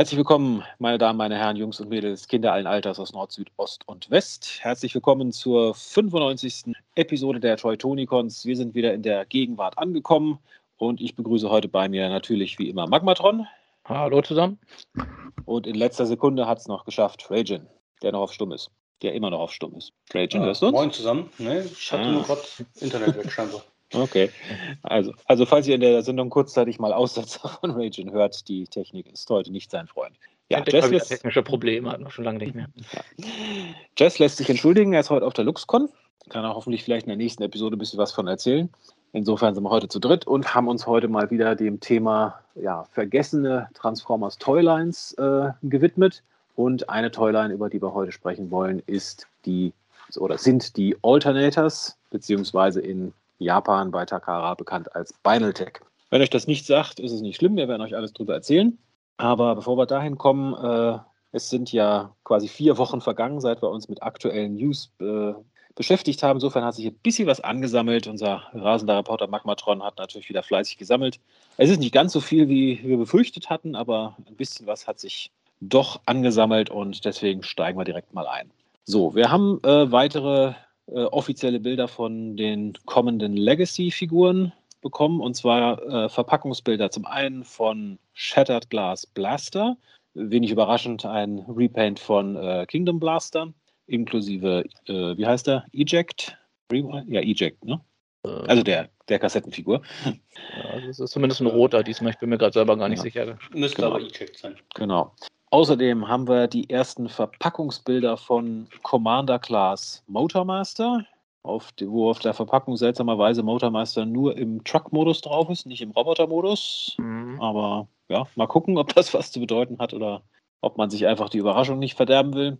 Herzlich willkommen, meine Damen, meine Herren, Jungs und Mädels, Kinder allen Alters aus Nord, Süd, Ost und West. Herzlich willkommen zur 95. Episode der Teutonicons. Wir sind wieder in der Gegenwart angekommen und ich begrüße heute bei mir natürlich wie immer Magmatron. Hallo zusammen. Und in letzter Sekunde hat es noch geschafft, Rajin, der noch auf Stumm ist. Der immer noch auf Stumm ist. Rajin, ah, hörst du uns? Moin zusammen. Nee, ich hatte ah. nur gerade Internet weg scheinbar. Okay. Also, also, falls ihr in der Sendung kurzzeitig mal Aussetzer von Raging hört, die Technik ist heute nicht sein Freund. Ja, Jess lässt, technische Probleme hatten wir schon lange nicht mehr. Ja. Jess lässt sich entschuldigen, er ist heute auf der LuxCon. Kann er hoffentlich vielleicht in der nächsten Episode ein bisschen was von erzählen. Insofern sind wir heute zu dritt und haben uns heute mal wieder dem Thema ja, vergessene Transformers Toylines äh, gewidmet. Und eine Toyline, über die wir heute sprechen wollen, ist die oder sind die Alternators, beziehungsweise in Japan bei Takara bekannt als Binaltech. Wenn euch das nicht sagt, ist es nicht schlimm, wir werden euch alles darüber erzählen. Aber bevor wir dahin kommen, äh, es sind ja quasi vier Wochen vergangen, seit wir uns mit aktuellen News äh, beschäftigt haben. Insofern hat sich ein bisschen was angesammelt. Unser rasender Reporter Magmatron hat natürlich wieder fleißig gesammelt. Es ist nicht ganz so viel, wie wir befürchtet hatten, aber ein bisschen was hat sich doch angesammelt und deswegen steigen wir direkt mal ein. So, wir haben äh, weitere äh, offizielle Bilder von den kommenden Legacy-Figuren bekommen, und zwar äh, Verpackungsbilder zum einen von Shattered Glass Blaster, wenig überraschend ein Repaint von äh, Kingdom Blaster, inklusive, äh, wie heißt der, Eject? Ja, Eject, ne? Äh. Also der, der Kassettenfigur. Ja, das ist zumindest ein roter diesmal, ich bin mir gerade selber gar nicht ja. sicher. Müsste genau. aber Eject sein. Genau. Außerdem haben wir die ersten Verpackungsbilder von Commander Class Motormaster, auf die, wo auf der Verpackung seltsamerweise Motormaster nur im Truck-Modus drauf ist, nicht im Roboter-Modus. Mhm. Aber ja, mal gucken, ob das was zu bedeuten hat oder ob man sich einfach die Überraschung nicht verderben will.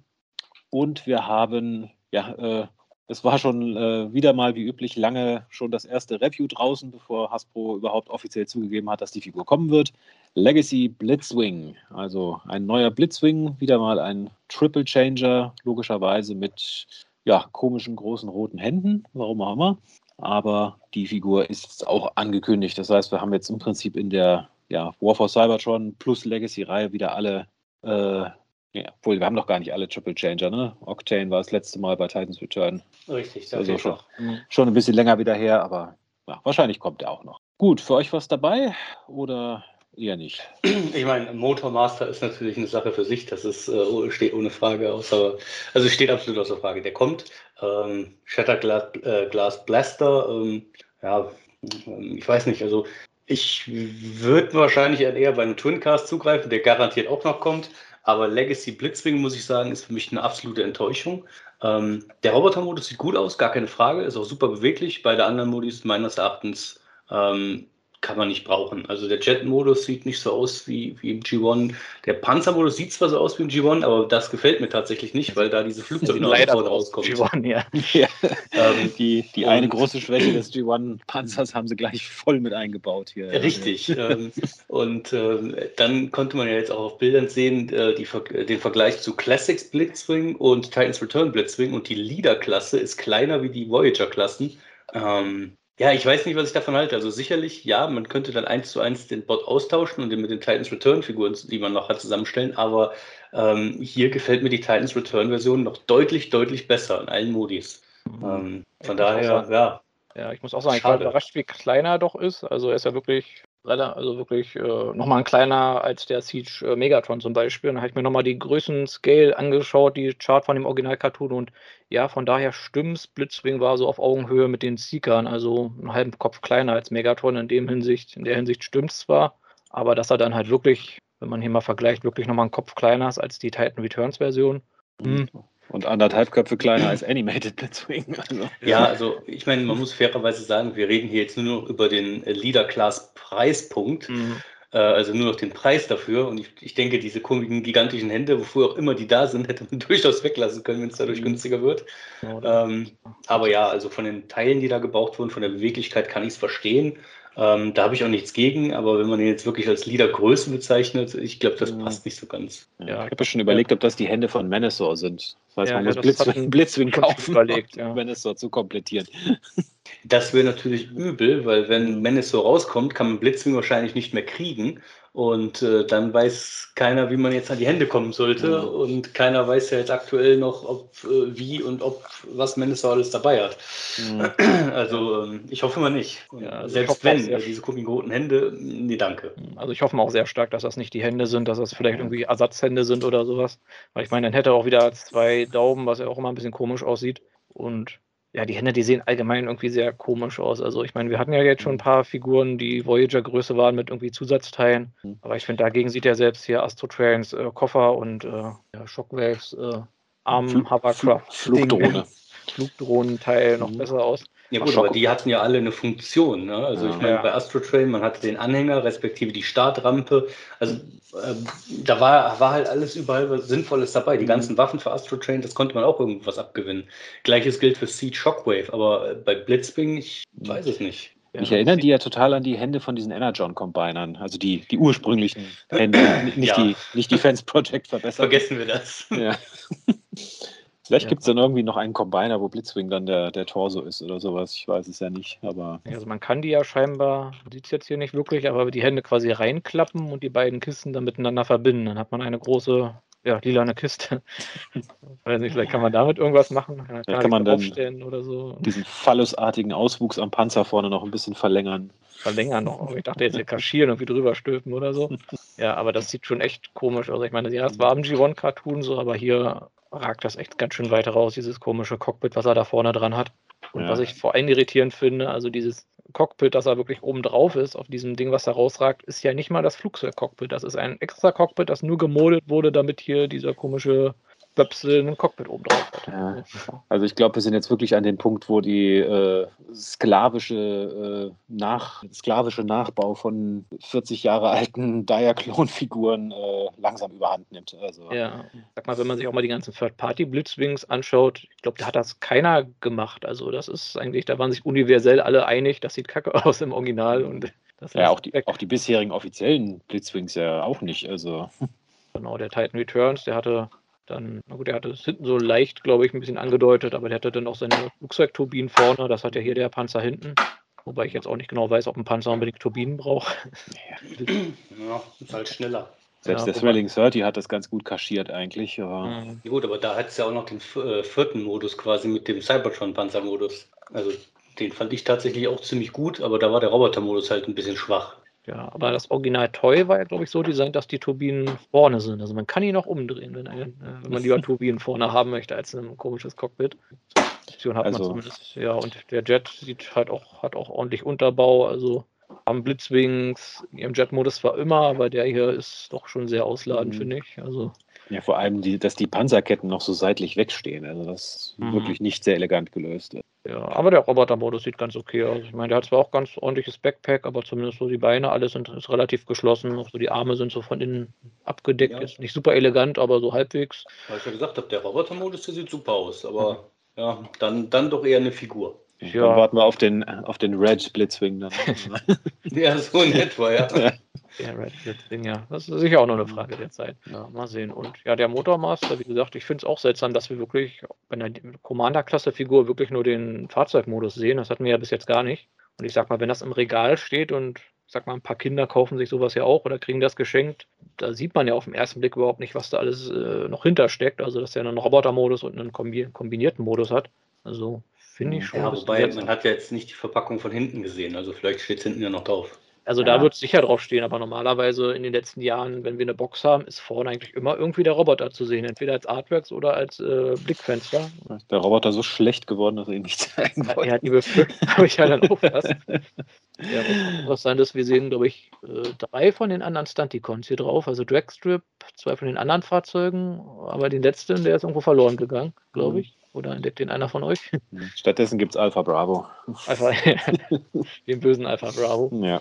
Und wir haben ja äh, es war schon äh, wieder mal wie üblich lange schon das erste Review draußen, bevor Hasbro überhaupt offiziell zugegeben hat, dass die Figur kommen wird. Legacy Blitzwing, also ein neuer Blitzwing, wieder mal ein Triple Changer, logischerweise mit ja, komischen großen roten Händen, warum auch immer. Aber die Figur ist auch angekündigt. Das heißt, wir haben jetzt im Prinzip in der ja, War for Cybertron plus Legacy-Reihe wieder alle äh, ja, obwohl wir haben noch gar nicht alle Triple Changer, ne? Octane war das letzte Mal bei Titans Return. Richtig, das also schon, mhm. schon ein bisschen länger wieder her, aber ja, wahrscheinlich kommt er auch noch. Gut, für euch was dabei oder eher nicht? Ich meine, Motormaster ist natürlich eine Sache für sich, das ist, äh, steht ohne Frage außer, also steht absolut außer Frage. Der kommt. Ähm, Shatter Glass, äh, Glass Blaster, ähm, ja, ähm, ich weiß nicht, also ich würde wahrscheinlich eher bei einem Twincast zugreifen, der garantiert auch noch kommt. Aber Legacy Blitzwing, muss ich sagen, ist für mich eine absolute Enttäuschung. Ähm, der Roboter-Modus sieht gut aus, gar keine Frage, ist auch super beweglich. Bei der anderen Modus meines Erachtens ähm, kann man nicht brauchen. Also der Jet-Modus sieht nicht so aus wie, wie im G1. Der Panzer-Modus sieht zwar so aus wie im G1, aber das gefällt mir tatsächlich nicht, weil da diese Flugzeuge leider rauskommen. G1, ja. ja. Ähm, die die eine große Schwäche des G1-Panzers haben sie gleich voll mit eingebaut hier. Richtig. ähm, und äh, dann konnte man ja jetzt auch auf Bildern sehen, äh, die, den Vergleich zu Classics Blitzwing und Titans Return Blitzwing und die Leader-Klasse ist kleiner wie die Voyager-Klassen. Ähm, ja, ich weiß nicht, was ich davon halte. Also sicherlich, ja, man könnte dann eins zu eins den Bot austauschen und den mit den Titans Return-Figuren, die man noch hat, zusammenstellen. Aber ähm, hier gefällt mir die Titans Return-Version noch deutlich, deutlich besser in allen Modis. Mhm. Ähm, von daher, ja. Ja, ich muss auch sagen, ich war überrascht, wie klein er doch ist. Also er ist ja wirklich also wirklich äh, nochmal ein kleiner als der Siege äh, Megatron zum Beispiel. Und dann habe ich mir nochmal die Größen-Scale angeschaut, die Chart von dem Original-Cartoon. Und ja, von daher stimmt's. Blitzwing war so auf Augenhöhe mit den Seekern, also einen halben Kopf kleiner als Megatron. In, dem Hinsicht, in der Hinsicht stimmt's zwar, aber dass er dann halt wirklich, wenn man hier mal vergleicht, wirklich nochmal einen Kopf kleiner ist als die Titan Returns-Version. Hm. Und anderthalb Köpfe kleiner als Animated Blitzwing. Also. Ja, also ich meine, man muss fairerweise sagen, wir reden hier jetzt nur noch über den Leader Class Preispunkt. Mhm. Äh, also nur noch den Preis dafür. Und ich, ich denke, diese komischen, gigantischen Hände, wofür auch immer die da sind, hätte man durchaus weglassen können, wenn es dadurch mhm. günstiger wird. ähm, aber ja, also von den Teilen, die da gebraucht wurden, von der Beweglichkeit kann ich es verstehen. Ähm, da habe ich auch nichts gegen, aber wenn man ihn jetzt wirklich als Leadergröße bezeichnet, ich glaube, das mhm. passt nicht so ganz. Ja, ich habe schon überlegt, ob das die Hände von Manasor sind. Das heißt, ja, man ja, muss Blitzwing, Blitzwing kaufen, überlegt, ja. Manasor zu komplettieren. Das wäre natürlich übel, weil wenn Manasor rauskommt, kann man Blitzwing wahrscheinlich nicht mehr kriegen. Und äh, dann weiß keiner, wie man jetzt an die Hände kommen sollte. Mhm. Und keiner weiß ja jetzt aktuell noch, ob, äh, wie und ob, was Mendes alles dabei hat. Mhm. Also ähm, ich hoffe mal nicht. Ja, also selbst wenn, äh, diese kubigen Hände, nee, danke. Also ich hoffe mal auch sehr stark, dass das nicht die Hände sind, dass das vielleicht irgendwie Ersatzhände sind oder sowas. Weil ich meine, dann hätte er auch wieder zwei Daumen, was ja auch immer ein bisschen komisch aussieht. Und ja, die Hände, die sehen allgemein irgendwie sehr komisch aus. Also ich meine, wir hatten ja jetzt schon ein paar Figuren, die Voyager-Größe waren mit irgendwie Zusatzteilen. Mhm. Aber ich finde, dagegen sieht ja selbst hier Astro Trains äh, Koffer und äh, ja, Shockwaves äh, Arm Hovercraft Flugdrohne. Flugdrohnenteil noch mhm. besser aus. Ja gut, aber die hatten ja alle eine Funktion. Ne? Also ja. ich meine, bei Astrotrain, man hatte den Anhänger, respektive die Startrampe. Also äh, da war, war halt alles überall was Sinnvolles dabei. Die mhm. ganzen Waffen für Astrotrain, das konnte man auch irgendwas abgewinnen. Gleiches gilt für Siege Shockwave, aber bei Blitzwing, ich weiß es nicht. Ja, ich erinnere die ja total an die Hände von diesen Energon-Combinern, also die, die ursprünglichen Hände, nicht, ja. die, nicht Defense Project verbessert. Vergessen wir das. Ja. Vielleicht ja. gibt es dann irgendwie noch einen Combiner, wo Blitzwing dann der, der Torso ist oder sowas. Ich weiß es ja nicht. Aber also man kann die ja scheinbar, sieht es jetzt hier nicht wirklich, aber die Hände quasi reinklappen und die beiden Kisten dann miteinander verbinden. Dann hat man eine große, ja, lilane Kiste. weiß nicht, vielleicht kann man damit irgendwas machen. Kann, kann man dann oder so. diesen phallusartigen Auswuchs am Panzer vorne noch ein bisschen verlängern. Verlängern noch. Ich dachte jetzt hier kaschieren und wie drüber stülpen oder so. Ja, aber das sieht schon echt komisch aus. Ich meine, ja, es war im G1-Cartoon so, aber hier ragt das echt ganz schön weit raus, dieses komische Cockpit, was er da vorne dran hat. Und ja. was ich vor allem irritierend finde, also dieses Cockpit, das er wirklich oben drauf ist, auf diesem Ding, was da rausragt, ist ja nicht mal das Flugzeugcockpit. Das ist ein extra Cockpit, das nur gemodet wurde, damit hier dieser komische Böpsel ein Cockpit oben drauf hat. Ja. Also ich glaube, wir sind jetzt wirklich an dem Punkt, wo die äh, sklavische, äh, nach, sklavische Nachbau von 40 Jahre alten Diaclone-Figuren äh, langsam überhand nimmt. Also, ja, sag mal, wenn man sich auch mal die ganzen Third-Party-Blitzwings anschaut, ich glaube, da hat das keiner gemacht. Also das ist eigentlich, da waren sich universell alle einig, das sieht kacke aus im Original und ja, auch die, auch die bisherigen offiziellen Blitzwings ja auch nicht. Also. Genau, der Titan Returns, der hatte dann, na gut, er hatte es hinten so leicht, glaube ich, ein bisschen angedeutet, aber der hatte dann auch seine Flugzeugturbinen vorne. Das hat ja hier der Panzer hinten. Wobei ich jetzt auch nicht genau weiß, ob ein Panzer unbedingt Turbinen braucht. Ja, ist halt schneller. Selbst ja, der Thrilling 30 hat das ganz gut kaschiert eigentlich. Aber mhm. Gut, aber da hat es ja auch noch den äh, vierten Modus quasi mit dem Cybertron-Panzermodus. Also den fand ich tatsächlich auch ziemlich gut, aber da war der Roboter-Modus halt ein bisschen schwach. Ja, aber das Original Toy war ja, glaube ich, so designt, dass die Turbinen vorne sind. Also man kann ihn auch umdrehen, wenn, ein, äh, wenn man lieber Turbinen vorne haben möchte als ein komisches Cockpit. Option hat also, man zumindest. Ja, und der Jet sieht halt auch, hat auch ordentlich Unterbau. Also am Blitzwings im Jet-Modus zwar immer, aber der hier ist doch schon sehr ausladend, mhm. finde ich. Also ja, vor allem, die, dass die Panzerketten noch so seitlich wegstehen. Also das ist mhm. wirklich nicht sehr elegant gelöst. Ja, aber der Roboter-Modus sieht ganz okay aus. Ich meine, der hat zwar auch ganz ordentliches Backpack, aber zumindest so die Beine, alles sind ist relativ geschlossen. Auch so die Arme sind so von innen abgedeckt. Ja. Ist nicht super elegant, aber so halbwegs. Weil ich ja gesagt habe, der Roboter-Modus, der sieht super aus. Aber mhm. ja, dann, dann doch eher eine Figur. Ja. Dann warten wir auf den, auf den Red Blitzwing dann. ja, so in etwa, ja. Der Red Blitzwing, ja. Das ist sicher auch noch eine Frage der Zeit. Ja, mal sehen. Und ja, der Motormaster, wie gesagt, ich finde es auch seltsam, dass wir wirklich bei einer Commander-Klasse-Figur wirklich nur den Fahrzeugmodus sehen. Das hatten wir ja bis jetzt gar nicht. Und ich sag mal, wenn das im Regal steht und ich sag mal, ein paar Kinder kaufen sich sowas ja auch oder kriegen das geschenkt, da sieht man ja auf den ersten Blick überhaupt nicht, was da alles äh, noch hintersteckt. Also, dass er einen Roboter-Modus und einen kombinierten Modus hat. Also, Finde ich schon. Ja, wobei man hat ja jetzt nicht die Verpackung von hinten gesehen, also vielleicht steht es hinten ja noch drauf. Also da wird es sicher drauf stehen, aber normalerweise in den letzten Jahren, wenn wir eine Box haben, ist vorne eigentlich immer irgendwie der Roboter zu sehen, entweder als Artworks oder als äh, Blickfenster. Ist der Roboter so schlecht geworden, dass er ihn nicht zeigen wollte. Ja, die Befürchtung habe ich ja dann auch fast. Ja, was interessant ist, wir sehen, glaube ich, äh, drei von den anderen Stunticons hier drauf, also Dragstrip, zwei von den anderen Fahrzeugen, aber den letzten, der ist irgendwo verloren gegangen, glaube mhm. ich. Oder entdeckt den einer von euch? Stattdessen gibt es Alpha Bravo. Alpha, den bösen Alpha Bravo. Ja.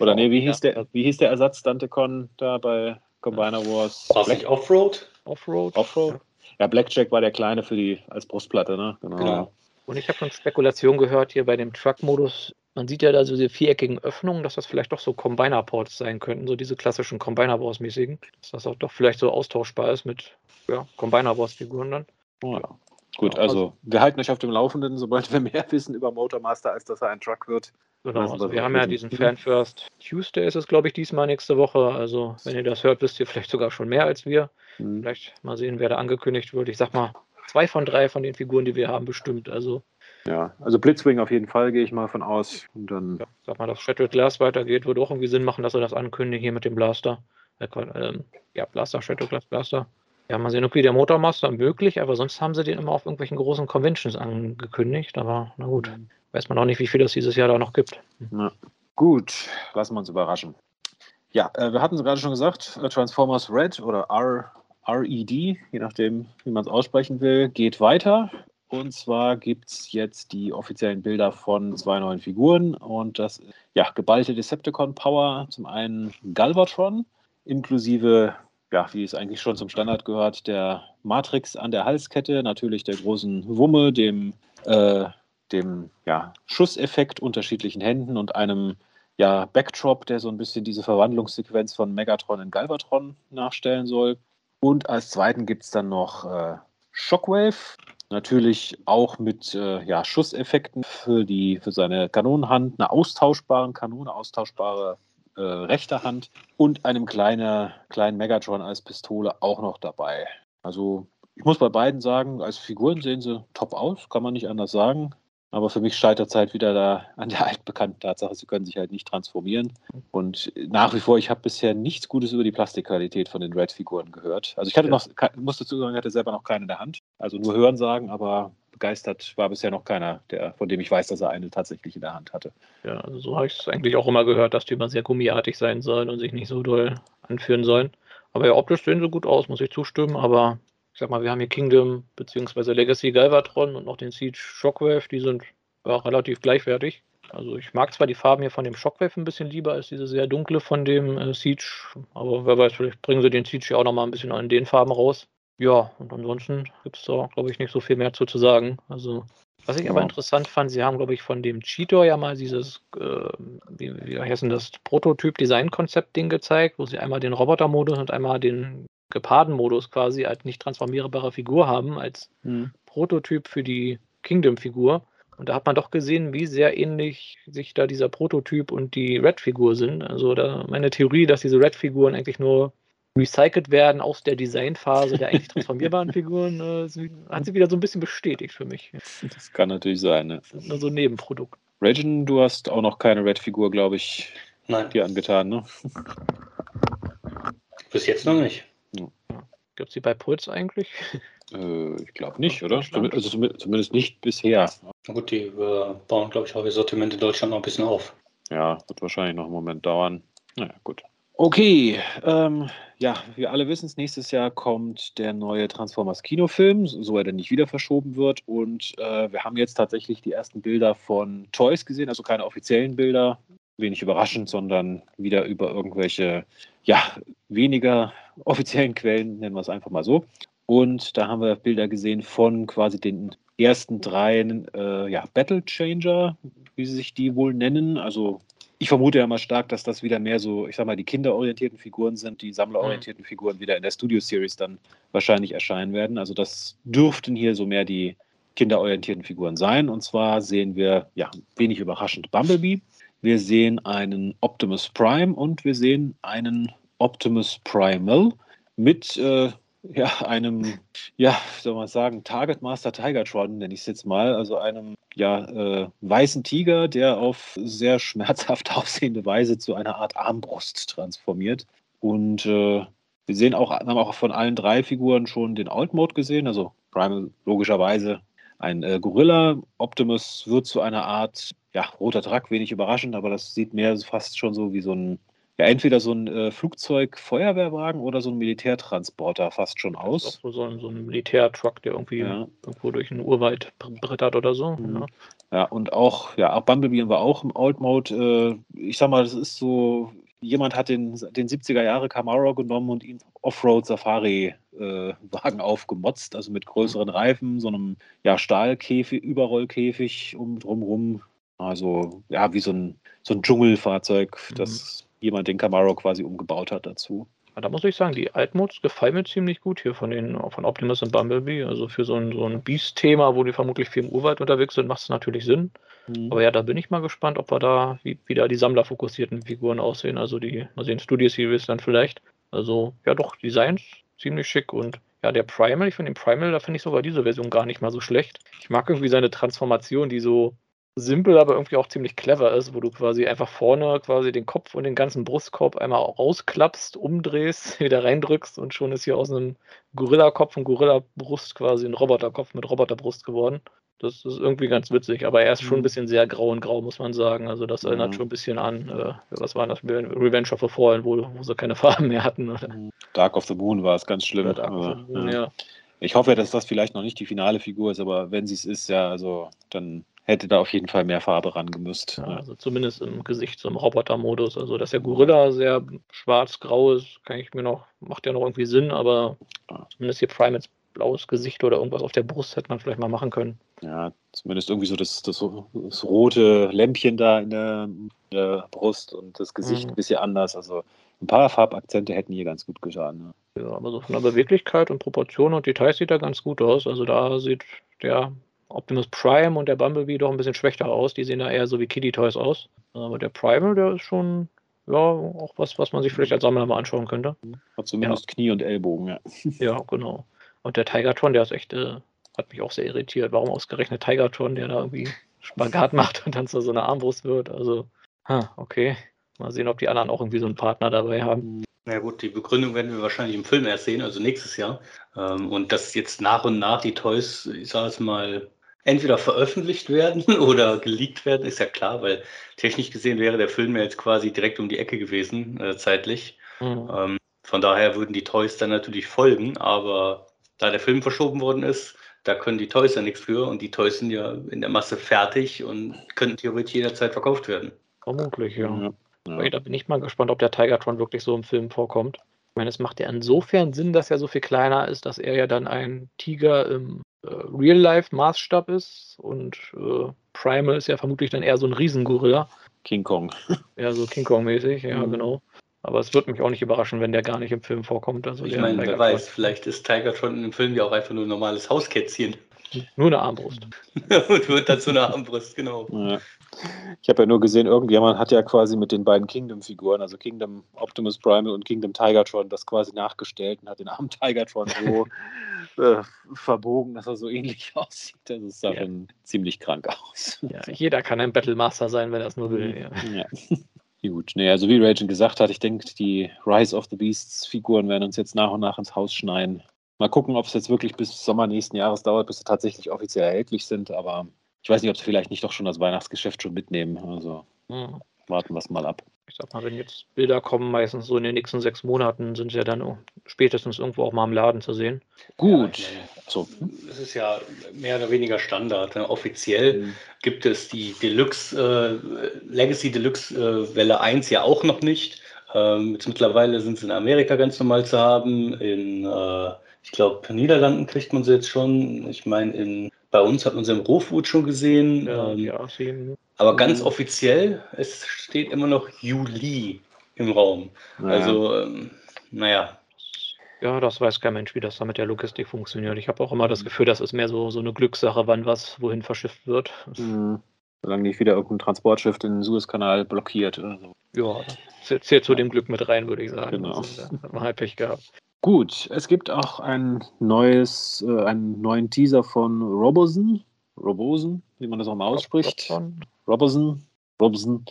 Oder nee, wie hieß, ja. der, wie hieß der Ersatz Dantecon da bei Combiner Wars? War Black Offroad? Offroad. Offroad. Ja, Blackjack war der kleine für die als Brustplatte, ne? Genau. genau. Und ich habe schon Spekulationen gehört hier bei dem Truck-Modus. Man sieht ja da so diese viereckigen Öffnungen, dass das vielleicht doch so Combiner-Ports sein könnten, so diese klassischen Combiner-Wars-mäßigen. Dass das auch doch vielleicht so austauschbar ist mit ja, Combiner-Wars-Figuren dann. Ja. Gut, also wir halten euch auf dem Laufenden, sobald wir mehr wissen über Motormaster, als dass er ein Truck wird. Genau, also wir haben ja diesen Fan First Tuesday ist es, glaube ich, diesmal nächste Woche. Also wenn ihr das hört, wisst ihr vielleicht sogar schon mehr als wir. Mhm. Vielleicht mal sehen, wer da angekündigt wird. Ich sag mal, zwei von drei von den Figuren, die wir haben, bestimmt. Also ja, also Blitzwing auf jeden Fall, gehe ich mal von aus. Und dann. Ja, sag mal, dass Shattered Glass weitergeht, würde auch irgendwie Sinn machen, dass er das ankündigt hier mit dem Blaster. Äh, ähm, ja, Blaster, Shattered Glass Blaster. Ja, mal sehen, okay, der Motormaster möglich, aber sonst haben sie den immer auf irgendwelchen großen Conventions angekündigt. Aber na gut, mhm. weiß man auch nicht, wie viel es dieses Jahr da noch gibt. Ja. Gut, lassen wir uns überraschen. Ja, äh, wir hatten es gerade schon gesagt, äh, Transformers Red oder R, RED, je nachdem, wie man es aussprechen will, geht weiter. Und zwar gibt es jetzt die offiziellen Bilder von zwei neuen Figuren und das ja, geballte Decepticon Power. Zum einen Galvatron, inklusive ja, wie es eigentlich schon zum Standard gehört, der Matrix an der Halskette, natürlich der großen Wumme, dem, äh, dem ja, Schusseffekt unterschiedlichen Händen und einem ja, Backdrop, der so ein bisschen diese Verwandlungssequenz von Megatron in Galvatron nachstellen soll. Und als zweiten gibt es dann noch äh, Shockwave, natürlich auch mit äh, ja, Schusseffekten für, die, für seine Kanonenhand, einer austauschbaren Kanone, austauschbare äh, rechter Hand und einem kleine, kleinen Megatron als Pistole auch noch dabei. Also ich muss bei beiden sagen, als Figuren sehen sie top aus, kann man nicht anders sagen. Aber für mich scheitert es halt wieder da an der altbekannten Tatsache, sie können sich halt nicht transformieren. Und nach wie vor, ich habe bisher nichts Gutes über die Plastikqualität von den Red-Figuren gehört. Also ich hatte noch, musste zugeben, ich hatte selber noch keine in der Hand. Also nur hören sagen, aber begeistert war bisher noch keiner, der, von dem ich weiß, dass er eine tatsächlich in der Hand hatte. Ja, also so habe ich es eigentlich auch immer gehört, dass die immer sehr gummiartig sein sollen und sich nicht so doll anführen sollen. Aber ja, optisch sehen sie gut aus, muss ich zustimmen. Aber ich sag mal, wir haben hier Kingdom bzw. Legacy Galvatron und noch den Siege Shockwave, die sind ja, relativ gleichwertig. Also ich mag zwar die Farben hier von dem Shockwave ein bisschen lieber als diese sehr dunkle von dem äh, Siege, aber wer weiß, vielleicht bringen sie den Siege ja auch nochmal ein bisschen in den Farben raus. Ja, und ansonsten gibt es da, glaube ich, nicht so viel mehr zu, zu sagen. Also, was ich ja. aber interessant fand, sie haben, glaube ich, von dem Cheetor ja mal dieses, äh, wie, wie heißt denn das, Prototyp-Design-Konzept-Ding gezeigt, wo sie einmal den Roboter-Modus und einmal den Geparden-Modus quasi als nicht transformierbare Figur haben, als hm. Prototyp für die Kingdom-Figur. Und da hat man doch gesehen, wie sehr ähnlich sich da dieser Prototyp und die Red-Figur sind. Also da meine Theorie, dass diese Red-Figuren eigentlich nur recycelt werden aus der Designphase der eigentlich transformierbaren Figuren, äh, hat sie wieder so ein bisschen bestätigt für mich. Das kann natürlich sein, ne? Das ist nur so ein Nebenprodukt. Regen, du hast auch noch keine Red-Figur, glaube ich, Nein. dir angetan, ne? Bis jetzt noch nicht. Ja. Gibt es die bei Puls eigentlich? Äh, ich glaube nicht, oder? Also zumindest nicht bisher. Na gut, die äh, bauen, glaube ich, auch ihr Sortiment in Deutschland noch ein bisschen auf. Ja, wird wahrscheinlich noch einen Moment dauern. Naja, gut. Okay, ähm, ja, wir alle wissen es, nächstes Jahr kommt der neue Transformers Kinofilm, so er denn nicht wieder verschoben wird. Und äh, wir haben jetzt tatsächlich die ersten Bilder von Toys gesehen, also keine offiziellen Bilder, wenig überraschend, sondern wieder über irgendwelche, ja, weniger offiziellen Quellen, nennen wir es einfach mal so. Und da haben wir Bilder gesehen von quasi den ersten dreien äh, ja, Battle Changer, wie sie sich die wohl nennen. Also ich vermute ja mal stark, dass das wieder mehr so, ich sag mal, die kinderorientierten Figuren sind, die sammlerorientierten mhm. Figuren wieder in der Studio Series dann wahrscheinlich erscheinen werden. Also das dürften hier so mehr die kinderorientierten Figuren sein. Und zwar sehen wir, ja, wenig überraschend Bumblebee. Wir sehen einen Optimus Prime und wir sehen einen Optimus Primal mit äh, ja, einem, ja, soll man sagen, Target Master Tigertron, nenne ich es jetzt mal, also einem ja, äh, weißen Tiger, der auf sehr schmerzhaft aussehende Weise zu einer Art Armbrust transformiert. Und äh, wir sehen auch, haben auch von allen drei Figuren schon den Alt-Mode gesehen, also Primal logischerweise ein äh, Gorilla. Optimus wird zu einer Art, ja, roter Truck, wenig überraschend, aber das sieht mehr fast schon so wie so ein ja, entweder so ein äh, Flugzeug-Feuerwehrwagen oder so ein Militärtransporter fast schon aus. So ein, so ein Militärtruck, der irgendwie ja. irgendwo durch den Urwald brettert oder so. Mhm. Ja. ja. und auch, ja, auch Bumblebee war auch im Old Mode. Äh, ich sag mal, das ist so, jemand hat den, den 70er Jahre Camaro genommen und ihn Offroad-Safari-Wagen äh, aufgemotzt, also mit größeren Reifen, so einem ja, Stahlkäfig, Überrollkäfig um drumrum. Also ja, wie so ein, so ein Dschungelfahrzeug, das mhm jemand den Camaro quasi umgebaut hat dazu. da muss ich sagen, die Altmods gefallen mir ziemlich gut hier von den von Optimus und Bumblebee. Also für so ein, so ein Beast-Thema, wo die vermutlich viel im Urwald unterwegs sind, macht es natürlich Sinn. Mhm. Aber ja, da bin ich mal gespannt, ob wir da, wie, wie da die sammlerfokussierten Figuren aussehen. Also die, mal sehen, Studio Series dann vielleicht. Also ja doch, Designs ziemlich schick und ja, der Primal, ich finde den Primal, da finde ich sogar diese Version gar nicht mal so schlecht. Ich mag irgendwie seine Transformation, die so simpel, aber irgendwie auch ziemlich clever ist, wo du quasi einfach vorne quasi den Kopf und den ganzen Brustkorb einmal rausklappst, umdrehst, wieder reindrückst und schon ist hier aus einem Gorilla-Kopf und Gorilla-Brust quasi ein Roboterkopf mit Roboterbrust geworden. Das ist irgendwie ganz witzig, aber er ist schon ein mhm. bisschen sehr grau und grau, muss man sagen. Also das erinnert mhm. schon ein bisschen an, äh, was war das, Revenge of the Fallen, wo, wo sie keine Farben mehr hatten. Oder? Mhm. Dark of the Moon war es ganz schlimm. Dark aber, of the Moon, ja. ja. Ich hoffe, dass das vielleicht noch nicht die finale Figur ist, aber wenn sie es ist, ja, also dann hätte da auf jeden Fall mehr Farbe rangemüsst. Ja, also zumindest im Gesicht, so im Roboter-Modus. Also, dass der Gorilla sehr schwarz-grau ist, kann ich mir noch, macht ja noch irgendwie Sinn, aber zumindest hier Primates blaues Gesicht oder irgendwas auf der Brust hätte man vielleicht mal machen können. Ja, zumindest irgendwie so das, das, das rote Lämpchen da in der, in der, Brust und das Gesicht mhm. ein bisschen anders. Also ein paar Farbakzente hätten hier ganz gut getan. Ne? Ja, aber so von der Beweglichkeit und Proportion und Details sieht er ganz gut aus. Also da sieht der Optimus Prime und der Bumblebee doch ein bisschen schwächer aus. Die sehen da eher so wie Kitty Toys aus. Aber der Primal, der ist schon ja, auch was, was man sich vielleicht als Sammler mal anschauen könnte. Hat zumindest ja. Knie und Ellbogen, ja. Ja, genau. Und der Tigertron, der ist echt, äh, hat mich auch sehr irritiert. Warum ausgerechnet Tigertron, der da irgendwie Spagat macht und dann zu so einer Armbrust wird? Also, ha, okay. Mal sehen, ob die anderen auch irgendwie so einen Partner dabei haben. Na gut, die Begründung werden wir wahrscheinlich im Film erst sehen, also nächstes Jahr. Ähm, und dass jetzt nach und nach die Toys, ich sage es mal, entweder veröffentlicht werden oder geleakt werden, ist ja klar, weil technisch gesehen wäre der Film ja jetzt quasi direkt um die Ecke gewesen, äh, zeitlich. Mhm. Ähm, von daher würden die Toys dann natürlich folgen, aber da der Film verschoben worden ist, da können die Toys ja nichts für und die Toys sind ja in der Masse fertig und könnten theoretisch jederzeit verkauft werden. Vermutlich, ja. ja. ja. Da bin ich mal gespannt, ob der Tigertron wirklich so im Film vorkommt. Ich meine, es macht ja insofern Sinn, dass er so viel kleiner ist, dass er ja dann ein Tiger im Real-Life-Maßstab ist und äh, Primal ist ja vermutlich dann eher so ein Riesengorilla. King Kong. Ja, so King Kong-mäßig, ja, mhm. genau. Aber es wird mich auch nicht überraschen, wenn der gar nicht im Film vorkommt. Also ich meine, wer weiß, vielleicht ist Tiger schon im Film ja auch einfach nur ein normales Hauskätzchen. Nur eine Armbrust. und wird dann zu einer Armbrust, genau. Ja. Ich habe ja nur gesehen, irgendjemand hat ja quasi mit den beiden Kingdom-Figuren, also Kingdom Optimus Primal und Kingdom Tigertron, das quasi nachgestellt und hat den armen Tigertron so äh, verbogen, dass er so ähnlich aussieht. Das sah ja. schon ziemlich krank aus. Ja, jeder kann ein Battlemaster sein, wenn er es nur will. Ja. ja. Gut, nee, also wie Raging gesagt hat, ich denke, die Rise of the Beasts Figuren werden uns jetzt nach und nach ins Haus schneien. Mal gucken, ob es jetzt wirklich bis Sommer nächsten Jahres dauert, bis sie tatsächlich offiziell erhältlich sind, aber ich weiß nicht, ob sie vielleicht nicht doch schon das Weihnachtsgeschäft schon mitnehmen. Also mhm. warten wir es mal ab. Ich sag mal, wenn jetzt Bilder kommen, meistens so in den nächsten sechs Monaten, sind sie ja dann spätestens irgendwo auch mal im Laden zu sehen. Gut. Ja, so. Es ist ja mehr oder weniger Standard. Ne? Offiziell mhm. gibt es die Deluxe, äh, Legacy Deluxe äh, Welle 1 ja auch noch nicht. Ähm, jetzt mittlerweile sind sie in Amerika ganz normal zu haben. In, äh, ich glaube, Niederlanden kriegt man sie jetzt schon. Ich meine, in bei uns hat man sie im Rohfood schon gesehen. Ja, ähm, ja, aber ganz mhm. offiziell, es steht immer noch Juli im Raum. Ja. Also, ähm, naja. Ja, das weiß kein Mensch, wie das da mit der Logistik funktioniert. Ich habe auch immer das Gefühl, das ist mehr so, so eine Glückssache, wann was wohin verschifft wird. Mhm. Solange nicht wieder irgendein Transportschiff den Suezkanal blockiert oder so. Ja, zählt zu dem Glück mit rein, würde ich sagen. Genau. Also, da hat man halt Pech gehabt. Gut, es gibt auch ein neues, äh, einen neuen Teaser von Robosen. Robosen, wie man das auch mal ausspricht. Robosen. Robosen.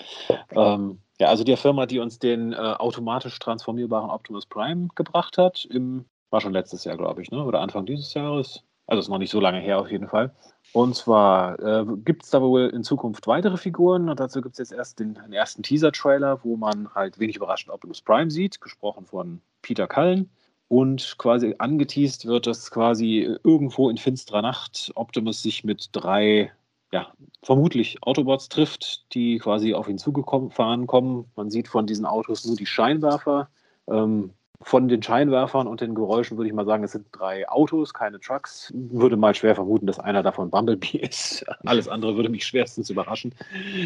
Ähm, ja, also die Firma, die uns den äh, automatisch transformierbaren Optimus Prime gebracht hat, im, war schon letztes Jahr, glaube ich, ne? oder Anfang dieses Jahres. Also ist noch nicht so lange her auf jeden Fall. Und zwar äh, gibt es da wohl in Zukunft weitere Figuren und dazu gibt es jetzt erst den, den ersten Teaser-Trailer, wo man halt wenig überraschend Optimus Prime sieht, gesprochen von Peter Cullen. Und quasi angeteased wird, dass quasi irgendwo in finsterer Nacht Optimus sich mit drei, ja, vermutlich Autobots trifft, die quasi auf ihn zugefahren kommen. Man sieht von diesen Autos nur die Scheinwerfer. Ähm, von den Scheinwerfern und den Geräuschen würde ich mal sagen, es sind drei Autos, keine Trucks. Würde mal schwer vermuten, dass einer davon Bumblebee ist. Alles andere würde mich schwerstens überraschen.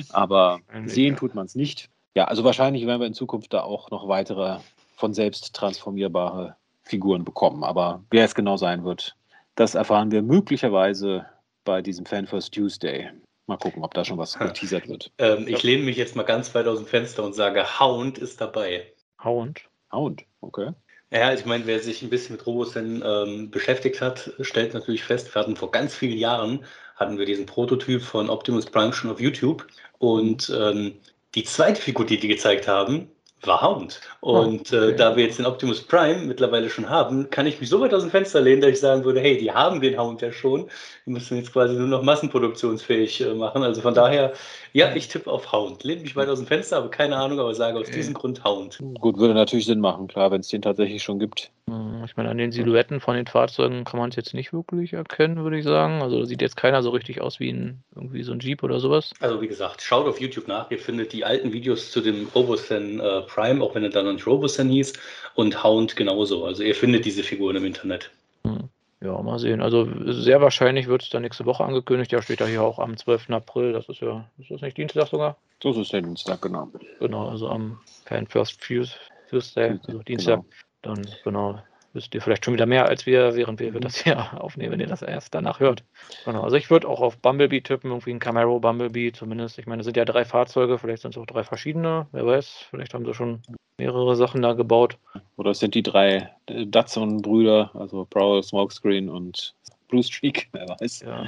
Aber sehen tut man es nicht. Ja, also wahrscheinlich werden wir in Zukunft da auch noch weitere von selbst transformierbare Figuren bekommen. Aber wer es genau sein wird, das erfahren wir möglicherweise bei diesem Fanfirst Tuesday. Mal gucken, ob da schon was geteasert wird. Ähm, ich lehne mich jetzt mal ganz weit aus dem Fenster und sage, Hound ist dabei. Hound? Hound, okay. Ja, ich meine, wer sich ein bisschen mit Robosen ähm, beschäftigt hat, stellt natürlich fest, wir hatten vor ganz vielen Jahren, hatten wir diesen Prototyp von Optimus Prime schon auf YouTube und ähm, die zweite Figur, die die gezeigt haben, war Hound. Und oh, okay. äh, da wir jetzt den Optimus Prime mittlerweile schon haben, kann ich mich so weit aus dem Fenster lehnen, dass ich sagen würde, hey, die haben den Hound ja schon. Die müssen jetzt quasi nur noch massenproduktionsfähig äh, machen. Also von daher, ja, ich tippe auf Hound. Lehne mich weit aus dem Fenster, aber keine Ahnung, aber sage aus okay. diesem Grund Hound. Gut, würde natürlich Sinn machen, klar, wenn es den tatsächlich schon gibt. Hm, ich meine, an den Silhouetten von den Fahrzeugen kann man es jetzt nicht wirklich erkennen, würde ich sagen. Also sieht jetzt keiner so richtig aus wie ein, irgendwie so ein Jeep oder sowas. Also wie gesagt, schaut auf YouTube nach. Ihr findet die alten Videos zu dem Robosen äh, Prime, auch wenn er dann noch nicht Robosen hieß, und Hound genauso. Also ihr findet diese Figuren im Internet. Hm. Ja, mal sehen. Also sehr wahrscheinlich wird es dann nächste Woche angekündigt. Ja, steht da hier auch am 12. April. Das ist ja, ist das nicht Dienstag sogar? Das ist der Dienstag, genau. Genau, also am Fan First Tuesday, also Dienstag. Genau. Dann, genau, wisst ihr vielleicht schon wieder mehr als wir, während wir mhm. das hier aufnehmen, wenn ihr das erst danach hört. Genau, also ich würde auch auf Bumblebee tippen, irgendwie ein Camaro Bumblebee zumindest. Ich meine, es sind ja drei Fahrzeuge, vielleicht sind es auch drei verschiedene, wer weiß, vielleicht haben sie schon mehrere Sachen da gebaut. Oder es sind die drei Datsun-Brüder, also Prowl, Smokescreen und Blue Streak, wer weiß. Ja.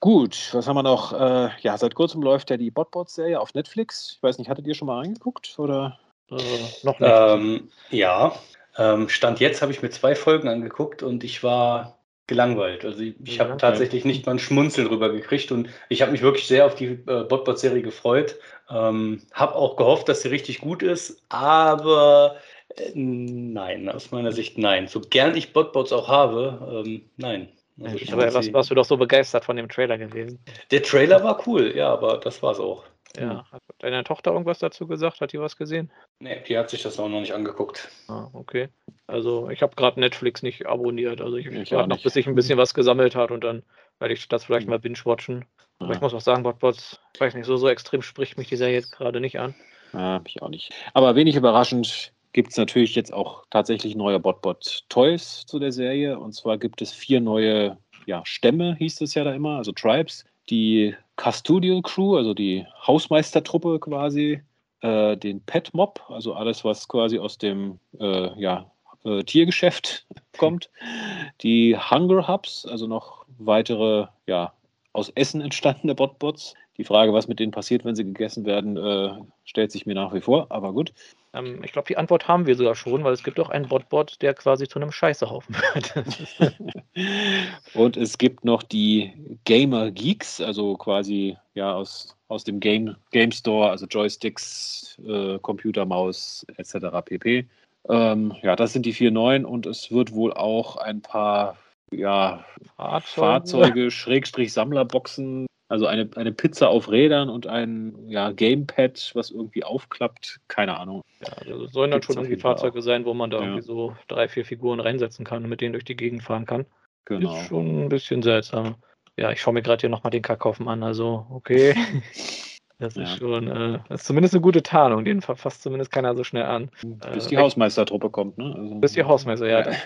Gut, was haben wir noch? Äh, ja, seit kurzem läuft ja die Botbots-Serie auf Netflix. Ich weiß nicht, hattet ihr schon mal reingeguckt oder? Äh, noch nicht. Ähm, ja, ähm, Stand jetzt habe ich mir zwei Folgen angeguckt und ich war gelangweilt. Also ich, ich habe tatsächlich nicht mal ein Schmunzeln drüber gekriegt und ich habe mich wirklich sehr auf die äh, Botbot-Serie gefreut. Ähm, habe auch gehofft, dass sie richtig gut ist, aber äh, nein, aus meiner Sicht nein. So gern ich Botbots auch habe, ähm, nein. Also ich aber was, warst du doch so begeistert von dem Trailer gewesen? Der Trailer war cool, ja, aber das war es auch. Ja. Hat deine Tochter irgendwas dazu gesagt? Hat die was gesehen? Nee, die hat sich das auch noch nicht angeguckt. Ah, okay. Also ich habe gerade Netflix nicht abonniert. Also ich, ich warte noch, bis ich ein bisschen was gesammelt hat und dann werde ich das vielleicht mal binge-watchen. Aber ich muss auch sagen, Botbots, ich weiß nicht, so, so extrem spricht mich die Serie jetzt gerade nicht an. Ja, mich auch nicht. Aber wenig überraschend gibt es natürlich jetzt auch tatsächlich neue Botbot-Toys zu der Serie. Und zwar gibt es vier neue ja, Stämme, hieß es ja da immer, also Tribes, die Custodial Crew, also die Hausmeistertruppe quasi, äh, den Pet Mob, also alles, was quasi aus dem äh, ja, äh, Tiergeschäft kommt, die Hunger Hubs, also noch weitere ja, aus Essen entstandene Botbots. Die Frage, was mit denen passiert, wenn sie gegessen werden, äh, stellt sich mir nach wie vor, aber gut. Ähm, ich glaube, die Antwort haben wir sogar schon, weil es gibt auch einen Botbot, der quasi zu einem Scheißehaufen wird. Und es gibt noch die Gamer Geeks, also quasi ja aus, aus dem Game, Game Store, also Joysticks, äh, Computer, Maus etc. pp. Ähm, ja, das sind die vier neuen und es wird wohl auch ein paar ja, Fahrzeuge, Fahrzeuge Schrägstrich Sammlerboxen also eine, eine Pizza auf Rädern und ein ja, Gamepad, was irgendwie aufklappt. Keine Ahnung. Ja, also sollen dann schon irgendwie Fahrzeuge auch. sein, wo man da ja. irgendwie so drei, vier Figuren reinsetzen kann und mit denen durch die Gegend fahren kann. Genau. Ist schon ein bisschen seltsam. Ja, ich schaue mir gerade hier nochmal den Kackhaufen an. Also, okay. Das ist ja. schon, äh, das ist zumindest eine gute Tarnung, den verfasst zumindest keiner so schnell an. Bis äh, die Hausmeistertruppe kommt, ne? Also, bis die Hausmeister, ja. Das,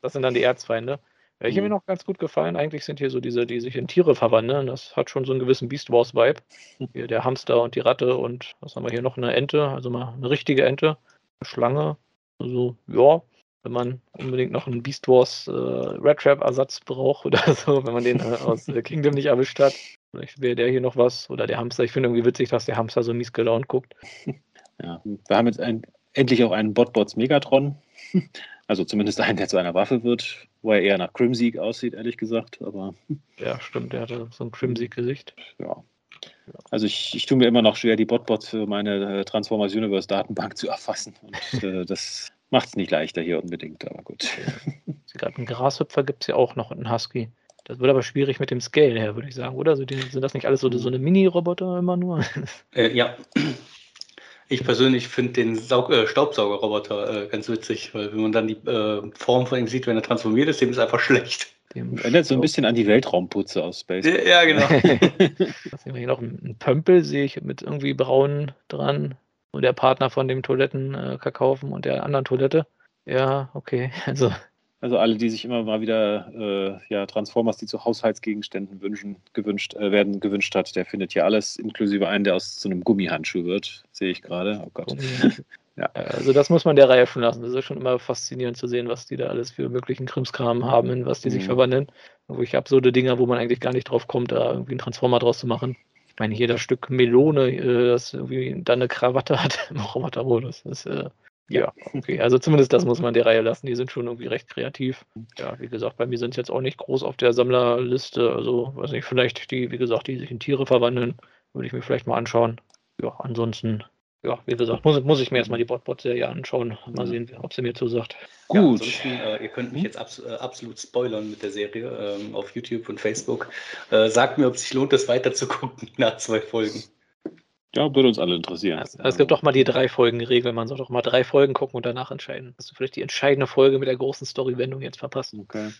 das, sind dann die Erzfeinde. Welche mhm. mir noch ganz gut gefallen, eigentlich sind hier so diese, die sich in Tiere verwandeln. Das hat schon so einen gewissen Beast Wars Vibe. Hier der Hamster und die Ratte und was haben wir hier noch? Eine Ente, also mal eine richtige Ente, eine Schlange. Also, ja, wenn man unbedingt noch einen Beast Wars äh, Red Trap Ersatz braucht oder so, wenn man den äh, aus äh, Kingdom nicht erwischt hat. Vielleicht wäre der hier noch was. Oder der Hamster. Ich finde irgendwie witzig, dass der Hamster so mies gelaunt guckt. Ja, wir haben jetzt ein, endlich auch einen Botbots Megatron. Also zumindest einen, der zu einer Waffe wird, wo er eher nach Crimseek aussieht, ehrlich gesagt. Aber ja, stimmt, der hatte so ein Crimseek-Gesicht. Ja. Also ich, ich tue mir immer noch schwer, die Botbots für meine äh, Transformers Universe Datenbank zu erfassen. Und äh, das macht es nicht leichter hier unbedingt, aber gut. Gerade einen Grashüpfer gibt es ja auch noch, einen Husky. Das wird aber schwierig mit dem Scale her, würde ich sagen, oder? Also die, sind das nicht alles so, so eine Mini-Roboter immer nur? Äh, ja, ich persönlich finde den Saug äh, Staubsaugerroboter äh, ganz witzig, weil wenn man dann die äh, Form von ihm sieht, wenn er transformiert ist, dem ist einfach schlecht. Dem erinnert so ein bisschen an die Weltraumputze aus Space. Ja, ja genau. hier noch ein Pömpel sehe ich mit irgendwie braun dran. nur der Partner von dem Toilettenkakaufen und der anderen Toilette. Ja, okay. Also also alle, die sich immer mal wieder äh, ja, Transformers, die zu Haushaltsgegenständen wünschen, gewünscht, äh, werden, gewünscht hat, der findet hier alles, inklusive einen, der aus so einem Gummihandschuh wird, sehe ich gerade. Oh Gott. ja. Also das muss man der Reihe schon lassen. Das ist schon immer faszinierend zu sehen, was die da alles für möglichen Krimskram haben, in was die mhm. sich verwandeln. Wo ich absurde Dinger, wo man eigentlich gar nicht drauf kommt, da irgendwie einen Transformer draus zu machen. Ich meine, hier das Stück Melone, äh, das irgendwie dann eine Krawatte hat im Robotermodus. Das ist äh, ja, okay. Also zumindest das muss man der Reihe lassen. Die sind schon irgendwie recht kreativ. Ja, wie gesagt, bei mir sind es jetzt auch nicht groß auf der Sammlerliste. Also, weiß nicht, vielleicht die, wie gesagt, die sich in Tiere verwandeln, würde ich mir vielleicht mal anschauen. Ja, ansonsten, ja, wie gesagt, muss, muss ich mir erstmal die Botbot-Serie anschauen. Mal sehen, ob sie mir zusagt. Gut. Ja, äh, ihr könnt mich jetzt abs äh, absolut spoilern mit der Serie ähm, auf YouTube und Facebook. Äh, sagt mir, ob es sich lohnt, das weiter zu gucken nach zwei Folgen. Ja, würde uns alle interessieren. Also, es gibt doch mal die drei Folgen-Regel. Man soll doch mal drei Folgen gucken und danach entscheiden. Hast du vielleicht die entscheidende Folge mit der großen Story-Wendung jetzt verpasst? Okay.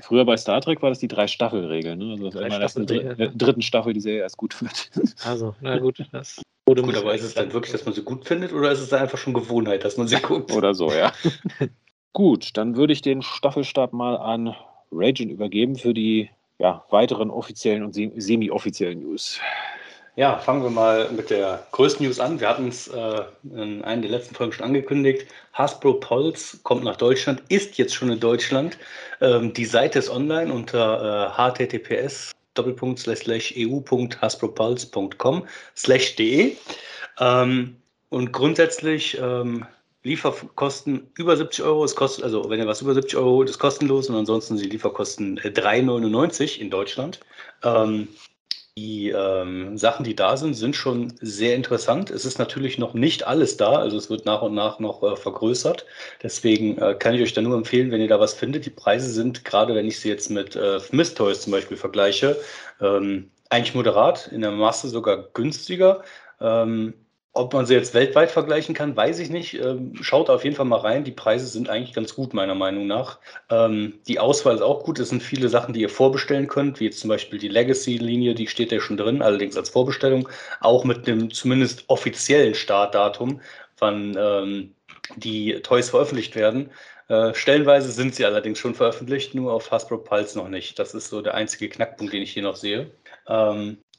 Früher bei Star Trek war das die Drei-Staffel-Regel. Ne? Also, dass immer erst in der dritten Staffel die Serie erst gut wird. Also, na gut. Das gut, aber ist es dann wirklich, dass man sie gut findet oder ist es dann einfach schon Gewohnheit, dass man sie guckt? oder so, ja. gut, dann würde ich den Staffelstab mal an Raging übergeben für die ja, weiteren offiziellen und semi-offiziellen News. Ja, fangen wir mal mit der größten News an. Wir hatten es äh, in einer der letzten Folgen schon angekündigt. Hasbro Pulse kommt nach Deutschland, ist jetzt schon in Deutschland. Ähm, die Seite ist online unter äh, https eu.hasbropulse.com slash de. Ähm, und grundsätzlich ähm, Lieferkosten über 70 Euro. Es kostet, also wenn ihr was über 70 Euro holt, ist kostenlos und ansonsten sind die Lieferkosten 3,99 äh, in Deutschland. Ähm, die ähm, Sachen, die da sind, sind schon sehr interessant. Es ist natürlich noch nicht alles da, also es wird nach und nach noch äh, vergrößert. Deswegen äh, kann ich euch da nur empfehlen, wenn ihr da was findet. Die Preise sind, gerade wenn ich sie jetzt mit äh, Mist Toys zum Beispiel vergleiche, ähm, eigentlich moderat, in der Masse sogar günstiger. Ähm, ob man sie jetzt weltweit vergleichen kann, weiß ich nicht. Ähm, schaut auf jeden Fall mal rein. Die Preise sind eigentlich ganz gut, meiner Meinung nach. Ähm, die Auswahl ist auch gut. Es sind viele Sachen, die ihr vorbestellen könnt, wie jetzt zum Beispiel die Legacy-Linie, die steht ja schon drin, allerdings als Vorbestellung, auch mit einem zumindest offiziellen Startdatum, wann ähm, die Toys veröffentlicht werden. Äh, stellenweise sind sie allerdings schon veröffentlicht, nur auf Hasbro Pulse noch nicht. Das ist so der einzige Knackpunkt, den ich hier noch sehe.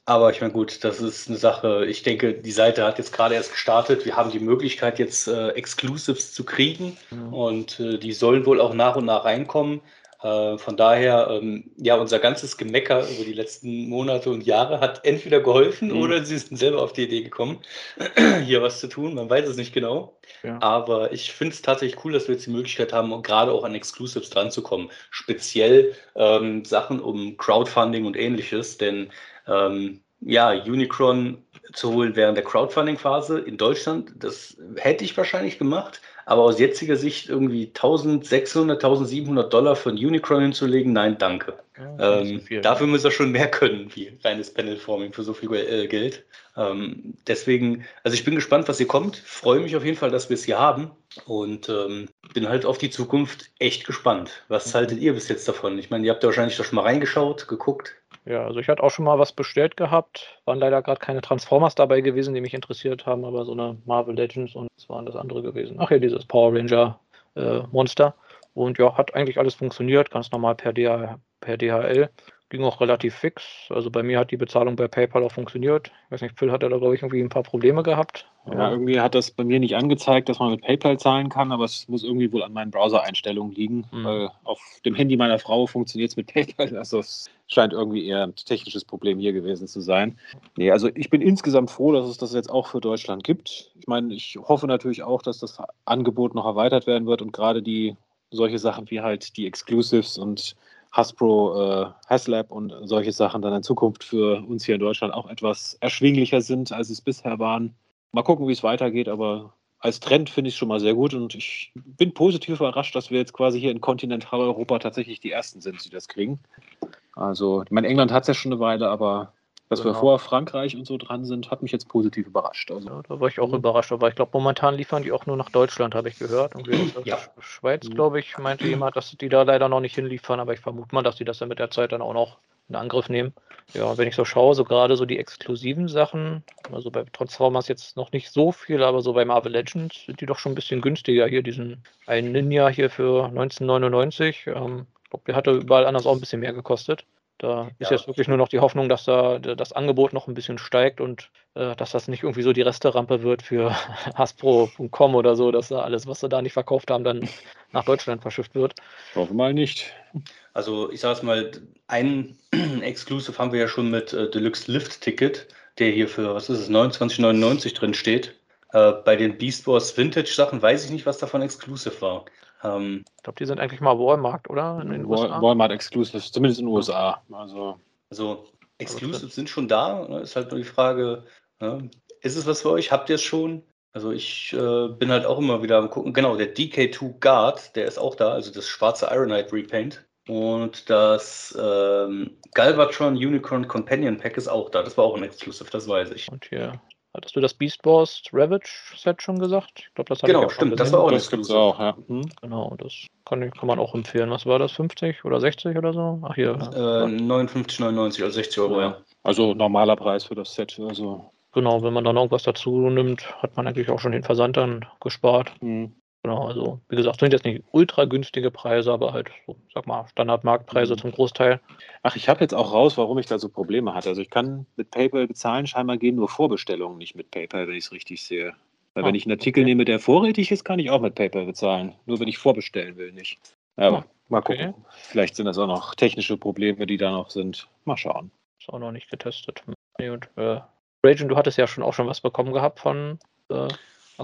Aber ich meine, gut, das ist eine Sache. Ich denke, die Seite hat jetzt gerade erst gestartet. Wir haben die Möglichkeit, jetzt äh, Exclusives zu kriegen mhm. und äh, die sollen wohl auch nach und nach reinkommen. Äh, von daher, ähm, ja, unser ganzes Gemecker über die letzten Monate und Jahre hat entweder geholfen mhm. oder sie sind selber auf die Idee gekommen, hier was zu tun. Man weiß es nicht genau. Ja. Aber ich finde es tatsächlich cool, dass wir jetzt die Möglichkeit haben, gerade auch an Exclusives dran zu kommen. Speziell ähm, Sachen um Crowdfunding und ähnliches, denn ähm, ja, Unicron zu holen während der Crowdfunding-Phase in Deutschland, das hätte ich wahrscheinlich gemacht. Aber aus jetziger Sicht irgendwie 1600, 1700 Dollar für ein Unicron hinzulegen, nein, danke. Ja, ähm, so dafür muss er schon mehr können, wie reines Panelforming für so viel äh, Geld. Ähm, deswegen, also ich bin gespannt, was hier kommt. Freue mich auf jeden Fall, dass wir es hier haben. Und ähm, bin halt auf die Zukunft echt gespannt. Was haltet ihr bis jetzt davon? Ich meine, ihr habt ja wahrscheinlich doch schon mal reingeschaut, geguckt. Ja, also ich hatte auch schon mal was bestellt gehabt. Waren leider gerade keine Transformers dabei gewesen, die mich interessiert haben, aber so eine Marvel Legends und es waren das andere gewesen. Ach ja, dieses Power Ranger äh, Monster. Und ja, hat eigentlich alles funktioniert, ganz normal per, per DHL. Ging auch relativ fix. Also bei mir hat die Bezahlung bei PayPal auch funktioniert. Ich weiß nicht, Phil hat da, glaube ich, irgendwie ein paar Probleme gehabt. Ja, irgendwie hat das bei mir nicht angezeigt, dass man mit PayPal zahlen kann, aber es muss irgendwie wohl an meinen Browser-Einstellungen liegen. Mhm. Weil auf dem Handy meiner Frau funktioniert es mit PayPal. Also es scheint irgendwie eher ein technisches Problem hier gewesen zu sein. Nee, also ich bin insgesamt froh, dass es das jetzt auch für Deutschland gibt. Ich meine, ich hoffe natürlich auch, dass das Angebot noch erweitert werden wird und gerade die solche Sachen wie halt die Exclusives und Hasbro, äh, Haslab und solche Sachen dann in Zukunft für uns hier in Deutschland auch etwas erschwinglicher sind, als es bisher waren. Mal gucken, wie es weitergeht, aber als Trend finde ich es schon mal sehr gut und ich bin positiv überrascht, dass wir jetzt quasi hier in Kontinentaleuropa tatsächlich die Ersten sind, die das kriegen. Also, ich meine, England hat es ja schon eine Weile, aber dass genau. wir vor Frankreich und so dran sind, hat mich jetzt positiv überrascht. Also, ja, da war ich auch mhm. überrascht, aber ich glaube, momentan liefern die auch nur nach Deutschland, habe ich gehört. Und ja. Schweiz, mhm. glaube ich, meinte jemand, dass die da leider noch nicht hinliefern, aber ich vermute mal, dass die das dann mit der Zeit dann auch noch in Angriff nehmen. Ja, wenn ich so schaue, so gerade so die exklusiven Sachen, also bei Transformers jetzt noch nicht so viel, aber so bei Marvel Legends sind die doch schon ein bisschen günstiger. Hier diesen einen Ninja hier für 1999. Ähm, ich glaube, der hatte überall anders auch ein bisschen mehr gekostet. Da ist ja. jetzt wirklich nur noch die Hoffnung, dass da das Angebot noch ein bisschen steigt und äh, dass das nicht irgendwie so die Resterampe wird für Hasbro.com oder so, dass da alles, was sie da nicht verkauft haben, dann nach Deutschland verschifft wird. Hoffe mal nicht. Also ich sage es mal, ein Exclusive haben wir ja schon mit äh, Deluxe Lift Ticket, der hier für, was ist es, 29,99 drin steht. Äh, bei den Beast Wars Vintage Sachen weiß ich nicht, was davon Exclusive war. Ähm, ich glaube, die sind eigentlich mal Walmart, oder? In den Wal USA? Walmart Exclusive, zumindest in den USA. Also, also Exclusive sind schon da. Ne? Ist halt nur die Frage, ne? ist es was für euch? Habt ihr es schon? Also ich äh, bin halt auch immer wieder am gucken. Genau, der DK2 Guard, der ist auch da, also das schwarze Ironite Repaint. Und das ähm, Galvatron Unicorn Companion Pack ist auch da. Das war auch ein Exclusive, das weiß ich. Und hier Hattest du das Beast Wars Ravage Set schon gesagt? Ich glaube, das hatte genau, ich stimmt. Das war auch das gibt's auch, ja. Hm? Genau, das kann, kann man auch empfehlen. Was war das? 50 oder 60 oder so? Ach hier. Äh, 59,99, also 60 Euro, ja. Also normaler Preis für das Set. Also. Genau, wenn man dann irgendwas dazu nimmt, hat man eigentlich auch schon den Versand dann gespart. Mhm. Genau, also wie gesagt, sind jetzt nicht ultra günstige Preise, aber halt, so, sag mal, Standardmarktpreise mhm. zum Großteil. Ach, ich habe jetzt auch raus, warum ich da so Probleme hatte. Also ich kann mit PayPal bezahlen, scheinbar gehen nur Vorbestellungen nicht mit PayPal, wenn ich es richtig sehe. Weil ah, wenn ich einen Artikel okay. nehme, der vorrätig ist, kann ich auch mit PayPal bezahlen. Nur wenn ich vorbestellen will, nicht. Aber ah, mal gucken. Okay. Vielleicht sind das auch noch technische Probleme, die da noch sind. Mal schauen. Ist auch noch nicht getestet. Nee, und, äh, Ragen, du hattest ja schon auch schon was bekommen gehabt von äh,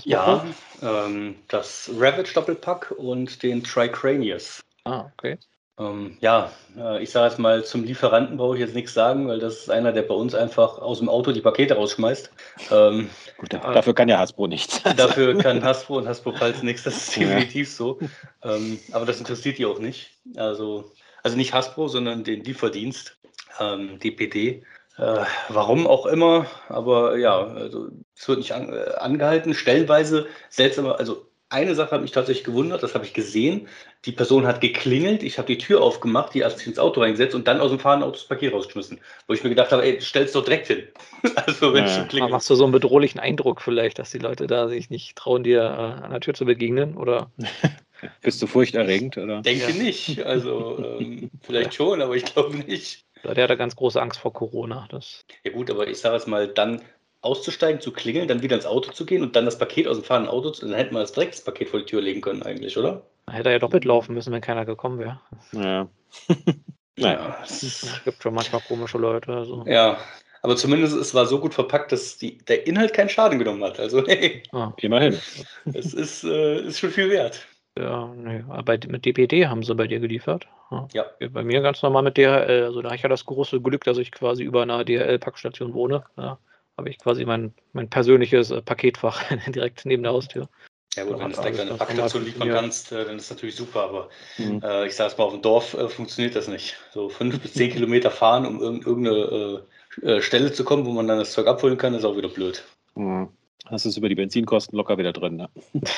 ja, ähm, das Ravage Doppelpack und den Tricranius. Ah, okay. Ähm, ja, äh, ich sage jetzt mal, zum Lieferanten brauche ich jetzt nichts sagen, weil das ist einer, der bei uns einfach aus dem Auto die Pakete rausschmeißt. Ähm, Gut, dafür kann ja Hasbro nichts. dafür kann Hasbro und Hasbro Pulse nichts, das ist definitiv ja. so. Ähm, aber das interessiert die auch nicht. Also, also nicht Hasbro, sondern den Lieferdienst, ähm, DPD. Äh, warum auch immer, aber ja, also es wird nicht an, äh, angehalten. Stellenweise seltsamer, also eine Sache hat mich tatsächlich gewundert, das habe ich gesehen. Die Person hat geklingelt, ich habe die Tür aufgemacht, die hat sich ins Auto reingesetzt und dann aus dem fahrenden Auto das Paket rausgeschmissen. Wo ich mir gedacht habe, ey, stell's doch direkt hin. also wenn ja. klingelt. Machst du so einen bedrohlichen Eindruck vielleicht, dass die Leute da sich nicht trauen, dir äh, an der Tür zu begegnen, oder? Bist du furchterregend, oder? Denke ja. nicht. Also ähm, vielleicht schon, aber ich glaube nicht. Der hatte ganz große Angst vor Corona. Das ja gut, aber ich sage es mal, dann auszusteigen, zu klingeln, dann wieder ins Auto zu gehen und dann das Paket aus dem fahrenden Auto, zu, dann hätten wir das direkt das Paket vor die Tür legen können eigentlich, oder? Dann hätte er ja doppelt laufen müssen, wenn keiner gekommen wäre. Ja. naja. Es gibt schon manchmal komische Leute. Also. Ja, aber zumindest es war so gut verpackt, dass die, der Inhalt keinen Schaden genommen hat. Also hey, ah. immerhin. Es ist, äh, ist schon viel wert. Ja, nee. Aber mit DPD haben sie bei dir geliefert. Ja. Bei mir ganz normal mit DHL. Also da habe ich ja das große Glück, dass ich quasi über einer DHL-Packstation wohne. Da habe ich quasi mein, mein persönliches äh, Paketfach direkt neben der Haustür. Ja gut, wenn du direkt eine Packstation liefern kannst, äh, dann ist das natürlich super, aber mhm. äh, ich sage es mal, auf dem Dorf äh, funktioniert das nicht. So fünf bis zehn Kilometer fahren, um irg irgendeine äh, äh, Stelle zu kommen, wo man dann das Zeug abholen kann, ist auch wieder blöd. Mhm. Das ist über die Benzinkosten locker wieder drin, ne?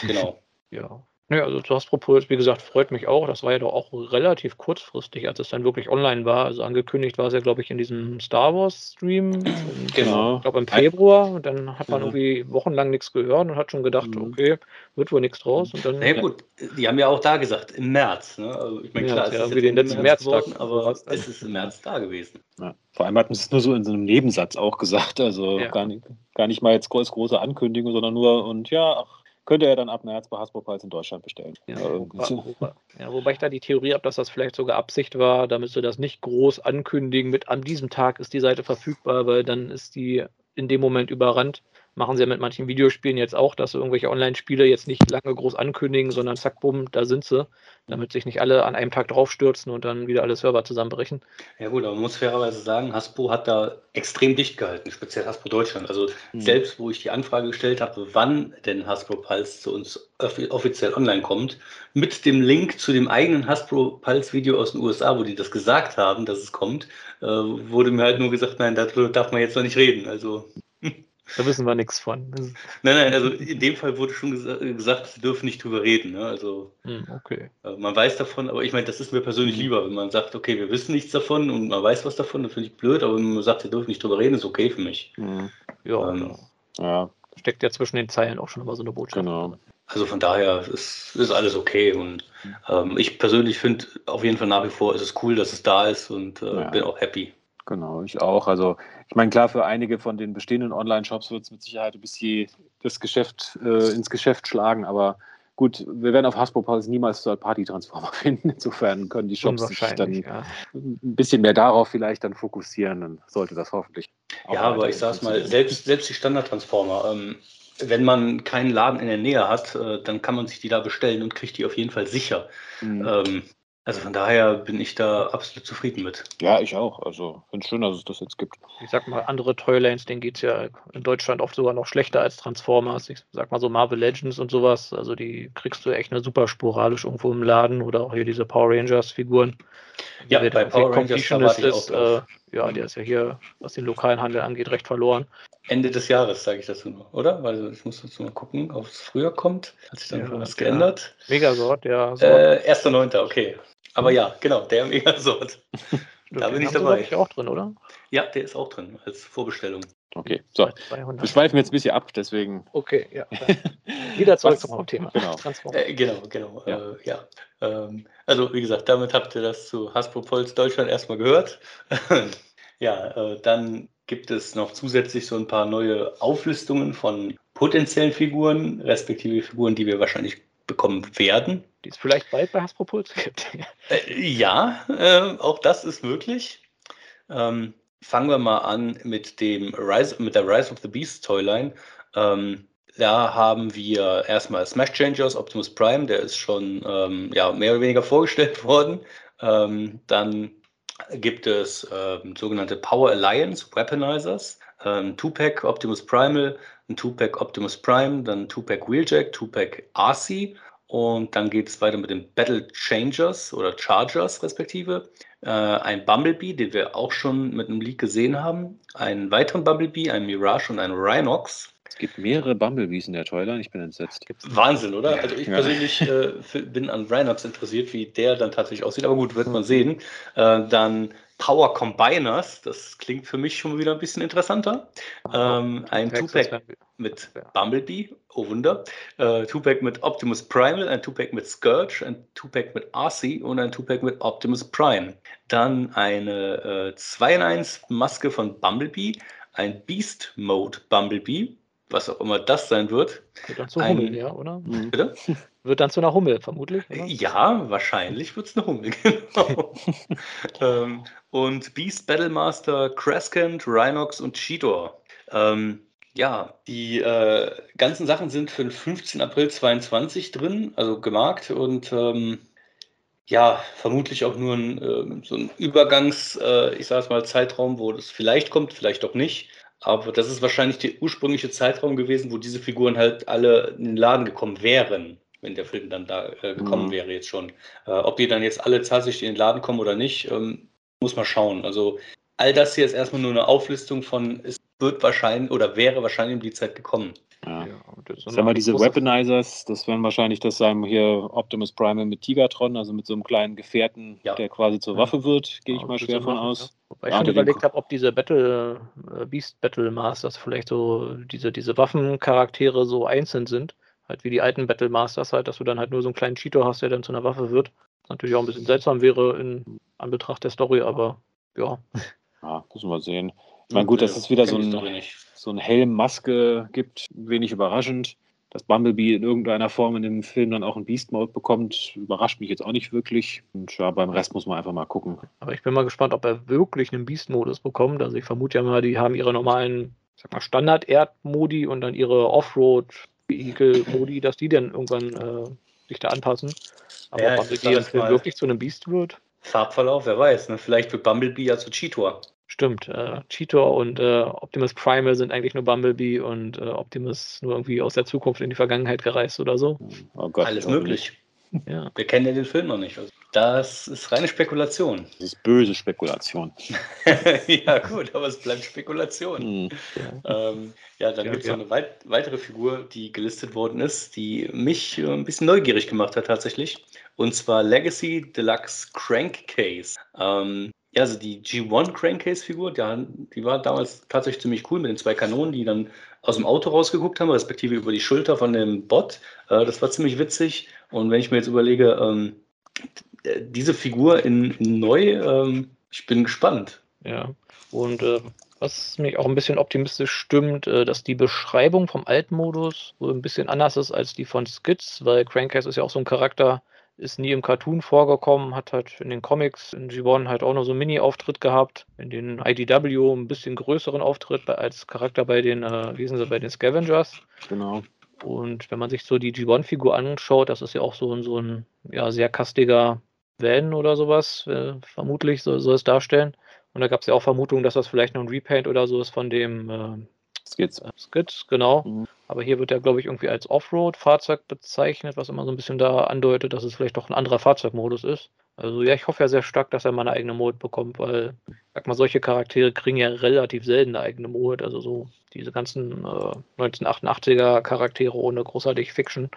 Genau. ja. Ja, also das Propos, wie gesagt, freut mich auch. Das war ja doch auch relativ kurzfristig, als es dann wirklich online war. Also angekündigt war es ja, glaube ich, in diesem Star Wars Stream. Genau. Ich glaube im Februar. Und dann hat man mhm. irgendwie wochenlang nichts gehört und hat schon gedacht, mhm. okay, wird wohl nichts draus. Und dann, Na ja, gut, die haben ja auch da gesagt, im März. Ne? Also ich meine, klar, ja, es ist ja den letzten März, März geworden, aber es ist im März da gewesen. Ja. Vor allem hatten sie es nur so in so einem Nebensatz auch gesagt. Also ja. gar, nicht, gar nicht mal jetzt groß, große Ankündigung, sondern nur und ja, ach, Könnt ihr ja dann ab März bei Hasbro Pulse in Deutschland bestellen. Ja, wobei, ja, wobei ich da die Theorie habe, dass das vielleicht sogar Absicht war, damit sie das nicht groß ankündigen mit an diesem Tag ist die Seite verfügbar, weil dann ist die in dem Moment überrannt machen sie ja mit manchen Videospielen jetzt auch, dass sie irgendwelche Online-Spiele jetzt nicht lange groß ankündigen, sondern zack, bumm, da sind sie, damit sich nicht alle an einem Tag draufstürzen und dann wieder alle Server zusammenbrechen. Ja gut, aber man muss fairerweise sagen, Hasbro hat da extrem dicht gehalten, speziell Hasbro Deutschland. Also mhm. selbst, wo ich die Anfrage gestellt habe, wann denn Hasbro Pulse zu uns offiziell online kommt, mit dem Link zu dem eigenen Hasbro Pulse Video aus den USA, wo die das gesagt haben, dass es kommt, äh, wurde mir halt nur gesagt, nein, darüber darf man jetzt noch nicht reden. Also Da wissen wir nichts von. Nein, nein, also in dem Fall wurde schon gesa gesagt, sie dürfen nicht drüber reden. Ne? Also hm, okay. Äh, man weiß davon, aber ich meine, das ist mir persönlich lieber, wenn man sagt, okay, wir wissen nichts davon und man weiß was davon, dann finde ich blöd, aber wenn man sagt, sie dürfen nicht drüber reden, ist okay für mich. Mhm. Ja, ähm, ja. Steckt ja zwischen den Zeilen auch schon immer so eine Botschaft. Genau. Also von daher ist, ist alles okay und ähm, ich persönlich finde auf jeden Fall nach wie vor ist es cool, dass es da ist und äh, ja. bin auch happy. Genau, ich auch. Also ich meine, klar, für einige von den bestehenden Online-Shops wird es mit Sicherheit bis je das Geschäft äh, ins Geschäft schlagen, aber gut, wir werden auf Hasbro Pulse niemals Third-Party-Transformer finden. Insofern können die Shops sich dann ja. ein bisschen mehr darauf vielleicht dann fokussieren, dann sollte das hoffentlich. Ja, aber ich sag's mal, selbst, selbst die Standard-Transformer, ähm, wenn man keinen Laden in der Nähe hat, äh, dann kann man sich die da bestellen und kriegt die auf jeden Fall sicher. Mhm. Ähm, also von daher bin ich da absolut zufrieden mit. Ja, ich auch. Also finde es schön, dass es das jetzt gibt. Ich sag mal, andere Toylanes, denen geht es ja in Deutschland oft sogar noch schlechter als Transformers. Ich sag mal so Marvel Legends und sowas. Also die kriegst du echt nur super sporadisch irgendwo im Laden oder auch hier diese Power Rangers Figuren. Ja, bei Power Rangers ist, äh, ja, der ist ja hier, was den lokalen Handel angeht, recht verloren. Ende des Jahres, sage ich dazu noch, oder? Weil ich muss jetzt mal gucken, ob es früher kommt. Hat sich dann ja, was geändert? Megasort, ja. Äh, 1.9., okay. Aber ja, genau, der Megasort. da bin ich dabei. Ist auch drin, oder? Ja, der ist auch drin als Vorbestellung. Okay, so. Wir schweifen jetzt ein bisschen ab, deswegen. Okay, ja. Wieder zurück zum Thema. Genau, äh, genau. genau ja. Äh, ja. Ähm, also, wie gesagt, damit habt ihr das zu Hasbro Pulse Deutschland erstmal gehört. ja, äh, dann gibt es noch zusätzlich so ein paar neue Auflistungen von potenziellen Figuren, respektive Figuren, die wir wahrscheinlich bekommen werden. Die es vielleicht bald bei Hasbro Pulse gibt. äh, ja, äh, auch das ist möglich. Ähm, fangen wir mal an mit dem Rise, mit der Rise of the Beast Toyline. Ähm, da haben wir erstmal Smash Changers, Optimus Prime, der ist schon ähm, ja, mehr oder weniger vorgestellt worden. Ähm, dann gibt es ähm, sogenannte Power Alliance Weaponizers, ähm, Two-Pack Optimus Primal, ein Two-Pack Optimus Prime, dann Two-Pack Wheeljack, Two-Pack RC und dann geht es weiter mit den Battle Changers oder Chargers respektive. Äh, ein Bumblebee, den wir auch schon mit einem Leak gesehen haben. Einen weiteren Bumblebee, ein Mirage und ein Rhinox. Es gibt mehrere Bumblebees in der Toyline, ich bin entsetzt. Wahnsinn, oder? Also ich ja. persönlich äh, bin an Rhinox interessiert, wie der dann tatsächlich aussieht. Aber gut, wird man sehen. Äh, dann Power Combiners, das klingt für mich schon wieder ein bisschen interessanter. Ähm, ein Two-Pack mit Bumblebee, oh Wunder. Äh, Two-Pack mit Optimus Primal, ein Two-Pack mit Scourge, ein Two-Pack mit RC und ein Two-Pack mit Optimus Prime. Dann eine äh, 2 in 1 Maske von Bumblebee, ein Beast Mode Bumblebee, was auch immer das sein wird. Wird dann zu ein, Hummel, ja, oder? Mhm. Bitte? Wird dann zu einer Hummel, vermutlich. Oder? Ja, wahrscheinlich wird es eine Hummel, genau. ähm, und Beast Battlemaster, Crescent, Rhinox und Cheetor. Ähm, ja, die äh, ganzen Sachen sind für den 15. April 22 drin, also gemarkt und ähm, ja, vermutlich auch nur ein, äh, so ein Übergangs, äh, ich sage es mal, Zeitraum, wo das vielleicht kommt, vielleicht auch nicht. Aber das ist wahrscheinlich der ursprüngliche Zeitraum gewesen, wo diese Figuren halt alle in den Laden gekommen wären, wenn der Film dann da äh, gekommen mhm. wäre jetzt schon. Äh, ob die dann jetzt alle tatsächlich in den Laden kommen oder nicht, ähm, muss man schauen. Also all das hier ist erstmal nur eine Auflistung von, es wird wahrscheinlich oder wäre wahrscheinlich um die Zeit gekommen. Ja. ja Sag mal, diese Weaponizers, das werden wahrscheinlich das sein, hier Optimus Prime mit Tigatron, also mit so einem kleinen Gefährten, ja. der quasi zur Waffe wird, gehe ich mal schwer von aus. Ja. Wobei ich schon überlegt habe, ob diese Battle, äh, Beast Battle Masters vielleicht so diese, diese Waffencharaktere so einzeln sind. Halt wie die alten Battle Masters halt, dass du dann halt nur so einen kleinen Cheetor hast, der dann zu einer Waffe wird. Natürlich auch ein bisschen seltsam wäre in Anbetracht der Story, aber ja. Ja, müssen wir sehen. Ich meine, gut, dass es wieder so ein, so ein Helm-Maske gibt, wenig überraschend. Dass Bumblebee in irgendeiner Form in dem Film dann auch einen Beast-Mode bekommt, überrascht mich jetzt auch nicht wirklich. Und ja, beim Rest muss man einfach mal gucken. Aber ich bin mal gespannt, ob er wirklich einen Beast-Modus bekommt. Also ich vermute ja mal, die haben ihre normalen, sag mal, Standard-Erd-Modi und dann ihre Offroad-Vehicle-Modi, dass die dann irgendwann äh, sich da anpassen. Aber ja, Bumblebee Film wirklich zu einem Beast wird? Farbverlauf, wer weiß. Ne? Vielleicht wird Bumblebee ja zu Cheetor. Stimmt, äh, Cheetor und äh, Optimus Primal sind eigentlich nur Bumblebee und äh, Optimus nur irgendwie aus der Zukunft in die Vergangenheit gereist oder so. Oh Gott, Alles möglich. Ja. Wir kennen ja den Film noch nicht. Also das ist reine Spekulation. Das ist böse Spekulation. ja, gut, aber es bleibt Spekulation. Mhm. Ähm, ja, dann ja, gibt es ja. noch eine weit weitere Figur, die gelistet worden ist, die mich äh, ein bisschen neugierig gemacht hat tatsächlich. Und zwar Legacy Deluxe Crankcase. Ähm, ja, also die G1 Crankcase-Figur, die, die war damals tatsächlich ziemlich cool mit den zwei Kanonen, die dann aus dem Auto rausgeguckt haben, respektive über die Schulter von dem Bot. Äh, das war ziemlich witzig. Und wenn ich mir jetzt überlege, ähm, diese Figur in, neu, ähm, ich bin gespannt. Ja, und äh, was mich auch ein bisschen optimistisch stimmt, äh, dass die Beschreibung vom Altmodus so ein bisschen anders ist als die von Skids, weil Crankcase ist ja auch so ein Charakter, ist nie im Cartoon vorgekommen, hat halt in den Comics in G1 halt auch noch so einen Mini-Auftritt gehabt, in den IDW ein bisschen größeren Auftritt als Charakter bei den, äh, wie sind sie, bei den Scavengers. Genau. Und wenn man sich so die G1-Figur anschaut, das ist ja auch so, so ein ja, sehr kastiger Van oder sowas, äh, vermutlich soll, soll es darstellen. Und da gab es ja auch Vermutungen, dass das vielleicht noch ein Repaint oder so ist von dem äh, Skids. Skids, genau. Mhm. Aber hier wird er, glaube ich, irgendwie als Offroad-Fahrzeug bezeichnet, was immer so ein bisschen da andeutet, dass es vielleicht doch ein anderer Fahrzeugmodus ist. Also ja, ich hoffe ja sehr stark, dass er mal eine eigene Mode bekommt, weil, sag mal, solche Charaktere kriegen ja relativ selten eine eigene Mode. Also so diese ganzen äh, 1988er Charaktere ohne großartig Fiction.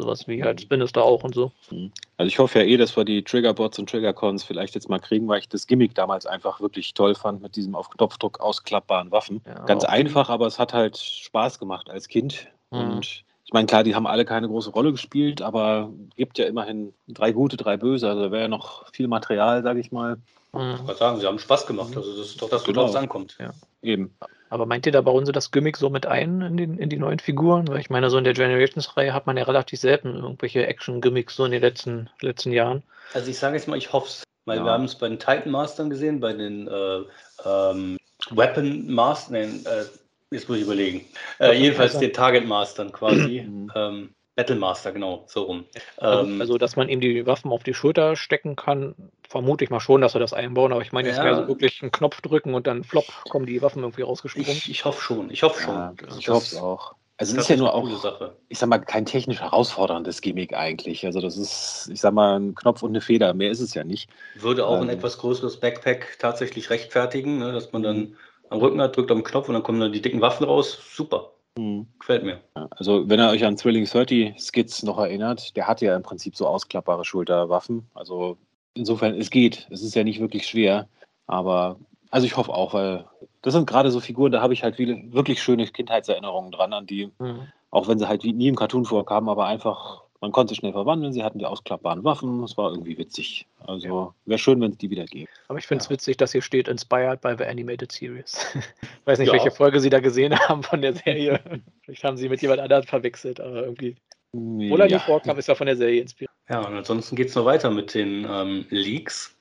Sowas wie halt Spinister auch und so. Mhm. Also ich hoffe ja eh, dass wir die Triggerbots und Triggercons vielleicht jetzt mal kriegen, weil ich das Gimmick damals einfach wirklich toll fand mit diesem auf Knopfdruck ausklappbaren Waffen. Ja, Ganz einfach, aber es hat halt Spaß gemacht als Kind. Mhm. Und ich meine, klar, die haben alle keine große Rolle gespielt, aber gibt ja immerhin drei gute, drei böse. Also da wäre ja noch viel Material, sage ich mal. Mhm. Ich kann sagen, sie haben Spaß gemacht. Also das ist doch das, genau. worauf es ankommt. Ja. Eben. Aber meint ihr, da bauen sie das Gimmick so mit ein in, den, in die neuen Figuren? Weil ich meine, so in der Generations-Reihe hat man ja relativ selten irgendwelche Action-Gimmicks so in den letzten, letzten Jahren. Also ich sage jetzt mal, ich hoffe es. Weil ja. wir haben es bei den Titan Mastern gesehen, bei den äh, ähm, Weapon Mastern, äh, jetzt muss ich überlegen. Äh, jedenfalls den Target Mastern quasi. Mhm. ähm, Battlemaster, genau, so rum. Also, ähm, also, dass man ihm die Waffen auf die Schulter stecken kann, vermute ich mal schon, dass wir das einbauen, aber ich meine, jetzt ja. wäre so wirklich einen Knopf drücken und dann flop, kommen die Waffen irgendwie rausgesprungen. Ich, ich hoffe schon, ich hoffe schon. Ja, ich hoffe es auch. Also es ist ja nur auch, Sache. ich sag mal, kein technisch herausforderndes Gimmick eigentlich. Also das ist, ich sag mal, ein Knopf und eine Feder, mehr ist es ja nicht. Würde auch ähm, ein etwas größeres Backpack tatsächlich rechtfertigen, ne, dass man dann mhm. am Rücken hat, drückt auf den Knopf und dann kommen dann die dicken Waffen raus. Super. Mhm. Gefällt mir. Also, wenn ihr euch an Thrilling 30 Skits noch erinnert, der hat ja im Prinzip so ausklappbare Schulterwaffen. Also, insofern, es geht. Es ist ja nicht wirklich schwer. Aber, also, ich hoffe auch, weil das sind gerade so Figuren, da habe ich halt viele wirklich schöne Kindheitserinnerungen dran, an die, mhm. auch wenn sie halt nie im Cartoon vorkamen, aber einfach man konnte schnell verwandeln, sie hatten die ausklappbaren Waffen, es war irgendwie witzig. Also ja. wäre schön, wenn es die wieder gäbe. Aber ich finde es ja. witzig, dass hier steht Inspired by the Animated Series. ich weiß nicht, ja. welche Folge Sie da gesehen haben von der Serie. Vielleicht haben Sie mit jemand anderem verwechselt, aber irgendwie. Nee, Oder die vorkam, ist ja von der Serie inspiriert. Ja, und ansonsten geht es noch weiter mit den ähm, Leaks.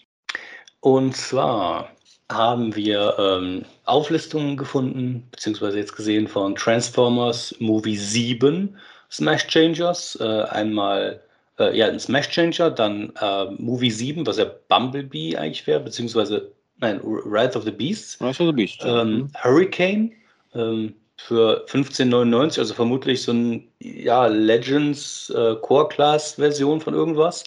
Und zwar haben wir ähm, Auflistungen gefunden, beziehungsweise jetzt gesehen von Transformers Movie 7 Smash Changers. Äh, einmal äh, ja, ein Smash Changer, dann äh, Movie 7, was ja Bumblebee eigentlich wäre, beziehungsweise nein, Wrath of the Beasts. Wrath of the Beasts. Ähm, Hurricane ähm, für 1599, also vermutlich so ein ja, Legends äh, Core Class Version von irgendwas.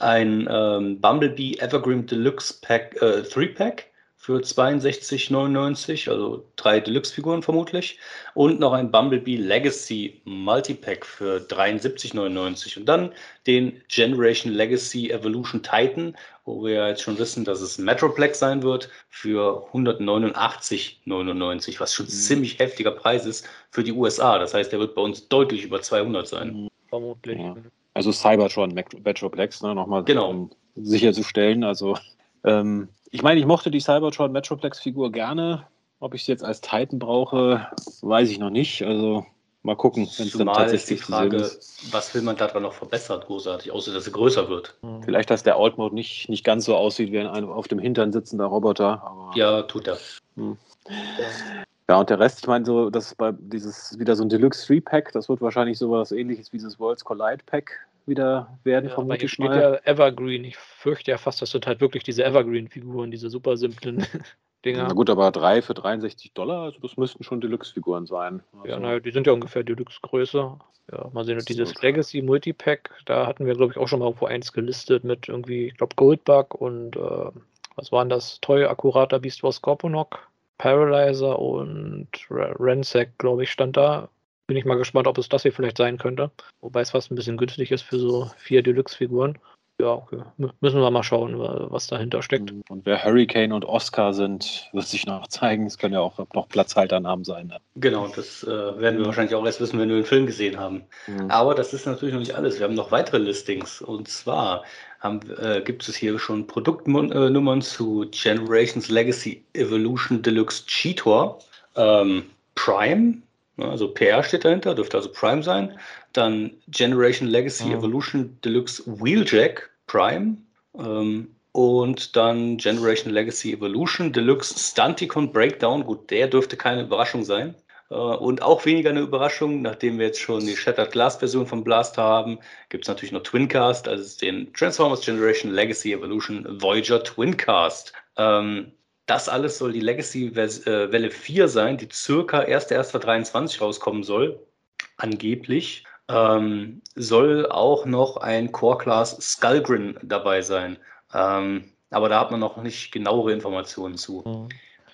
Ein ähm, Bumblebee Evergreen Deluxe Pack, äh, 3 Pack für 62,99, also drei Deluxe-Figuren vermutlich. Und noch ein Bumblebee Legacy Multipack für 73,99. Und dann den Generation Legacy Evolution Titan, wo wir jetzt schon wissen, dass es Metroplex sein wird, für 189,99, was schon mhm. ziemlich heftiger Preis ist für die USA. Das heißt, der wird bei uns deutlich über 200 sein. Mhm. Vermutlich. Ja. Also Cybertron Metroplex, ne, nochmal genau. um sicherzustellen. Also ähm, ich meine, ich mochte die Cybertron Metroplex-Figur gerne. Ob ich sie jetzt als Titan brauche, weiß ich noch nicht. Also mal gucken, wenn es dann tatsächlich die Frage, ist. was will man daran noch verbessern, großartig, außer dass sie größer wird. Mhm. Vielleicht, dass der Alt-Mode nicht, nicht ganz so aussieht wie ein auf dem Hintern sitzender Roboter. ja, tut er. Hm. Ja, und der Rest, ich meine, so, das bei dieses wieder so ein Deluxe 3-Pack, das wird wahrscheinlich sowas ähnliches wie dieses Worlds Collide Pack wieder werden, ja, vermute ich mal. Ja Evergreen. Ich fürchte ja fast, das sind halt wirklich diese Evergreen-Figuren, diese super simplen. Dinger. Na gut, aber drei für 63 Dollar, also das müssten schon Deluxe-Figuren sein. Also ja, naja, die sind ja ungefähr Deluxe-Größe. Ja, mal sehen, dieses Legacy Multipack, da hatten wir, glaube ich, auch schon mal vor eins gelistet mit irgendwie, ich glaube, Goldbug und äh, was waren das? Toy, akkurater Beast Wars Scorponok, Paralyzer und Ransack, glaube ich, stand da. Bin ich mal gespannt, ob es das hier vielleicht sein könnte. Wobei es fast ein bisschen günstig ist für so vier Deluxe-Figuren ja, okay. Müssen wir mal schauen, was dahinter steckt. Und wer Hurricane und Oscar sind, wird sich noch zeigen. Es können ja auch noch Platzhalternamen sein. Ne? Genau, das äh, werden wir wahrscheinlich auch erst wissen, wenn wir den Film gesehen haben. Mhm. Aber das ist natürlich noch nicht alles. Wir haben noch weitere Listings. Und zwar haben, äh, gibt es hier schon Produktnummern äh, zu Generations Legacy Evolution Deluxe Cheetor. Ähm, Prime, also PR steht dahinter, dürfte also Prime sein. Dann Generation Legacy mhm. Evolution Deluxe Wheeljack Prime. Ähm, und dann Generation Legacy Evolution Deluxe Stunticon Breakdown. Gut, der dürfte keine Überraschung sein. Äh, und auch weniger eine Überraschung, nachdem wir jetzt schon die Shattered Glass Version von Blaster haben, gibt es natürlich noch Twincast, also den Transformers Generation Legacy Evolution Voyager Twincast. Ähm, das alles soll die Legacy äh, Welle 4 sein, die circa 1.1.23 rauskommen soll, angeblich ähm, soll auch noch ein Core Class Skullgrin dabei sein. Ähm, aber da hat man noch nicht genauere Informationen zu. Mhm.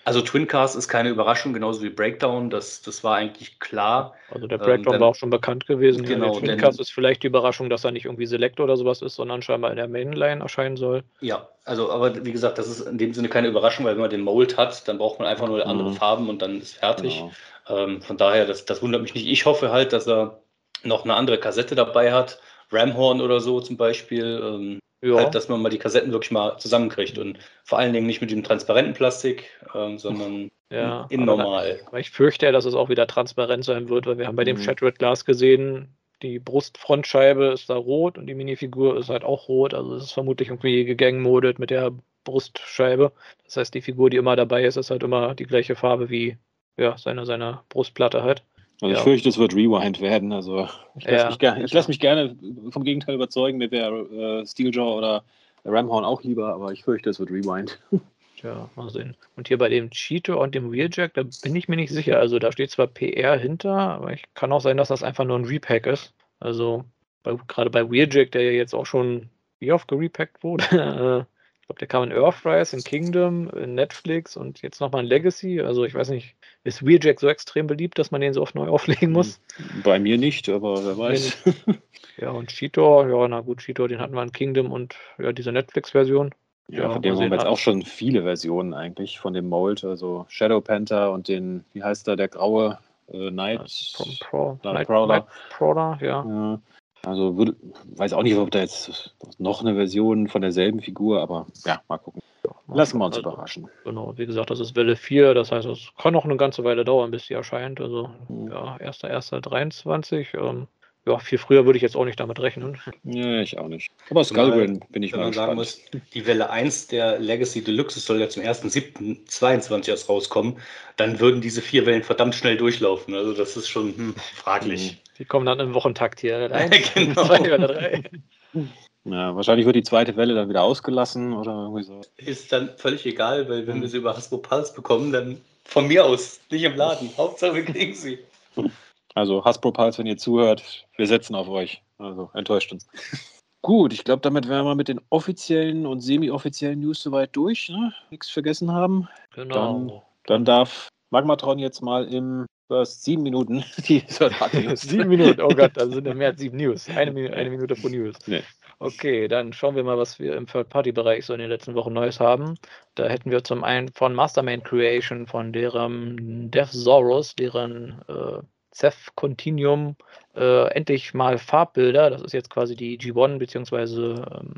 Also Twincast ist keine Überraschung, genauso wie Breakdown, das, das war eigentlich klar. Also der Breakdown ähm, war auch schon bekannt gewesen. Genau, der Twincast denn, ist vielleicht die Überraschung, dass er nicht irgendwie Select oder sowas ist, sondern scheinbar in der Mainline erscheinen soll. Ja, also aber wie gesagt, das ist in dem Sinne keine Überraschung, weil wenn man den Mold hat, dann braucht man einfach nur andere mhm. Farben und dann ist fertig. Genau. Ähm, von daher, das, das wundert mich nicht. Ich hoffe halt, dass er noch eine andere Kassette dabei hat, Ramhorn oder so zum Beispiel. Ähm, ja. halt, dass man mal die Kassetten wirklich mal zusammenkriegt und vor allen Dingen nicht mit dem transparenten Plastik, ähm, sondern ja, in normal. Da, ich fürchte ja, dass es auch wieder transparent sein wird, weil wir haben bei dem mhm. Shattered Glass gesehen, die Brustfrontscheibe ist da rot und die Minifigur ist halt auch rot. Also es ist vermutlich irgendwie gegangmodet mit der Brustscheibe. Das heißt, die Figur, die immer dabei ist, ist halt immer die gleiche Farbe wie ja, seine, seine Brustplatte halt. Also ich fürchte, es wird Rewind werden. Also ich lasse ja. mich, ger lass mich, gerne vom Gegenteil überzeugen. Mir wäre äh, Steeljaw oder Ramhorn auch lieber, aber ich fürchte, es wird Rewind. Ja, mal sehen. Und hier bei dem Cheeto und dem Wheeljack, da bin ich mir nicht sicher. Also da steht zwar PR hinter, aber ich kann auch sein, dass das einfach nur ein Repack ist. Also bei, gerade bei Wheeljack, der ja jetzt auch schon wie oft gerepackt wurde, äh, glaube, der kam in Earthrise, in Kingdom, in Netflix und jetzt nochmal in Legacy. Also ich weiß nicht, ist Wheeljack so extrem beliebt, dass man den so oft neu auflegen muss? Bei mir nicht, aber wer weiß. ja, und Cheetor, ja, na gut, Cheetor, den hatten wir in Kingdom und ja, diese Netflix-Version. Ja, ja, von dem haben wir jetzt auch schon viele Versionen eigentlich von dem Mold, also Shadow Panther und den, wie heißt da, der graue äh, Night, Pro, Pro, Night Prowler. Night Prowler, ja. ja. Also würde, weiß auch nicht, ob da jetzt noch eine Version von derselben Figur, aber ja, mal gucken. Lassen wir uns also, überraschen. Genau, wie gesagt, das ist Welle 4, das heißt, es kann noch eine ganze Weile dauern, bis sie erscheint. Also mhm. ja, 1.1.23. Ähm, ja, viel früher würde ich jetzt auch nicht damit rechnen. Ja, ich auch nicht. Aber Skullgrin bin ich wenn mal man sagen muss, die Welle 1 der Legacy Deluxe soll ja zum 1.7.22 erst rauskommen, dann würden diese vier Wellen verdammt schnell durchlaufen. Also das ist schon hm, fraglich. Mhm. Die kommen dann im Wochentakt hier. Eins, genau. zwei oder drei. Ja, wahrscheinlich wird die zweite Welle dann wieder ausgelassen oder irgendwie so. Ist dann völlig egal, weil wenn mhm. wir sie über Hasbro Pulse bekommen, dann von mir aus, nicht im Laden. Hauptsache wir kriegen sie. Also Hasbro Pulse, wenn ihr zuhört, wir setzen auf euch. Also enttäuscht uns. Gut, ich glaube, damit wären wir mit den offiziellen und semi-offiziellen News soweit durch. Ne? Nichts vergessen haben. Genau. Dann, dann darf Magmatron jetzt mal im hast sieben Minuten. Die sieben Minuten, oh Gott, da sind ja mehr als sieben News. Eine, Minute, eine Minute pro News. Nee. Okay, dann schauen wir mal, was wir im Third-Party-Bereich so in den letzten Wochen Neues haben. Da hätten wir zum einen von Mastermind Creation, von deren Death Zorus, deren äh, Ceph Continuum, äh, endlich mal Farbbilder. Das ist jetzt quasi die G1 bzw. Ähm,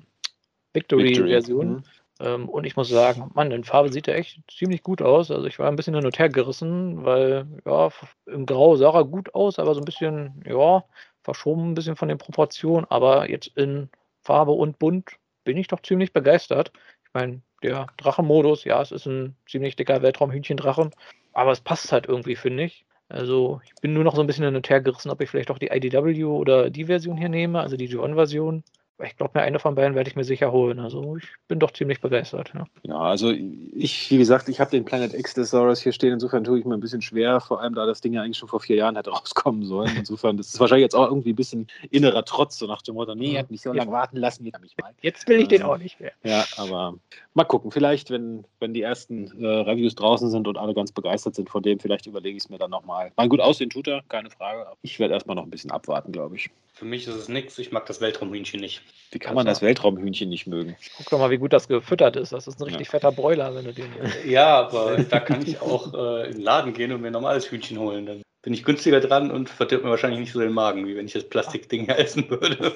Victory-Version. Victory. Mhm. Ähm, und ich muss sagen, Mann, in Farbe sieht er echt ziemlich gut aus. Also ich war ein bisschen hin und her gerissen, weil ja, im Grau sah er gut aus, aber so ein bisschen, ja, verschoben ein bisschen von den Proportionen. Aber jetzt in Farbe und bunt bin ich doch ziemlich begeistert. Ich meine, der Drachenmodus, ja, es ist ein ziemlich dicker Weltraumhühnchendrachen, aber es passt halt irgendwie, finde ich. Also ich bin nur noch so ein bisschen hin und her gerissen, ob ich vielleicht auch die IDW oder die Version hier nehme, also die G1-Version. Ich glaube, mir eine von beiden werde ich mir sicher holen. Also ich bin doch ziemlich begeistert. Ja, ja also ich, wie gesagt, ich habe den Planet X Thesaurus hier stehen. Insofern tue ich mir ein bisschen schwer, vor allem da das Ding ja eigentlich schon vor vier Jahren hätte rauskommen sollen. Insofern, das ist wahrscheinlich jetzt auch irgendwie ein bisschen innerer Trotz, so nach dem Motto, nee, hat mich so lange warten lassen, jetzt mich mal. Jetzt will ich den auch nicht mehr. Ja, aber mal gucken. Vielleicht, wenn, wenn die ersten äh, Reviews draußen sind und alle ganz begeistert sind von dem, vielleicht überlege ich es mir dann nochmal. Mal gut aussehen tut er, keine Frage. Ich werde erstmal noch ein bisschen abwarten, glaube ich. Für mich ist es nichts. Ich mag das Weltraumhühnchen nicht. Wie kann man das Weltraumhühnchen nicht mögen? Guck doch mal, wie gut das gefüttert ist. Das ist ein richtig ja. fetter Bräuler, wenn du den. Ja, aber da kann ich auch äh, in den Laden gehen und mir ein normales Hühnchen holen. Dann bin ich günstiger dran und verdirbt mir wahrscheinlich nicht so den Magen, wie wenn ich das Plastikding hier essen würde.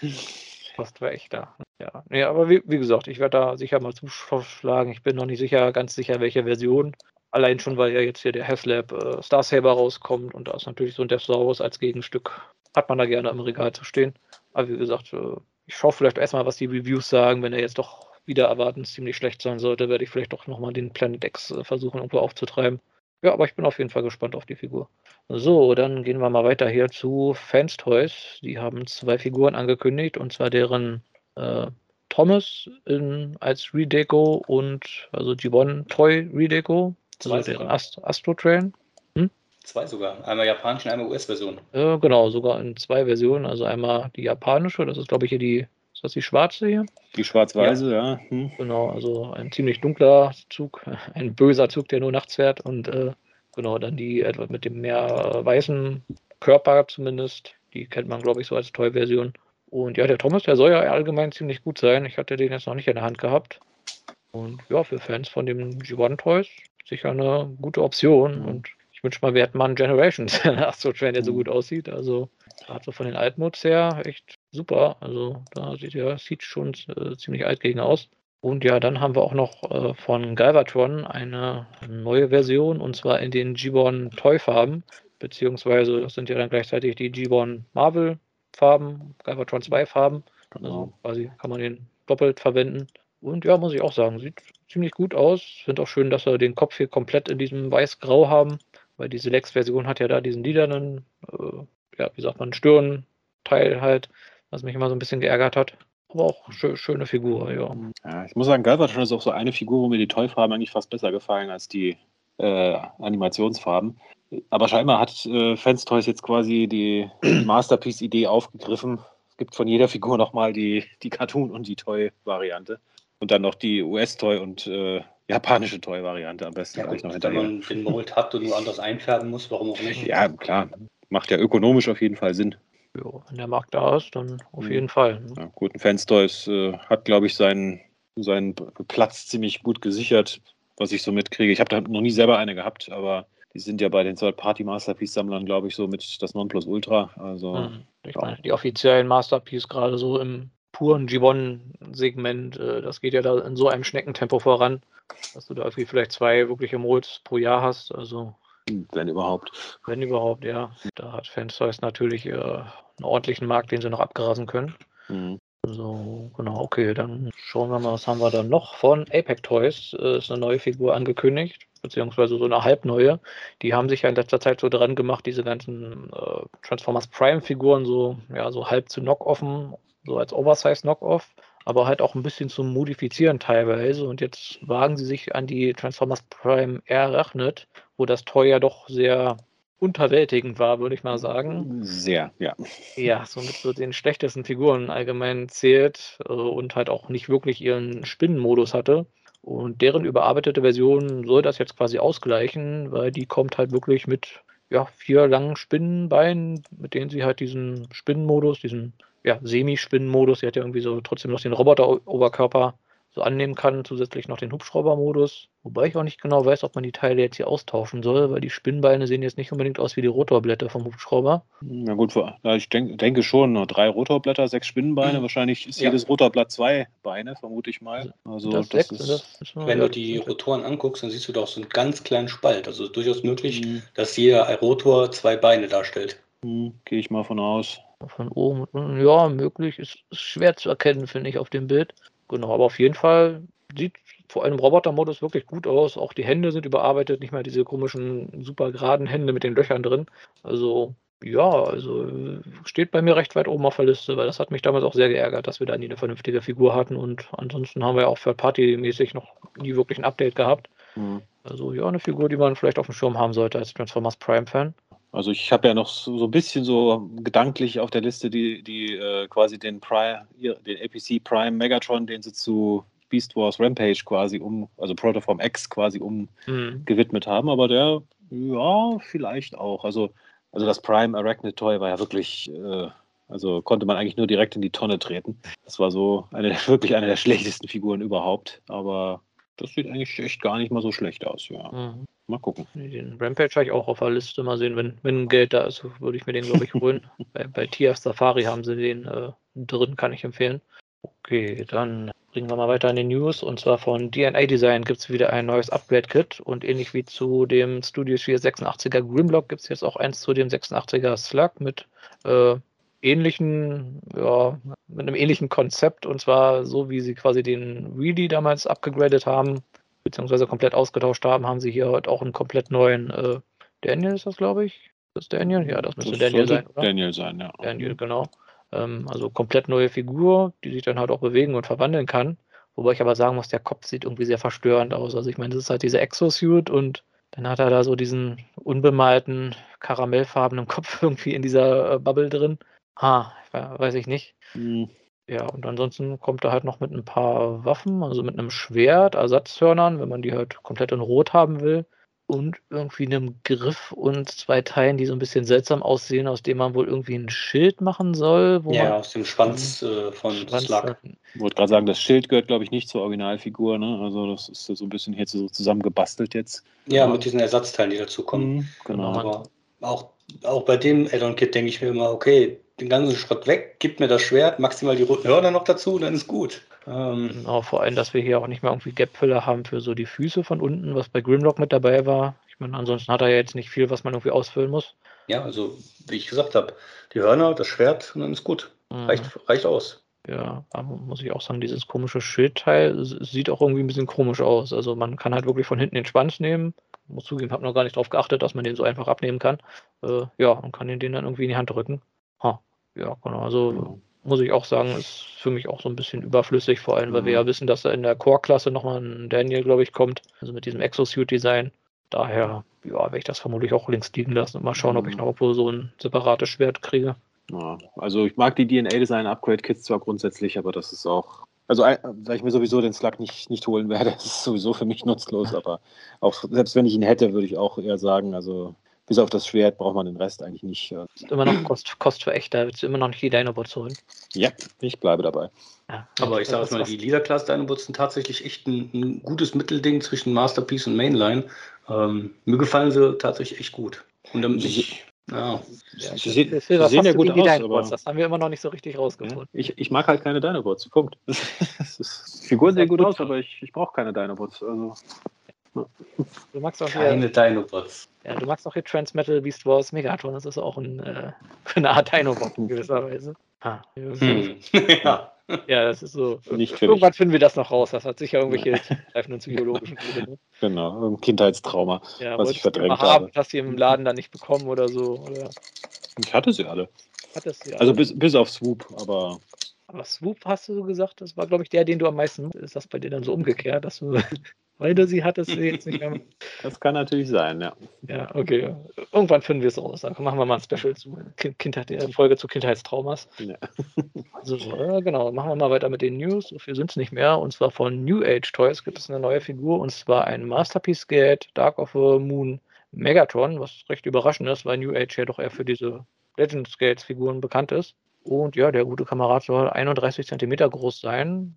Fast wäre echt da. Ja, nee, aber wie, wie gesagt, ich werde da sicher mal zuschlagen. Ich bin noch nicht sicher, ganz sicher, welche Version. Allein schon, weil ja jetzt hier der Haslab äh, Star Saber rauskommt und da ist natürlich so ein Death Saurus als Gegenstück. Hat man da gerne im Regal zu stehen. Aber wie gesagt, äh, ich schaue vielleicht erstmal, was die Reviews sagen. Wenn er jetzt doch wieder erwarten ziemlich schlecht sein sollte, werde ich vielleicht doch nochmal den Planet X äh, versuchen, irgendwo aufzutreiben. Ja, aber ich bin auf jeden Fall gespannt auf die Figur. So, dann gehen wir mal weiter hier zu Fans Toys. Die haben zwei Figuren angekündigt und zwar deren äh, Thomas in, als Redeco und also G1 Toy Redeco also deren Ast Astro Train. Zwei sogar. Einmal japanische und einmal US-Version. Äh, genau, sogar in zwei Versionen. Also einmal die japanische, das ist glaube ich hier die, ist das die schwarze hier? Die schwarz-weiße, ja. ja. Hm. Genau, also ein ziemlich dunkler Zug, ein böser Zug, der nur nachts fährt und äh, genau, dann die etwa mit dem mehr weißen Körper zumindest. Die kennt man, glaube ich, so als Toy-Version. Und ja, der Thomas, der soll ja allgemein ziemlich gut sein. Ich hatte den jetzt noch nicht in der Hand gehabt. Und ja, für Fans von dem G1 Toys sicher eine gute Option. Mhm. Und ich wünsche mal, wir hätten mal einen Generations Astro Train, der so mhm. gut aussieht. Also gerade so von den Altmods her echt super. Also da sieht der Siege schon äh, ziemlich alt gegen aus. Und ja, dann haben wir auch noch äh, von Galvatron eine neue Version und zwar in den G-Born Toy-Farben, beziehungsweise das sind ja dann gleichzeitig die G-Born Marvel-Farben, Galvatron 2-Farben. Also genau. quasi kann man den doppelt verwenden. Und ja, muss ich auch sagen, sieht ziemlich gut aus. Finde auch schön, dass wir den Kopf hier komplett in diesem weiß-grau haben, weil diese Lex-Version hat ja da diesen lilanen, äh, ja, wie sagt man, Stirnteil halt, was mich immer so ein bisschen geärgert hat. Aber auch schö schöne Figur, ja. ja. Ich muss sagen, Galvatron ist auch so eine Figur, wo mir die Toy-Farben eigentlich fast besser gefallen als die äh, Animationsfarben. Aber scheinbar hat äh, Fans Toys jetzt quasi die Masterpiece-Idee aufgegriffen. Es gibt von jeder Figur nochmal die, die Cartoon- und die Toy-Variante. Und dann noch die US-Toy und äh, japanische Toy-Variante am besten ja, gleich noch hinterher. Wenn man den Mold hat und nur anders einfärben muss, warum auch nicht? Ja, klar. Macht ja ökonomisch auf jeden Fall Sinn. Ja, wenn der Markt da ist, dann auf mhm. jeden Fall. Ne? Ja, gut, ein Fanstoys äh, hat, glaube ich, seinen, seinen Platz ziemlich gut gesichert, was ich so mitkriege. Ich habe da noch nie selber eine gehabt, aber die sind ja bei den Third-Party-Masterpiece-Sammlern, glaube ich, so mit das Nonplusultra. Also, mhm. Ich meine, die offiziellen Masterpiece gerade so im puren Gibbon-Segment, äh, das geht ja da in so einem Schneckentempo voran, dass du da irgendwie vielleicht zwei wirkliche Modes pro Jahr hast. Also wenn überhaupt. Wenn überhaupt, ja. Da hat Fansize natürlich äh, einen ordentlichen Markt, den sie noch abgrasen können. Mhm. So, genau, okay, dann schauen wir mal, was haben wir dann noch von Apex Toys. Äh, ist eine neue Figur angekündigt, beziehungsweise so eine halbneue. Die haben sich ja in letzter Zeit so dran gemacht, diese ganzen äh, Transformers Prime-Figuren so, ja, so halb zu Knock-Offen so als Oversize-Knockoff, aber halt auch ein bisschen zum Modifizieren teilweise. Und jetzt wagen sie sich an die Transformers Prime errechnet, wo das Toy ja doch sehr unterwältigend war, würde ich mal sagen. Sehr, ja. Ja, somit so den schlechtesten Figuren allgemein zählt äh, und halt auch nicht wirklich ihren Spinnenmodus hatte. Und deren überarbeitete Version soll das jetzt quasi ausgleichen, weil die kommt halt wirklich mit ja, vier langen Spinnenbeinen, mit denen sie halt diesen Spinnenmodus, diesen ja, Semi-Spinnen-Modus. Sie hat ja irgendwie so trotzdem noch den Roboter-Oberkörper so annehmen kann, zusätzlich noch den Hubschrauber-Modus. Wobei ich auch nicht genau weiß, ob man die Teile jetzt hier austauschen soll, weil die Spinnbeine sehen jetzt nicht unbedingt aus wie die Rotorblätter vom Hubschrauber. Na gut, ich denk, denke schon, nur drei Rotorblätter, sechs Spinnenbeine. Mhm. Wahrscheinlich ist ja. jedes Rotorblatt zwei Beine, vermute ich mal. Also das, das sechs, ist, das wenn du die Rotoren anguckst, dann siehst du doch so einen ganz kleinen Spalt. Also durchaus möglich, mhm. dass jeder Rotor zwei Beine darstellt. Mhm, Gehe ich mal von aus. Von oben, ja, möglich. Ist, ist schwer zu erkennen, finde ich, auf dem Bild. Genau, aber auf jeden Fall sieht vor einem Robotermodus wirklich gut aus. Auch die Hände sind überarbeitet, nicht mehr diese komischen, super geraden Hände mit den Löchern drin. Also Ja, also steht bei mir recht weit oben auf der Liste, weil das hat mich damals auch sehr geärgert, dass wir da nie eine vernünftige Figur hatten und ansonsten haben wir ja auch Third-Party-mäßig noch nie wirklich ein Update gehabt. Mhm. Also ja, eine Figur, die man vielleicht auf dem Schirm haben sollte als Transformers Prime-Fan. Also ich habe ja noch so, so, ein bisschen so gedanklich auf der Liste die, die äh, quasi den Prime, den APC Prime Megatron, den sie zu Beast Wars Rampage quasi um, also Protoform X quasi um mhm. gewidmet haben, aber der, ja, vielleicht auch. Also, also das Prime Arachnid Toy war ja wirklich, äh, also konnte man eigentlich nur direkt in die Tonne treten. Das war so eine, wirklich eine der schlechtesten Figuren überhaupt, aber das sieht eigentlich echt gar nicht mal so schlecht aus, ja. Mhm. Mal gucken. Den Rampage habe ich auch auf der Liste. Mal sehen, wenn, wenn Geld da ist, würde ich mir den, glaube ich, holen. bei, bei TF Safari haben sie den äh, drin, kann ich empfehlen. Okay, dann bringen wir mal weiter in den News. Und zwar von DNA Design gibt es wieder ein neues Upgrade-Kit. Und ähnlich wie zu dem Studio 486er Grimlock gibt es jetzt auch eins zu dem 86er Slug mit äh, ähnlichen, ja, mit einem ähnlichen Konzept. Und zwar so, wie sie quasi den Wheelie damals abgegradet haben, beziehungsweise komplett ausgetauscht haben, haben sie hier heute auch einen komplett neuen äh, Daniel ist das, glaube ich. Ist das Daniel? Ja, das müsste das Daniel sein, oder? Daniel sein, ja. Daniel, genau. Ähm, also komplett neue Figur, die sich dann halt auch bewegen und verwandeln kann. Wobei ich aber sagen muss, der Kopf sieht irgendwie sehr verstörend aus. Also ich meine, das ist halt diese Exosuit und dann hat er da so diesen unbemalten, karamellfarbenen Kopf irgendwie in dieser äh, Bubble drin. Ah, weiß ich nicht. Mhm. Ja, und ansonsten kommt er halt noch mit ein paar Waffen, also mit einem Schwert, Ersatzhörnern, wenn man die halt komplett in Rot haben will und irgendwie einem Griff und zwei Teilen, die so ein bisschen seltsam aussehen, aus dem man wohl irgendwie ein Schild machen soll. ja, aus dem Schwanz äh, von Schwanz Slug. Ich wollte gerade sagen, das Schild gehört, glaube ich, nicht zur Originalfigur. Ne? Also das ist so ein bisschen hier so zusammengebastelt jetzt. Ja, mit diesen Ersatzteilen, die dazu kommen. Mhm, genau. Aber auch, auch bei dem Add-on-Kit denke ich mir immer, okay, den ganzen Schrott weg, gib mir das Schwert, maximal die roten Hörner noch dazu, dann ist gut. Ähm, genau, vor allem, dass wir hier auch nicht mehr irgendwie Gapfüller haben für so die Füße von unten, was bei Grimlock mit dabei war. Ich meine, ansonsten hat er ja jetzt nicht viel, was man irgendwie ausfüllen muss. Ja, also wie ich gesagt habe, die Hörner, das Schwert und dann ist gut. Mhm. Reicht, reicht aus. Ja, aber muss ich auch sagen, dieses komische Schildteil sieht auch irgendwie ein bisschen komisch aus. Also man kann halt wirklich von hinten den Schwanz nehmen. Ich muss zugeben, habe noch gar nicht darauf geachtet, dass man den so einfach abnehmen kann. Äh, ja, und kann den, den dann irgendwie in die Hand drücken. Ja, genau. Also mhm muss ich auch sagen, ist für mich auch so ein bisschen überflüssig, vor allem, weil mhm. wir ja wissen, dass da in der Core-Klasse nochmal ein Daniel, glaube ich, kommt, also mit diesem Exosuit-Design. Daher, ja, werde ich das vermutlich auch links liegen lassen und mal schauen, mhm. ob ich mhm. noch irgendwo so ein separates Schwert kriege. Ja, also ich mag die DNA-Design-Upgrade-Kits zwar grundsätzlich, aber das ist auch, also weil ich mir sowieso den Slug nicht, nicht holen werde, ist sowieso für mich nutzlos, aber auch selbst wenn ich ihn hätte, würde ich auch eher sagen, also bis auf das Schwert braucht man den Rest eigentlich nicht. Ist immer noch Kost, Kost für echt, da willst du immer noch nicht die Dinobots holen. Ja, ich bleibe dabei. Ja, Aber ich sage jetzt mal, die Leader-Class Dinobots sind tatsächlich echt ein, ein, gutes Mittelding zwischen Masterpiece und Mainline. Ähm, mir gefallen sie tatsächlich echt gut. Und dann ich, ja. ja sie, sie, sie sehen ja gut aus, Dinobots, das haben wir immer noch nicht so richtig rausgefunden. Ja, ich, ich, mag halt keine Dinobots, Punkt. Figuren sehen gut aus, aber ich, ich brauche keine Dinobots. Also. Du magst auch Keine hier, Dinobots. Ja, du magst auch hier Transmetal Beast Wars Megatron. Das ist auch ein, äh, eine Art Dinobot in gewisser Weise. Ah, hm. ja. ja, das ist so. Nicht Irgendwann finden wir das noch raus. Das hat sicher irgendwelche greifenden psychologischen Gründe. Genau, ein Kindheitstrauma, ja, was ich verdrängt habe. Haben, hast du im Laden dann nicht bekommen oder so? Oder? Ich hatte sie alle. Hattest sie alle? Also bis, bis auf Swoop, aber. Aber Swoop hast du so gesagt, das war, glaube ich, der, den du am meisten. Ist das bei dir dann so umgekehrt, dass du weil du sie hattest, sie jetzt nicht mehr. Das kann natürlich sein, ja. Ja, okay. Irgendwann finden wir es raus. Dann machen wir mal ein Special zu Kindheit, eine Folge zu Kindheitstraumas. Ja. Also, äh, genau, machen wir mal weiter mit den News. So viel sind es nicht mehr. Und zwar von New Age Toys gibt es eine neue Figur und zwar ein Masterpiece Gate Dark of the Moon Megatron, was recht überraschend ist, weil New Age ja doch eher für diese Legends Gates Figuren bekannt ist. Und ja, der gute Kamerad soll 31 cm groß sein.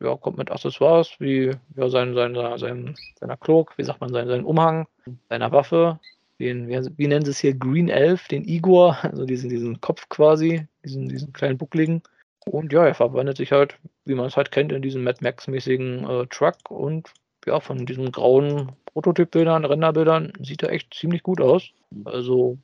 Ja, kommt mit Accessoires wie ja, sein, sein, sein, seiner Cloak, wie sagt man, sein, sein Umhang, seiner Waffe, den, wie, wie nennen sie es hier, Green Elf, den Igor, also diesen, diesen Kopf quasi, diesen, diesen kleinen buckligen. Und ja, er verwandelt sich halt, wie man es halt kennt, in diesen Mad Max-mäßigen äh, Truck und ja, von diesen grauen Prototypbildern, Renderbildern sieht er echt ziemlich gut aus. Also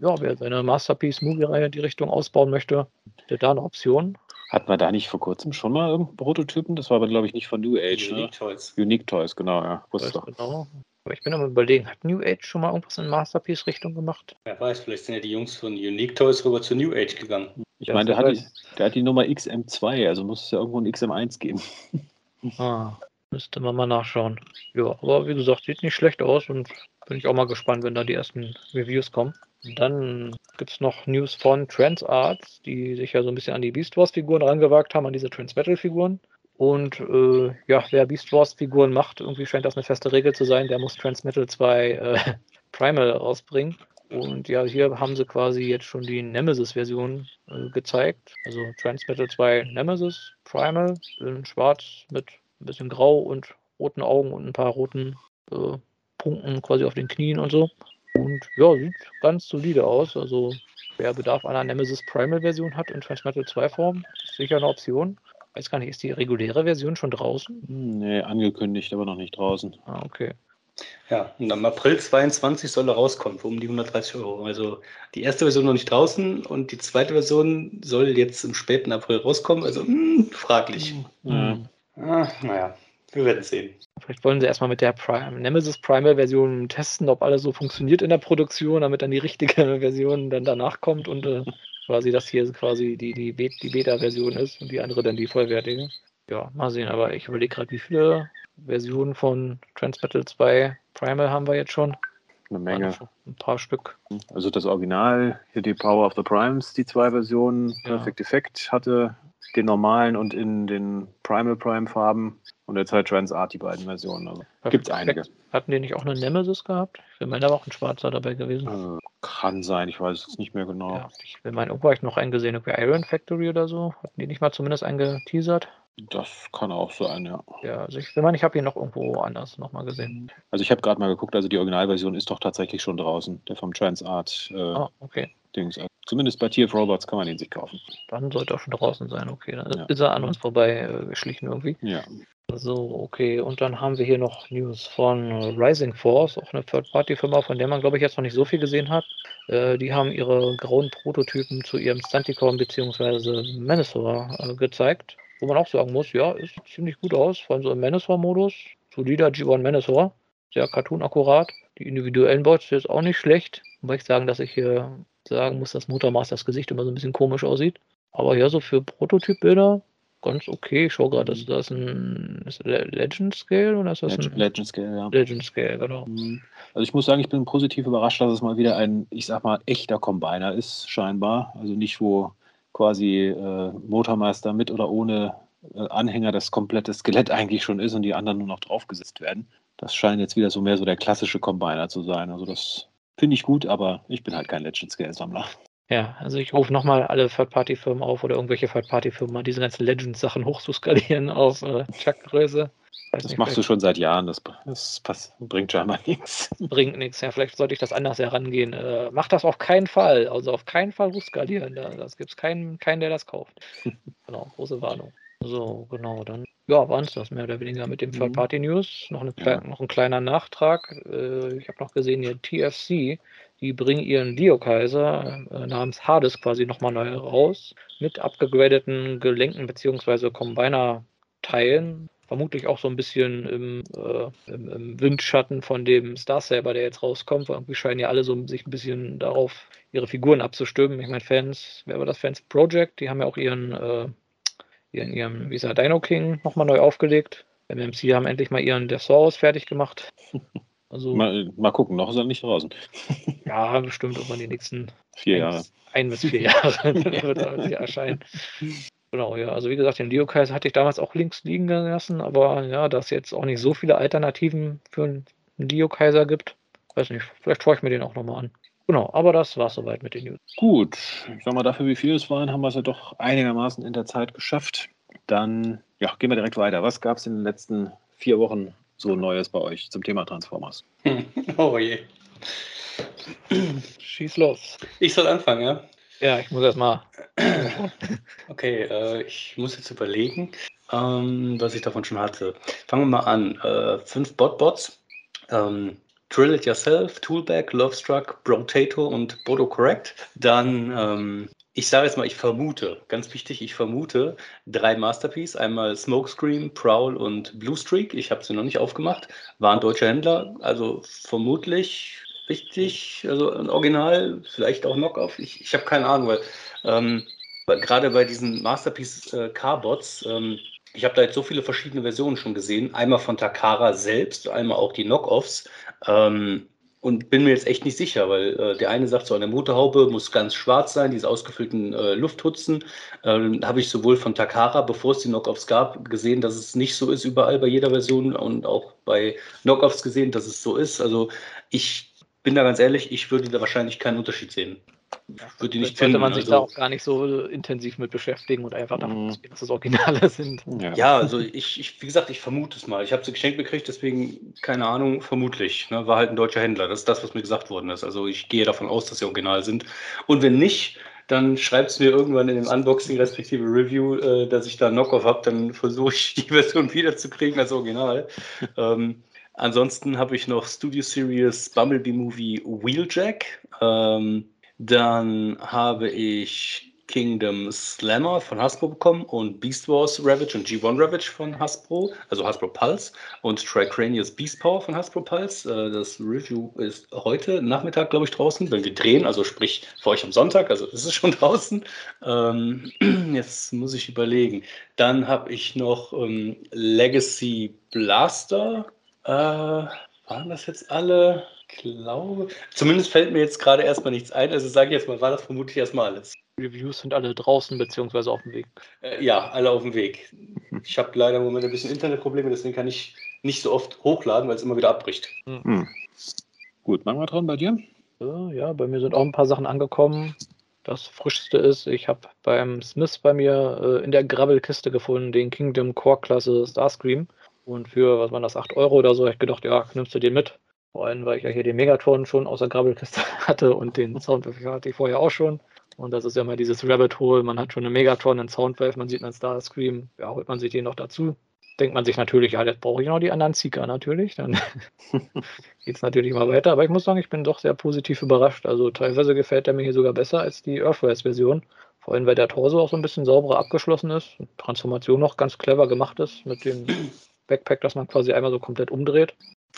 ja, wer seine Masterpiece-Movie-Reihe in die Richtung ausbauen möchte, der da eine Option. Hat man da nicht vor kurzem schon mal irgendeinen Prototypen? Das war aber, glaube ich, nicht von New Age. Unique ne? Toys. Unique Toys, genau, ja. Wusste doch. Genau. Aber ich bin am überlegen, hat New Age schon mal irgendwas in Masterpiece-Richtung gemacht? Wer weiß, vielleicht sind ja die Jungs von Unique Toys rüber zu New Age gegangen. Ich ja, meine, der hat, die, der hat die Nummer XM2, also muss es ja irgendwo ein XM1 geben. Ah, müsste man mal nachschauen. Ja, aber wie gesagt, sieht nicht schlecht aus und bin ich auch mal gespannt, wenn da die ersten Reviews kommen. Dann gibt es noch News von Transarts, die sich ja so ein bisschen an die Beast Wars-Figuren rangewagt haben, an diese Transmetal-Figuren. Und äh, ja, wer Beast Wars-Figuren macht, irgendwie scheint das eine feste Regel zu sein, der muss Transmetal 2 äh, Primal rausbringen. Und ja, hier haben sie quasi jetzt schon die Nemesis-Version äh, gezeigt. Also Transmetal 2 Nemesis Primal in schwarz mit ein bisschen grau und roten Augen und ein paar roten äh, Punkten quasi auf den Knien und so. Und ja, sieht ganz solide aus. Also wer Bedarf einer Nemesis Primal Version hat in Transmetal 2 Form, ist sicher eine Option. Weiß gar nicht, ist die reguläre Version schon draußen? Nee, angekündigt, aber noch nicht draußen. Ah, okay. Ja, und am April 22 soll er rauskommen, für um die 130 Euro. Also die erste Version noch nicht draußen und die zweite Version soll jetzt im späten April rauskommen. Also mh, hm, fraglich. Mhm. Ah, naja, wir werden sehen. Vielleicht wollen sie erstmal mit der Prime, Nemesis Primal Version testen, ob alles so funktioniert in der Produktion, damit dann die richtige Version dann danach kommt und äh, quasi das hier quasi die, die, die Beta-Version ist und die andere dann die vollwertige. Ja, mal sehen, aber ich überlege gerade, wie viele Versionen von Transmetal 2 Primal haben wir jetzt schon? Eine Menge. Ein paar Stück. Also das Original, hier die Power of the Primes, die zwei Versionen, ja. Perfect Effect hatte den normalen und in den Primal Prime Farben und jetzt halt Transart die beiden Versionen. Also gibt es einige. Hatten die nicht auch eine Nemesis gehabt? Ich meine, da war auch ein Schwarzer dabei gewesen. Äh, kann sein, ich weiß es nicht mehr genau. Ja, ich meine, irgendwo habe ich noch einen gesehen, irgendwie Iron Factory oder so. Hatten die nicht mal zumindest einen geteasert? Das kann auch sein, ja. Ja, also ich meine, ich habe ihn noch irgendwo anders nochmal gesehen. Also ich habe gerade mal geguckt, also die Originalversion ist doch tatsächlich schon draußen, der vom Transart. Äh, oh, okay. Dings. Zumindest bei Tier Robots kann man ihn sich kaufen. Dann sollte er schon draußen sein, okay. Dann ja. ist er an uns vorbei äh, geschlichen irgendwie. Ja. So, okay. Und dann haben wir hier noch News von Rising Force, auch eine Third-Party-Firma, von der man, glaube ich, jetzt noch nicht so viel gesehen hat. Äh, die haben ihre grauen Prototypen zu ihrem Stunticon bzw. Manosaur äh, gezeigt. Wo man auch sagen muss, ja, ist ziemlich gut aus, vor allem so im Manosaur-Modus. Solider G1 Manosaur, sehr cartoon-akkurat. Die individuellen Bots sind jetzt auch nicht schlecht. Wobei ich sagen, dass ich hier sagen muss, dass Motormaster das Gesicht immer so ein bisschen komisch aussieht. Aber ja, so für Prototypbilder ganz okay. Ich schaue gerade, mhm. ist das ein ist Legend Scale oder ist das Legend, ein Legend Scale, ja. Legend Scale, genau. Mhm. Also ich muss sagen, ich bin positiv überrascht, dass es mal wieder ein, ich sag mal, echter Combiner ist, scheinbar. Also nicht, wo quasi äh, Motormeister mit oder ohne äh, Anhänger das komplette Skelett eigentlich schon ist und die anderen nur noch draufgesetzt werden. Das scheint jetzt wieder so mehr so der klassische Combiner zu sein. Also das finde ich gut, aber ich bin halt kein Legend Scale Sammler. Ja, also ich rufe nochmal alle Third-Party-Firmen auf oder irgendwelche Third-Party-Firmen mal diese ganzen Legends-Sachen hochzuskalieren auf äh, Chuck-Größe. Das nicht, machst du schon seit Jahren, das, das pass, bringt scheinbar nichts. Bringt nichts, ja, vielleicht sollte ich das anders herangehen. Äh, mach das auf keinen Fall, also auf keinen Fall hochskalieren, da, das gibt es keinen, keinen, der das kauft. genau, große Warnung. So, genau, dann ja, waren es das mehr oder weniger mit dem mhm. Third-Party-News. Noch, ja. noch ein kleiner Nachtrag. Äh, ich habe noch gesehen, hier TFC die bringen ihren Leo-Kaiser äh, namens Hades quasi nochmal neu raus mit abgegradeten Gelenken bzw. Combiner-Teilen. Vermutlich auch so ein bisschen im, äh, im, im, Windschatten von dem Star Saber, der jetzt rauskommt. Weil irgendwie scheinen ja alle so sich ein bisschen darauf, ihre Figuren abzustimmen. Ich meine, Fans, wer war das? Fans Project, die haben ja auch ihren, äh, ihren, ihren wie ist er, Dino King nochmal neu aufgelegt. MMC haben endlich mal ihren Deathsaurus fertig gemacht. Also, mal, mal gucken, noch ist er nicht draußen. ja, bestimmt irgendwann die nächsten vier Jahre. Ein bis vier Jahre wird er hier erscheinen. Genau, ja. Also wie gesagt, den Leokais hatte ich damals auch links liegen gelassen, aber ja, dass es jetzt auch nicht so viele Alternativen für einen Leokaiser gibt, weiß nicht, vielleicht schaue ich mir den auch nochmal an. Genau, aber das war soweit mit den News. Gut, ich sag mal, dafür wie viel es waren, haben wir es ja doch einigermaßen in der Zeit geschafft. Dann ja, gehen wir direkt weiter. Was gab es in den letzten vier Wochen so Neues bei euch zum Thema Transformers? oh je. Schieß los. Ich soll anfangen, ja? Ja, ich muss erst mal. okay, äh, ich muss jetzt überlegen, ähm, was ich davon schon hatte. Fangen wir mal an. Äh, fünf Botbots. Ähm, Drill It Yourself, Toolback, Lovestruck, Brotato und Bodo Correct. Dann ähm, ich sage jetzt mal, ich vermute, ganz wichtig, ich vermute drei Masterpiece, einmal Smokescreen, Prowl und Blue Streak. Ich habe sie noch nicht aufgemacht, waren deutsche Händler, also vermutlich richtig, also ein Original, vielleicht auch Knockoff. Ich, ich habe keine Ahnung, weil ähm, gerade bei diesen Masterpiece äh, Carbots, ähm, ich habe da jetzt so viele verschiedene Versionen schon gesehen. Einmal von Takara selbst, einmal auch die Knockoffs. Ähm, und bin mir jetzt echt nicht sicher, weil äh, der eine sagt so, eine Motorhaube muss ganz schwarz sein, diese ausgefüllten äh, Lufthutzen. Ähm, Habe ich sowohl von Takara, bevor es die Knockoffs gab, gesehen, dass es nicht so ist überall bei jeder Version und auch bei Knockoffs gesehen, dass es so ist. Also ich bin da ganz ehrlich, ich würde da wahrscheinlich keinen Unterschied sehen. Würde die nicht finden. man sich also, da auch gar nicht so intensiv mit beschäftigen und einfach davon mhm. ausgehen, dass das Originale sind. Ja, ja also ich, ich, wie gesagt, ich vermute es mal. Ich habe sie geschenkt gekriegt, deswegen, keine Ahnung, vermutlich. Ne, war halt ein deutscher Händler. Das ist das, was mir gesagt worden ist. Also ich gehe davon aus, dass sie original sind. Und wenn nicht, dann schreibt es mir irgendwann in dem Unboxing respektive Review, äh, dass ich da einen Knockoff habe, dann versuche ich die Version wiederzukriegen als Original. ähm, ansonsten habe ich noch Studio Series Bumblebee Movie Wheeljack. Ähm, dann habe ich Kingdom Slammer von Hasbro bekommen und Beast Wars Ravage und G1 Ravage von Hasbro, also Hasbro Pulse und Tricranius Beast Power von Hasbro Pulse. Äh, das Review ist heute Nachmittag, glaube ich, draußen, wenn wir drehen, also sprich für euch am Sonntag, also ist es schon draußen. Ähm, jetzt muss ich überlegen. Dann habe ich noch ähm, Legacy Blaster. Äh, waren das jetzt alle? Glaube, zumindest fällt mir jetzt gerade erstmal nichts ein. Also sage ich jetzt mal, war das vermutlich erstmal alles. Reviews sind alle draußen beziehungsweise auf dem Weg. Äh, ja, alle auf dem Weg. Ich habe leider im Moment ein bisschen Internetprobleme, deswegen kann ich nicht so oft hochladen, weil es immer wieder abbricht. Hm. Hm. Gut, Magmatron, bei dir? Ja, bei mir sind auch ein paar Sachen angekommen. Das frischste ist, ich habe beim Smith bei mir äh, in der Grabbelkiste gefunden, den Kingdom Core Klasse Starscream. Und für, was waren das, 8 Euro oder so, habe ich gedacht, ja, nimmst du den mit. Vor allem, weil ich ja hier den Megatron schon aus der Grabbelkiste hatte und den Soundwave hatte ich vorher auch schon. Und das ist ja mal dieses Rabbit Hole. Man hat schon einen Megatron, einen Soundwave, man sieht einen Starscream. Ja, holt man sich den noch dazu. Denkt man sich natürlich, ja, jetzt brauche ich noch die anderen Seeker natürlich. Dann geht es natürlich mal weiter. Aber ich muss sagen, ich bin doch sehr positiv überrascht. Also teilweise gefällt er mir hier sogar besser als die Earthrise-Version. Vor allem, weil der Torso auch so ein bisschen sauberer abgeschlossen ist. Transformation noch ganz clever gemacht ist mit dem Backpack, das man quasi einmal so komplett umdreht.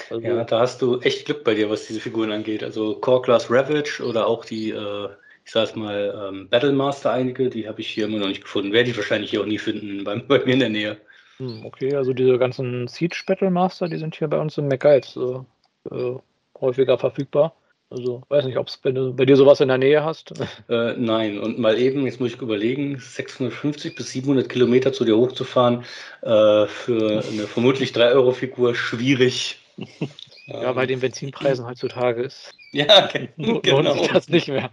Also, ja, da hast du echt Glück bei dir, was diese Figuren angeht. Also Core Class Ravage oder auch die, äh, ich sag's mal, ähm, Battlemaster einige, die habe ich hier immer noch nicht gefunden. Werde ich wahrscheinlich hier auch nie finden, bei, bei mir in der Nähe. Hm, okay, also diese ganzen Siege Battlemaster, die sind hier bei uns im McGuides äh, äh, häufiger verfügbar. Also weiß nicht, ob es bei, bei, dir sowas in der Nähe hast. Äh, nein, und mal eben, jetzt muss ich überlegen, 650 bis 700 Kilometer zu dir hochzufahren, äh, für eine vermutlich 3-Euro-Figur schwierig. Ja, bei den Benzinpreisen heutzutage ist. Ja, genau. Lohnt sich das nicht mehr.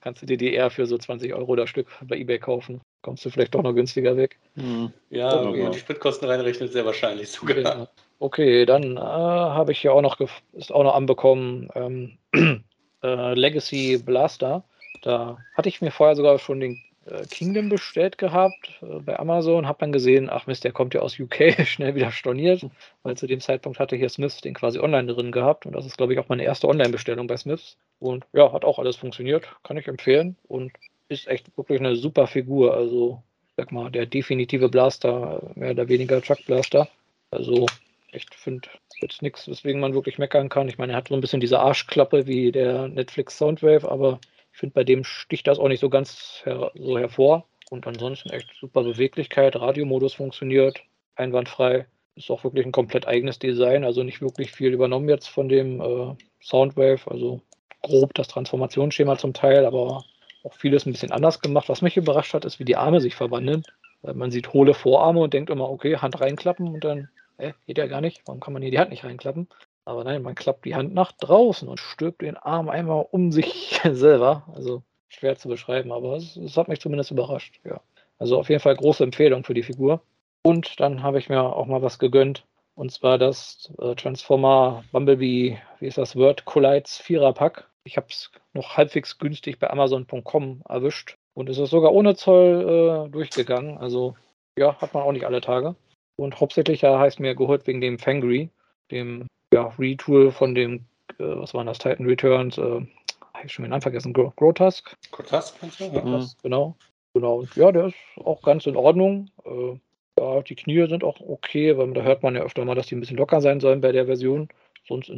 Kannst du dir die eher für so 20 Euro das Stück bei eBay kaufen. Kommst du vielleicht doch noch günstiger weg. Hm. Ja, okay. wenn die Spritkosten reinrechnet, sehr wahrscheinlich sogar. Ja. Okay, dann äh, habe ich hier auch noch, ist auch noch anbekommen, ähm, äh, Legacy Blaster. Da hatte ich mir vorher sogar schon den Kingdom bestellt gehabt äh, bei Amazon, habe dann gesehen, ach Mist, der kommt ja aus UK, schnell wieder storniert, weil zu dem Zeitpunkt hatte hier Smiths den quasi online drin gehabt und das ist, glaube ich, auch meine erste Online-Bestellung bei Smiths und ja, hat auch alles funktioniert, kann ich empfehlen und ist echt wirklich eine super Figur, also sag mal, der definitive Blaster, mehr oder weniger Chuck Blaster, also echt finde jetzt nichts, weswegen man wirklich meckern kann. Ich meine, er hat so ein bisschen diese Arschklappe wie der Netflix Soundwave, aber ich finde, bei dem sticht das auch nicht so ganz her so hervor. Und ansonsten echt super Beweglichkeit, Radiomodus funktioniert, einwandfrei. Ist auch wirklich ein komplett eigenes Design, also nicht wirklich viel übernommen jetzt von dem äh, Soundwave, also grob das Transformationsschema zum Teil, aber auch vieles ein bisschen anders gemacht. Was mich überrascht hat, ist, wie die Arme sich verwandeln. Weil man sieht hohle Vorarme und denkt immer, okay, Hand reinklappen und dann, äh, geht ja gar nicht. Warum kann man hier die Hand nicht reinklappen? Aber nein, man klappt die Hand nach draußen und stülpt den Arm einmal um sich selber. Also schwer zu beschreiben, aber es, es, hat mich zumindest überrascht. Ja. Also auf jeden Fall große Empfehlung für die Figur. Und dann habe ich mir auch mal was gegönnt. Und zwar das äh, Transformer Bumblebee, wie ist das Word Collides Vierer-Pack. Ich habe es noch halbwegs günstig bei Amazon.com erwischt. Und es ist sogar ohne Zoll äh, durchgegangen. Also ja, hat man auch nicht alle Tage. Und hauptsächlich ja, heißt mir geholt wegen dem Fangry, dem ja, Retool von dem, äh, was waren das, Titan Returns, äh, habe ich schon den Namen vergessen, Grotask. Grotask, ja. Genau. Genau. Und ja, der ist auch ganz in Ordnung. Äh, ja, die Knie sind auch okay, weil da hört man ja öfter mal, dass die ein bisschen locker sein sollen bei der Version. Sonst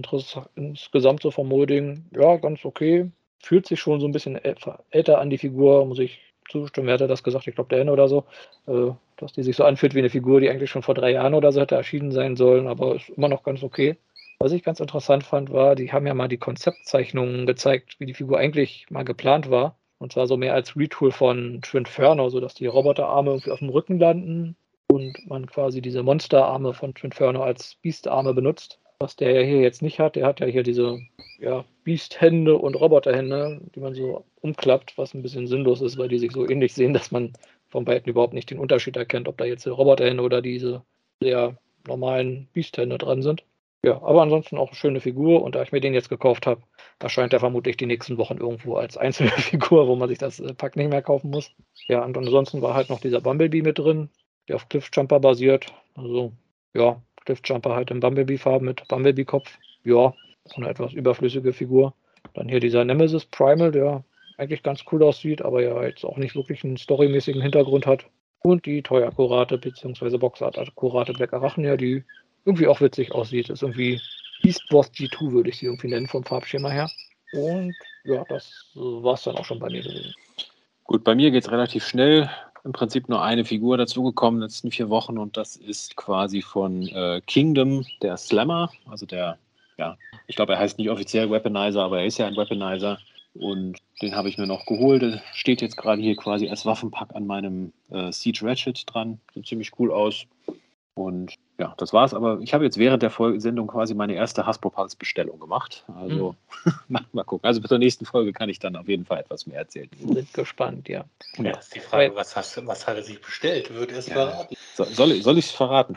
insgesamt so vom Molding, ja, ganz okay. Fühlt sich schon so ein bisschen älter an die Figur, muss ich zustimmen. Wer hatte das gesagt? Ich glaube, der N oder so. Äh, dass die sich so anfühlt wie eine Figur, die eigentlich schon vor drei Jahren oder so hätte erschienen sein sollen, aber ist immer noch ganz okay. Was ich ganz interessant fand, war, die haben ja mal die Konzeptzeichnungen gezeigt, wie die Figur eigentlich mal geplant war. Und zwar so mehr als Retool von Twinferno, sodass die Roboterarme irgendwie auf dem Rücken landen und man quasi diese Monsterarme von Twinferno als Beastarme benutzt. Was der ja hier jetzt nicht hat. Der hat ja hier diese ja, Beast-Hände und Roboterhände, die man so umklappt, was ein bisschen sinnlos ist, weil die sich so ähnlich sehen, dass man von beiden überhaupt nicht den Unterschied erkennt, ob da jetzt Roboterhände oder diese sehr normalen Beast-Hände dran sind. Ja, aber ansonsten auch eine schöne Figur und da ich mir den jetzt gekauft habe, erscheint er vermutlich die nächsten Wochen irgendwo als einzelne Figur, wo man sich das äh, Pack nicht mehr kaufen muss. Ja, und ansonsten war halt noch dieser Bumblebee mit drin, der auf Cliffjumper basiert. Also, ja, Cliffjumper halt in Bumblebee-Farben mit Bumblebee-Kopf. Ja, eine etwas überflüssige Figur. Dann hier dieser Nemesis Primal, der eigentlich ganz cool aussieht, aber ja jetzt auch nicht wirklich einen storymäßigen Hintergrund hat. Und die teuerkurate bzw. Boxart-akkurate Black Arachnia, die irgendwie auch witzig aussieht. Ist irgendwie Beast Boss G2, würde ich sie irgendwie nennen, vom Farbschema her. Und ja, das war es dann auch schon bei mir gewesen. Gut, bei mir geht es relativ schnell. Im Prinzip nur eine Figur dazugekommen in den letzten vier Wochen und das ist quasi von äh, Kingdom, der Slammer, also der, ja, ich glaube, er heißt nicht offiziell Weaponizer, aber er ist ja ein Weaponizer. Und den habe ich mir noch geholt. Der steht jetzt gerade hier quasi als Waffenpack an meinem äh, Siege Ratchet dran. Sieht ziemlich cool aus. Und ja, das war's. Aber ich habe jetzt während der Folge Sendung quasi meine erste Hasbro-Pulse-Bestellung gemacht. Also mhm. mal, gucken. Also bis zur nächsten Folge kann ich dann auf jeden Fall etwas mehr erzählen. Sind gespannt, ja. Ja, ist die Frage, was, hast, was hat er sich bestellt? Würde er es ja. verraten? So, soll ich es verraten?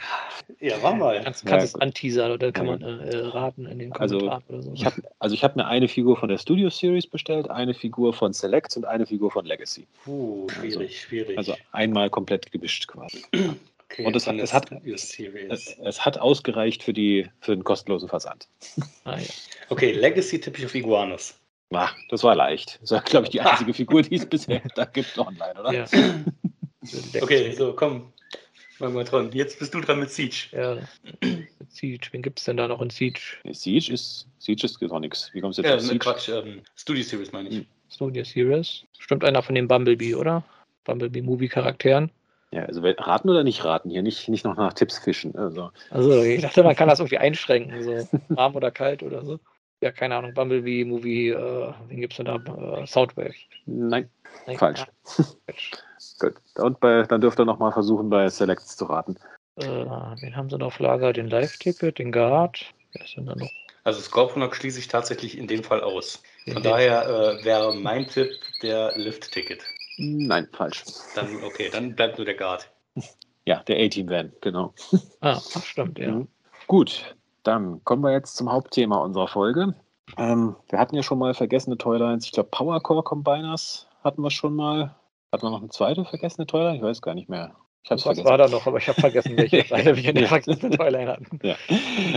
Ja, mach mal. Kannst, kannst ja, es anteasern oder kann man äh, raten in den Kommentaren also, oder so. Ich hab, also ich habe mir eine Figur von der Studio Series bestellt, eine Figur von Select und eine Figur von Legacy. Puh, schwierig, also, schwierig. Also einmal komplett gemischt quasi. Okay, und es, hat, es, hat, es, es, hat ausgereicht für, die, für den kostenlosen Versand. Ah, ja. Okay, Legacy tippe ich auf Iguanus. Ah, das war leicht. Das war, glaube ich, die einzige Figur, die es bisher da gibt online, oder? Ja. okay, so, komm. Mach mal dran. Jetzt bist du dran mit Siege. Ja, Siege. Wen gibt es denn da noch in Siege? Siege ist, Siege ist gar nichts. Wie kommst du jetzt ja, auf Siege? Quatsch, ähm, Studio Series meine ich. Hm. Studio Series. Stimmt einer von den Bumblebee, oder? Bumblebee-Movie-Charakteren. Ja, also raten oder nicht raten hier, nicht, nicht noch nach Tipps fischen. Also. also ich dachte, man kann das irgendwie einschränken, so warm oder kalt oder so. Ja, keine Ahnung, Bumblebee, Movie, äh, wen gibt es denn da? Äh, Soundwave. Nein, Nein falsch. Falsch. Gut, und bei, dann dürft ihr nochmal versuchen, bei Selects zu raten. Äh, wen haben sie noch auf Lager? Den Live-Ticket, den Guard. Wer ist denn da noch? Also Scorponok schließe ich tatsächlich in dem Fall aus. Von daher äh, wäre mein Tipp der Lift-Ticket. Nein, falsch. Dann, okay, dann bleibt nur der Guard. Ja, der A-Team-Van, genau. Ah, stimmt, ja. Mhm. Gut, dann kommen wir jetzt zum Hauptthema unserer Folge. Ähm, wir hatten ja schon mal vergessene Toylines. Ich glaube, Powercore Combiners hatten wir schon mal. Hatten wir noch eine zweite vergessene Toyline? Ich weiß gar nicht mehr. Ich Was vergessen. war da noch, aber ich habe vergessen, welche eine wir eine vergessene Toyline hatten. Ja.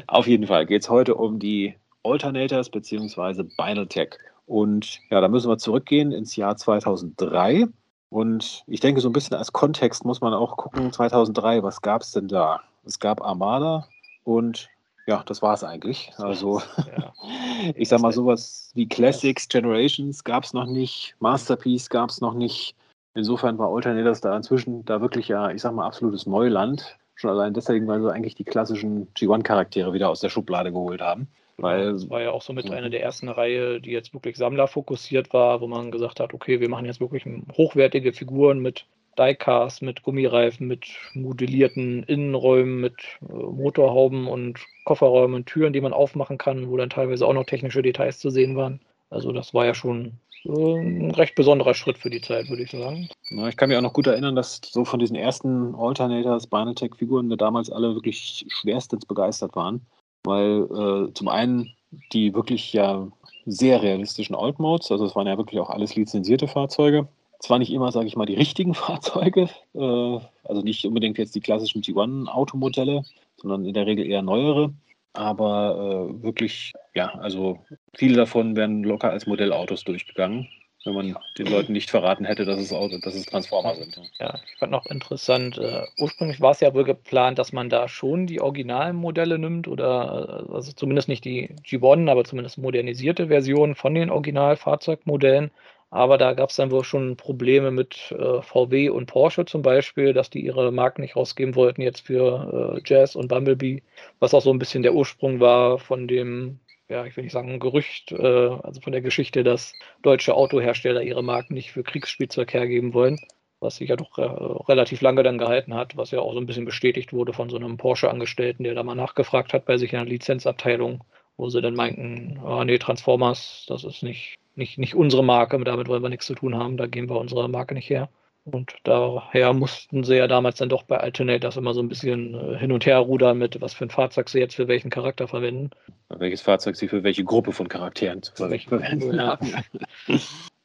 Auf jeden Fall geht es heute um die Alternators bzw. Binaltech. Und ja, da müssen wir zurückgehen ins Jahr 2003. Und ich denke, so ein bisschen als Kontext muss man auch gucken, 2003, was gab es denn da? Es gab Armada und ja, das war es eigentlich. Also, ja. ich sag mal, sowas wie Classics, Generations gab es noch nicht, Masterpiece gab es noch nicht. Insofern war Alternators da inzwischen da wirklich ja, ich sag mal, absolutes Neuland. Schon allein deswegen, weil sie eigentlich die klassischen G1-Charaktere wieder aus der Schublade geholt haben. Weil, das war ja auch so mit einer der ersten Reihe, die jetzt wirklich sammlerfokussiert war, wo man gesagt hat, okay, wir machen jetzt wirklich hochwertige Figuren mit Diecast, mit Gummireifen, mit modellierten Innenräumen, mit äh, Motorhauben und Kofferräumen und Türen, die man aufmachen kann, wo dann teilweise auch noch technische Details zu sehen waren. Also das war ja schon äh, ein recht besonderer Schritt für die Zeit, würde ich sagen. Ja, ich kann mich auch noch gut erinnern, dass so von diesen ersten Alternators, Binatech-Figuren wir damals alle wirklich schwerstens begeistert waren weil äh, zum einen die wirklich ja sehr realistischen Alt Modes, also es waren ja wirklich auch alles lizenzierte Fahrzeuge. Zwar nicht immer, sage ich mal, die richtigen Fahrzeuge, äh, also nicht unbedingt jetzt die klassischen T1-Automodelle, sondern in der Regel eher neuere, aber äh, wirklich ja, also viele davon werden locker als Modellautos durchgegangen wenn man den Leuten nicht verraten hätte, dass es, Auto, dass es Transformer sind. Ja, ich fand noch interessant, äh, ursprünglich war es ja wohl geplant, dass man da schon die originalen Modelle nimmt oder äh, also zumindest nicht die G1, aber zumindest modernisierte Versionen von den Originalfahrzeugmodellen. Aber da gab es dann wohl schon Probleme mit äh, VW und Porsche zum Beispiel, dass die ihre Marken nicht rausgeben wollten jetzt für äh, Jazz und Bumblebee, was auch so ein bisschen der Ursprung war von dem ja, ich will nicht sagen ein Gerücht, äh, also von der Geschichte, dass deutsche Autohersteller ihre Marken nicht für Kriegsspielzeug hergeben wollen, was sich ja doch äh, relativ lange dann gehalten hat, was ja auch so ein bisschen bestätigt wurde von so einem Porsche-Angestellten, der da mal nachgefragt hat bei sich in der Lizenzabteilung, wo sie dann meinten, ah nee, Transformers, das ist nicht, nicht, nicht unsere Marke, damit wollen wir nichts zu tun haben, da geben wir unsere Marke nicht her. Und daher mussten sie ja damals dann doch bei Alternators immer so ein bisschen äh, hin und her rudern mit, was für ein Fahrzeug sie jetzt für welchen Charakter verwenden. Welches Fahrzeug sie für welche Gruppe von Charakteren zu verwenden haben. Ja.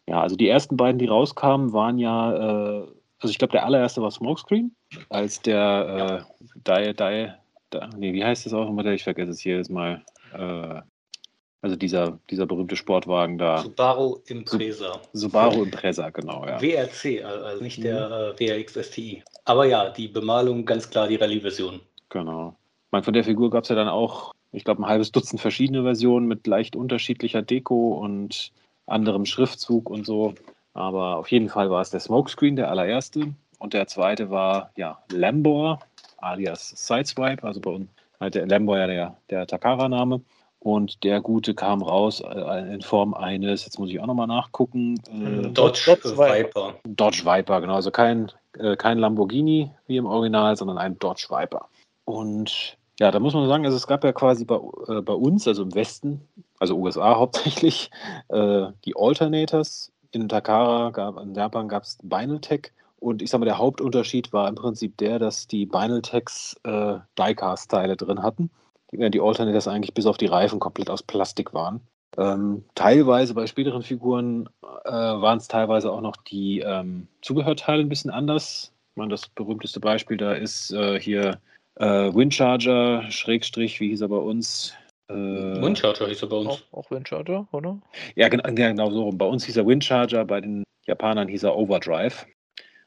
ja, also die ersten beiden, die rauskamen, waren ja, äh, also ich glaube, der allererste war Smokescreen, als der äh, Die, Die, Die, nee, wie heißt das auch immer? Ich vergesse es jedes Mal. Äh, also dieser, dieser berühmte Sportwagen da. Subaru Impreza. Subaru Impreza, genau, ja. WRC, also nicht der mhm. äh, WRX STI. Aber ja, die Bemalung ganz klar die Rallye-Version. Genau. Ich meine, von der Figur gab es ja dann auch, ich glaube, ein halbes Dutzend verschiedene Versionen mit leicht unterschiedlicher Deko und anderem Schriftzug und so. Aber auf jeden Fall war es der Smokescreen, der allererste. Und der zweite war, ja, Lambor, alias Sideswipe, also bei uns halt der Lambor ja der, der Takara-Name. Und der Gute kam raus äh, in Form eines, jetzt muss ich auch nochmal nachgucken. Äh, Dodge, Dodge Viper. Dodge Viper, genau. Also kein, äh, kein Lamborghini wie im Original, sondern ein Dodge Viper. Und ja, da muss man sagen, also es gab ja quasi bei, äh, bei uns, also im Westen, also USA hauptsächlich, äh, die Alternators. In Takara, gab, in Japan gab es Binaltech. Und ich sag mal, der Hauptunterschied war im Prinzip der, dass die Binaltechs äh, Diecast-Teile drin hatten die Alternators eigentlich bis auf die Reifen komplett aus Plastik waren. Ähm, teilweise bei späteren Figuren äh, waren es teilweise auch noch die ähm, Zubehörteile ein bisschen anders. Ich meine, das berühmteste Beispiel da ist äh, hier äh, Windcharger, Schrägstrich, wie hieß er bei uns? Äh, Windcharger hieß er bei uns. Auch, auch Windcharger, oder? Ja, genau, genau so. Bei uns hieß er Windcharger, bei den Japanern hieß er Overdrive.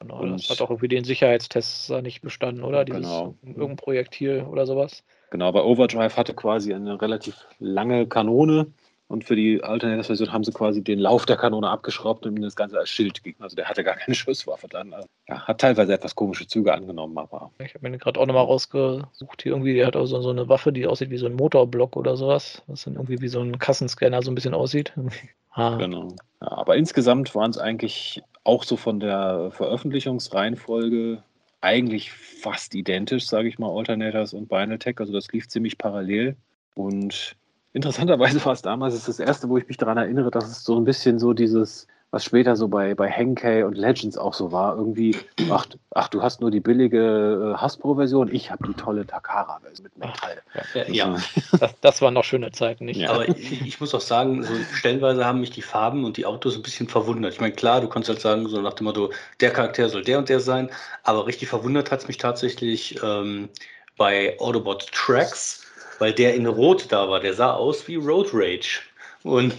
Genau, und das hat auch irgendwie den Sicherheitstests nicht bestanden, oder? Dieses genau. irgendein Projektil oder sowas. Genau, bei Overdrive hatte quasi eine relativ lange Kanone und für die Alternative-Version haben sie quasi den Lauf der Kanone abgeschraubt und das Ganze als Schild ging. Also der hatte gar keine Schusswaffe dann. Also, ja, hat teilweise etwas komische Züge angenommen, aber. Ich habe mir gerade auch nochmal rausgesucht. Hier irgendwie, der hat auch so, so, eine Waffe, die aussieht wie so ein Motorblock oder sowas. Was dann irgendwie wie so ein Kassenscanner so ein bisschen aussieht. ah. Genau. Ja, aber insgesamt waren es eigentlich auch so von der Veröffentlichungsreihenfolge eigentlich fast identisch, sage ich mal, Alternators und Binaltech. Also das lief ziemlich parallel. Und interessanterweise war es damals das erste, wo ich mich daran erinnere, dass es so ein bisschen so dieses was später so bei, bei Henkei und Legends auch so war. Irgendwie, ach, ach du hast nur die billige äh, Hasbro-Version, ich habe die tolle Takara-Version mit Metall. Ja, ja. Das, das, waren noch schöne Zeiten, nicht? Ja. Aber ich, ich, muss auch sagen, so stellenweise haben mich die Farben und die Autos ein bisschen verwundert. Ich meine, klar, du kannst halt sagen, so nach dem Motto, der Charakter soll der und der sein, aber richtig verwundert hat es mich tatsächlich ähm, bei Autobot Tracks, weil der in Rot da war. Der sah aus wie Road Rage. Und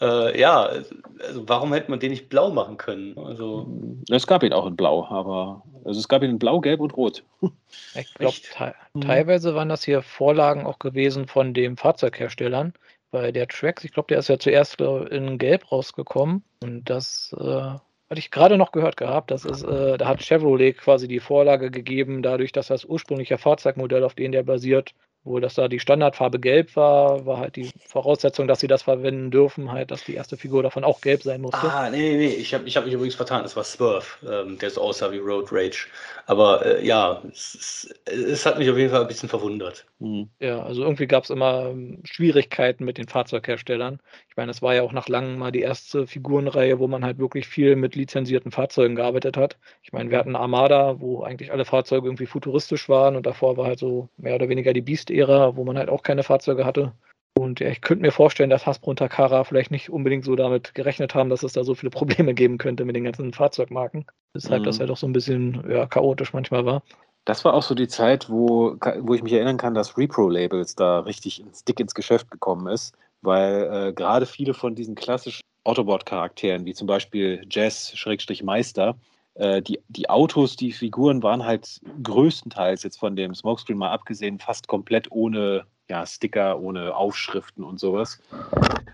äh, ja, also warum hätte man den nicht blau machen können? Also es gab ihn auch in Blau, aber also es gab ihn in Blau, Gelb und Rot. Ich glaube, te mhm. teilweise waren das hier Vorlagen auch gewesen von den Fahrzeugherstellern. Bei der Trax, ich glaube, der ist ja zuerst in Gelb rausgekommen und das äh, hatte ich gerade noch gehört gehabt. Das ist, äh, da hat Chevrolet quasi die Vorlage gegeben, dadurch, dass das ursprüngliche Fahrzeugmodell, auf dem der basiert, wohl, dass da die Standardfarbe gelb war, war halt die Voraussetzung, dass sie das verwenden dürfen, halt, dass die erste Figur davon auch gelb sein musste. Ah, nee, nee, nee, ich habe ich hab mich übrigens vertan, es war Swerve, ähm, der so aussah wie Road Rage. Aber äh, ja, es, es, hat mich auf jeden Fall ein bisschen verwundert. Mhm. Ja, also irgendwie gab es immer ähm, Schwierigkeiten mit den Fahrzeugherstellern. Ich meine, es war ja auch nach langem mal die erste Figurenreihe, wo man halt wirklich viel mit lizenzierten Fahrzeugen gearbeitet hat. Ich meine, wir hatten Armada, wo eigentlich alle Fahrzeuge irgendwie futuristisch waren und davor war halt so mehr oder weniger die Beast-Ära, wo man halt auch keine Fahrzeuge hatte. Und ja, ich könnte mir vorstellen, dass Hasbro und Takara vielleicht nicht unbedingt so damit gerechnet haben, dass es da so viele Probleme geben könnte mit den ganzen Fahrzeugmarken. Deshalb mhm. das halt auch so ein bisschen ja, chaotisch manchmal war. Das war auch so die Zeit, wo, wo ich mich erinnern kann, dass Repro-Labels da richtig ins, dick ins Geschäft gekommen ist, weil äh, gerade viele von diesen klassischen Autobot-Charakteren, wie zum Beispiel Jazz-Meister, äh, die, die Autos, die Figuren waren halt größtenteils jetzt von dem Smokescreen mal abgesehen fast komplett ohne ja, Sticker, ohne Aufschriften und sowas.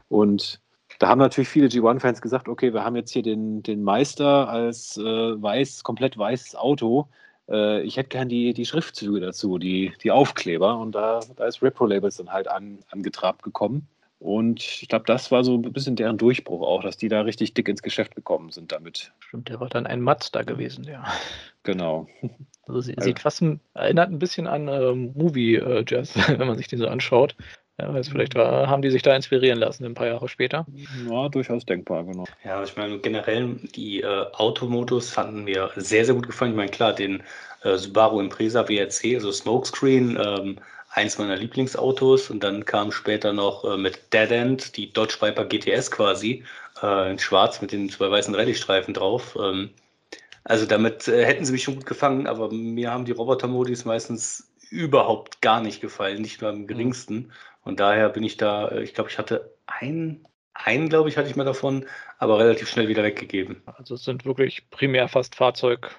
Und da haben natürlich viele G1-Fans gesagt, okay, wir haben jetzt hier den, den Meister als äh, weiß, komplett weißes Auto. Äh, ich hätte gern die, die Schriftzüge dazu, die, die Aufkleber. Und da, da ist Repro Labels dann halt an, angetrabt gekommen. Und ich glaube, das war so ein bisschen deren Durchbruch auch, dass die da richtig dick ins Geschäft gekommen sind damit. Stimmt, der war dann ein Mazda gewesen, ja. Genau. Also sie, also, sieht fast ein, erinnert ein bisschen an äh, Movie äh, Jazz, wenn man sich den so anschaut. Ja, also vielleicht war, haben die sich da inspirieren lassen ein paar Jahre später. Ja, durchaus denkbar, genau. Ja, ich meine, generell die äh, Automodus fanden mir sehr, sehr gut gefallen. Ich meine, klar, den äh, Subaru Impreza WRC, also Smokescreen, ähm, eins meiner Lieblingsautos und dann kam später noch äh, mit Dead End die Dodge Viper GTS quasi äh, in schwarz mit den zwei weißen Rallye-Streifen drauf. Ähm, also damit äh, hätten sie mich schon gut gefangen, aber mir haben die Roboter-Modis meistens überhaupt gar nicht gefallen, nicht nur am mhm. geringsten. Und daher bin ich da, äh, ich glaube, ich hatte einen, einen, glaube ich, hatte ich mal davon, aber relativ schnell wieder weggegeben. Also es sind wirklich primär fast Fahrzeug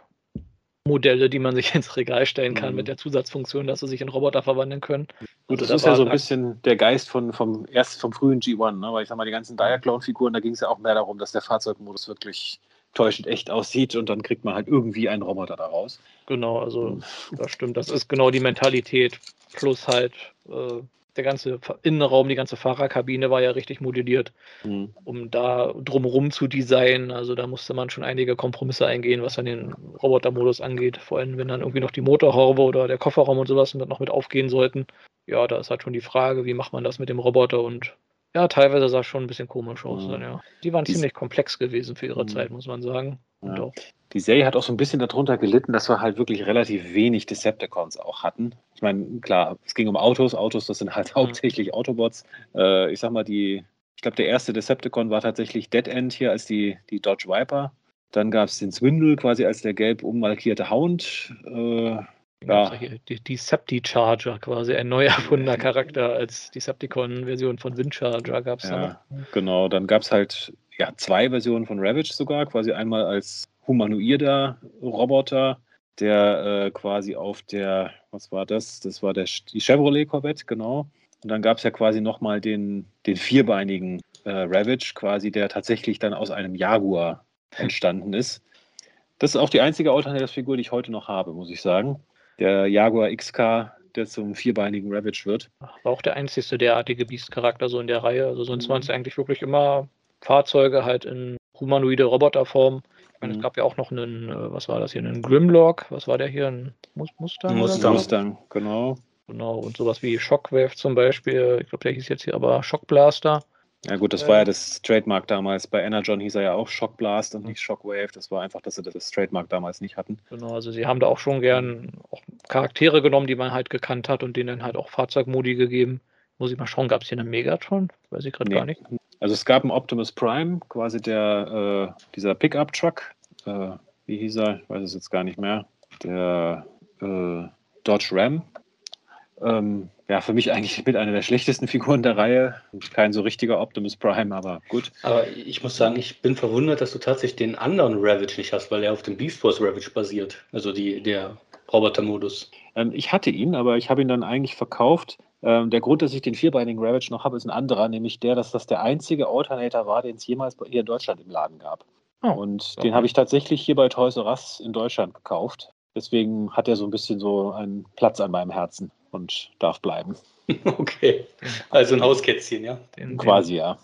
Modelle, die man sich ins Regal stellen kann, mhm. mit der Zusatzfunktion, dass sie sich in Roboter verwandeln können. Gut, also das, ist ja so ein bisschen der Geist von, vom, erst vom frühen G1, ne? weil ich sag mal, die ganzen Diaclone-Figuren, da ging es ja auch mehr darum, dass der Fahrzeugmodus wirklich täuschend echt aussieht und dann kriegt man halt irgendwie einen Roboter daraus. Genau, also mhm. das stimmt. Das ist genau die Mentalität. Plus halt äh, der ganze Innenraum, die ganze Fahrerkabine war ja richtig modelliert, mhm. um da drumherum zu designen. Also da musste man schon einige Kompromisse eingehen, was dann den Robotermodus angeht. Vor allem, wenn dann irgendwie noch die Motorhaube oder der Kofferraum und sowas noch mit aufgehen sollten. Ja, da ist halt schon die Frage, wie macht man das mit dem Roboter und ja, teilweise sah es schon ein bisschen komisch aus. Mhm. Dann, ja. Die waren ziemlich komplex gewesen für ihre mhm. Zeit, muss man sagen. Ja. Die Serie hat auch so ein bisschen darunter gelitten, dass wir halt wirklich relativ wenig Decepticons auch hatten. Ich meine, klar, es ging um Autos. Autos, das sind halt mhm. hauptsächlich Autobots. Äh, ich sag mal, die, ich glaube, der erste Decepticon war tatsächlich Dead End hier als die, die Dodge Viper. Dann gab es den Swindle quasi als der gelb ummarkierte Hound. Äh, ja. Septicharger, quasi ein neu erfundener Charakter als Decepticon-Version von Windcharger gab es ja, da. Genau, dann gab es halt ja, zwei Versionen von Ravage sogar, quasi einmal als humanoider Roboter, der äh, quasi auf der, was war das? Das war der, die Chevrolet Corvette, genau. Und dann gab es ja quasi nochmal den, den vierbeinigen äh, Ravage, quasi, der tatsächlich dann aus einem Jaguar entstanden ist. Das ist auch die einzige Alternative-Figur, die ich heute noch habe, muss ich sagen der Jaguar XK, der zum vierbeinigen Ravage wird. War auch der einzige derartige Beast-Charakter so in der Reihe. Also sonst mhm. waren es eigentlich wirklich immer Fahrzeuge halt in humanoide Roboterform. Ich meine, mhm. es gab ja auch noch einen, äh, was war das hier, einen Grimlock, was war der hier, ein Mustang? Mustang, Mustang, genau. Genau, und sowas wie Shockwave zum Beispiel, ich glaube, der hieß jetzt hier aber Shockblaster. Ja gut, das äh, war ja das Trademark damals. Bei Energon hieß er ja auch Shockblast und nicht Shockwave. Das war einfach, dass sie das Trademark damals nicht hatten. Genau, also sie haben da auch schon gern auch Charaktere genommen, die man halt gekannt hat und denen halt auch Fahrzeugmodi gegeben. Muss ich mal schauen, gab es hier einen Megatron? Weiß ich gerade nee. gar nicht. Also es gab einen Optimus Prime, quasi der, äh, dieser Pickup-Truck. Äh, wie hieß er? Ich weiß es jetzt gar nicht mehr. Der äh, Dodge Ram. Ähm, ja, für mich eigentlich mit einer der schlechtesten Figuren der Reihe. Kein so richtiger Optimus Prime, aber gut. Aber ich muss sagen, ich bin verwundert, dass du tatsächlich den anderen Ravage nicht hast, weil er auf dem Beast Force Ravage basiert. Also die, der Roboter-Modus. Ähm, ich hatte ihn, aber ich habe ihn dann eigentlich verkauft. Ähm, der Grund, dass ich den vierbeinigen Ravage noch habe, ist ein anderer, nämlich der, dass das der einzige Alternator war, den es jemals hier in Deutschland im Laden gab. Oh, und okay. den habe ich tatsächlich hier bei Toys R Us in Deutschland gekauft. Deswegen hat er so ein bisschen so einen Platz an meinem Herzen und darf bleiben. Okay, also ein Hauskätzchen, ja? Den, Quasi, ja.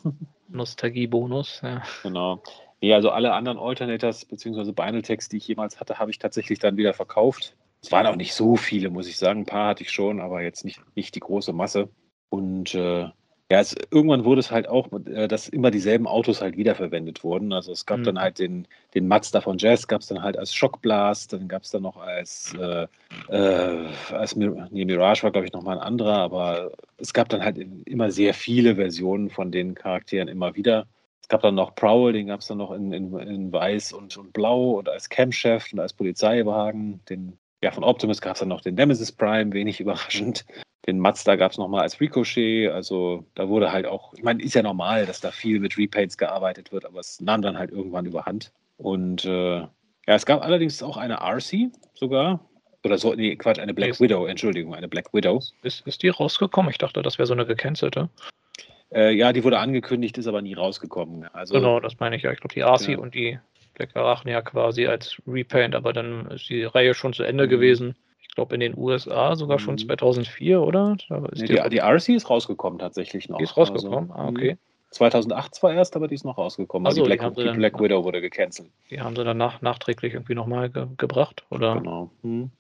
Nostalgie-Bonus, ja. Genau. Nee, also alle anderen Alternators bzw. Binaltex, die ich jemals hatte, habe ich tatsächlich dann wieder verkauft. Es waren auch nicht so viele, muss ich sagen. Ein paar hatte ich schon, aber jetzt nicht, nicht die große Masse. Und äh, ja, es, irgendwann wurde es halt auch, äh, dass immer dieselben Autos halt wiederverwendet wurden. Also es gab mhm. dann halt den, den Mazda von Jazz, gab es dann halt als Shockblast, dann gab es dann noch als, äh, äh, als nee, Mirage war, glaube ich, nochmal ein anderer, aber es gab dann halt immer sehr viele Versionen von den Charakteren immer wieder. Es gab dann noch Prowl, den gab es dann noch in, in, in Weiß und, und Blau und als Campchef und als Polizeiwagen. Den, ja, von Optimus gab es dann noch den Nemesis Prime, wenig überraschend. Den Mazda gab es nochmal als Ricochet. Also da wurde halt auch, ich meine, ist ja normal, dass da viel mit Repaints gearbeitet wird, aber es nahm dann halt irgendwann überhand. Und äh, ja, es gab allerdings auch eine RC sogar. Oder so, nee, Quatsch, eine Black Widow, Entschuldigung, eine Black Widow. Ist, ist die rausgekommen? Ich dachte, das wäre so eine gecancelte. Äh, ja, die wurde angekündigt, ist aber nie rausgekommen. Also, genau, das meine ich ja. Ich glaube, die RC ja. und die Black Arachnia quasi als Repaint, aber dann ist die Reihe schon zu Ende mhm. gewesen. Ich glaube, in den USA sogar schon 2004, mhm. oder? Nee, die, die, RC ist rausgekommen tatsächlich noch. Die ist rausgekommen, also, ah, okay. 2008 zwar erst, aber die ist noch rausgekommen. Also, die Black, die Black Widow wurde gecancelt. Die haben sie dann nach, nachträglich irgendwie nochmal ge gebracht, oder? Genau. Hm.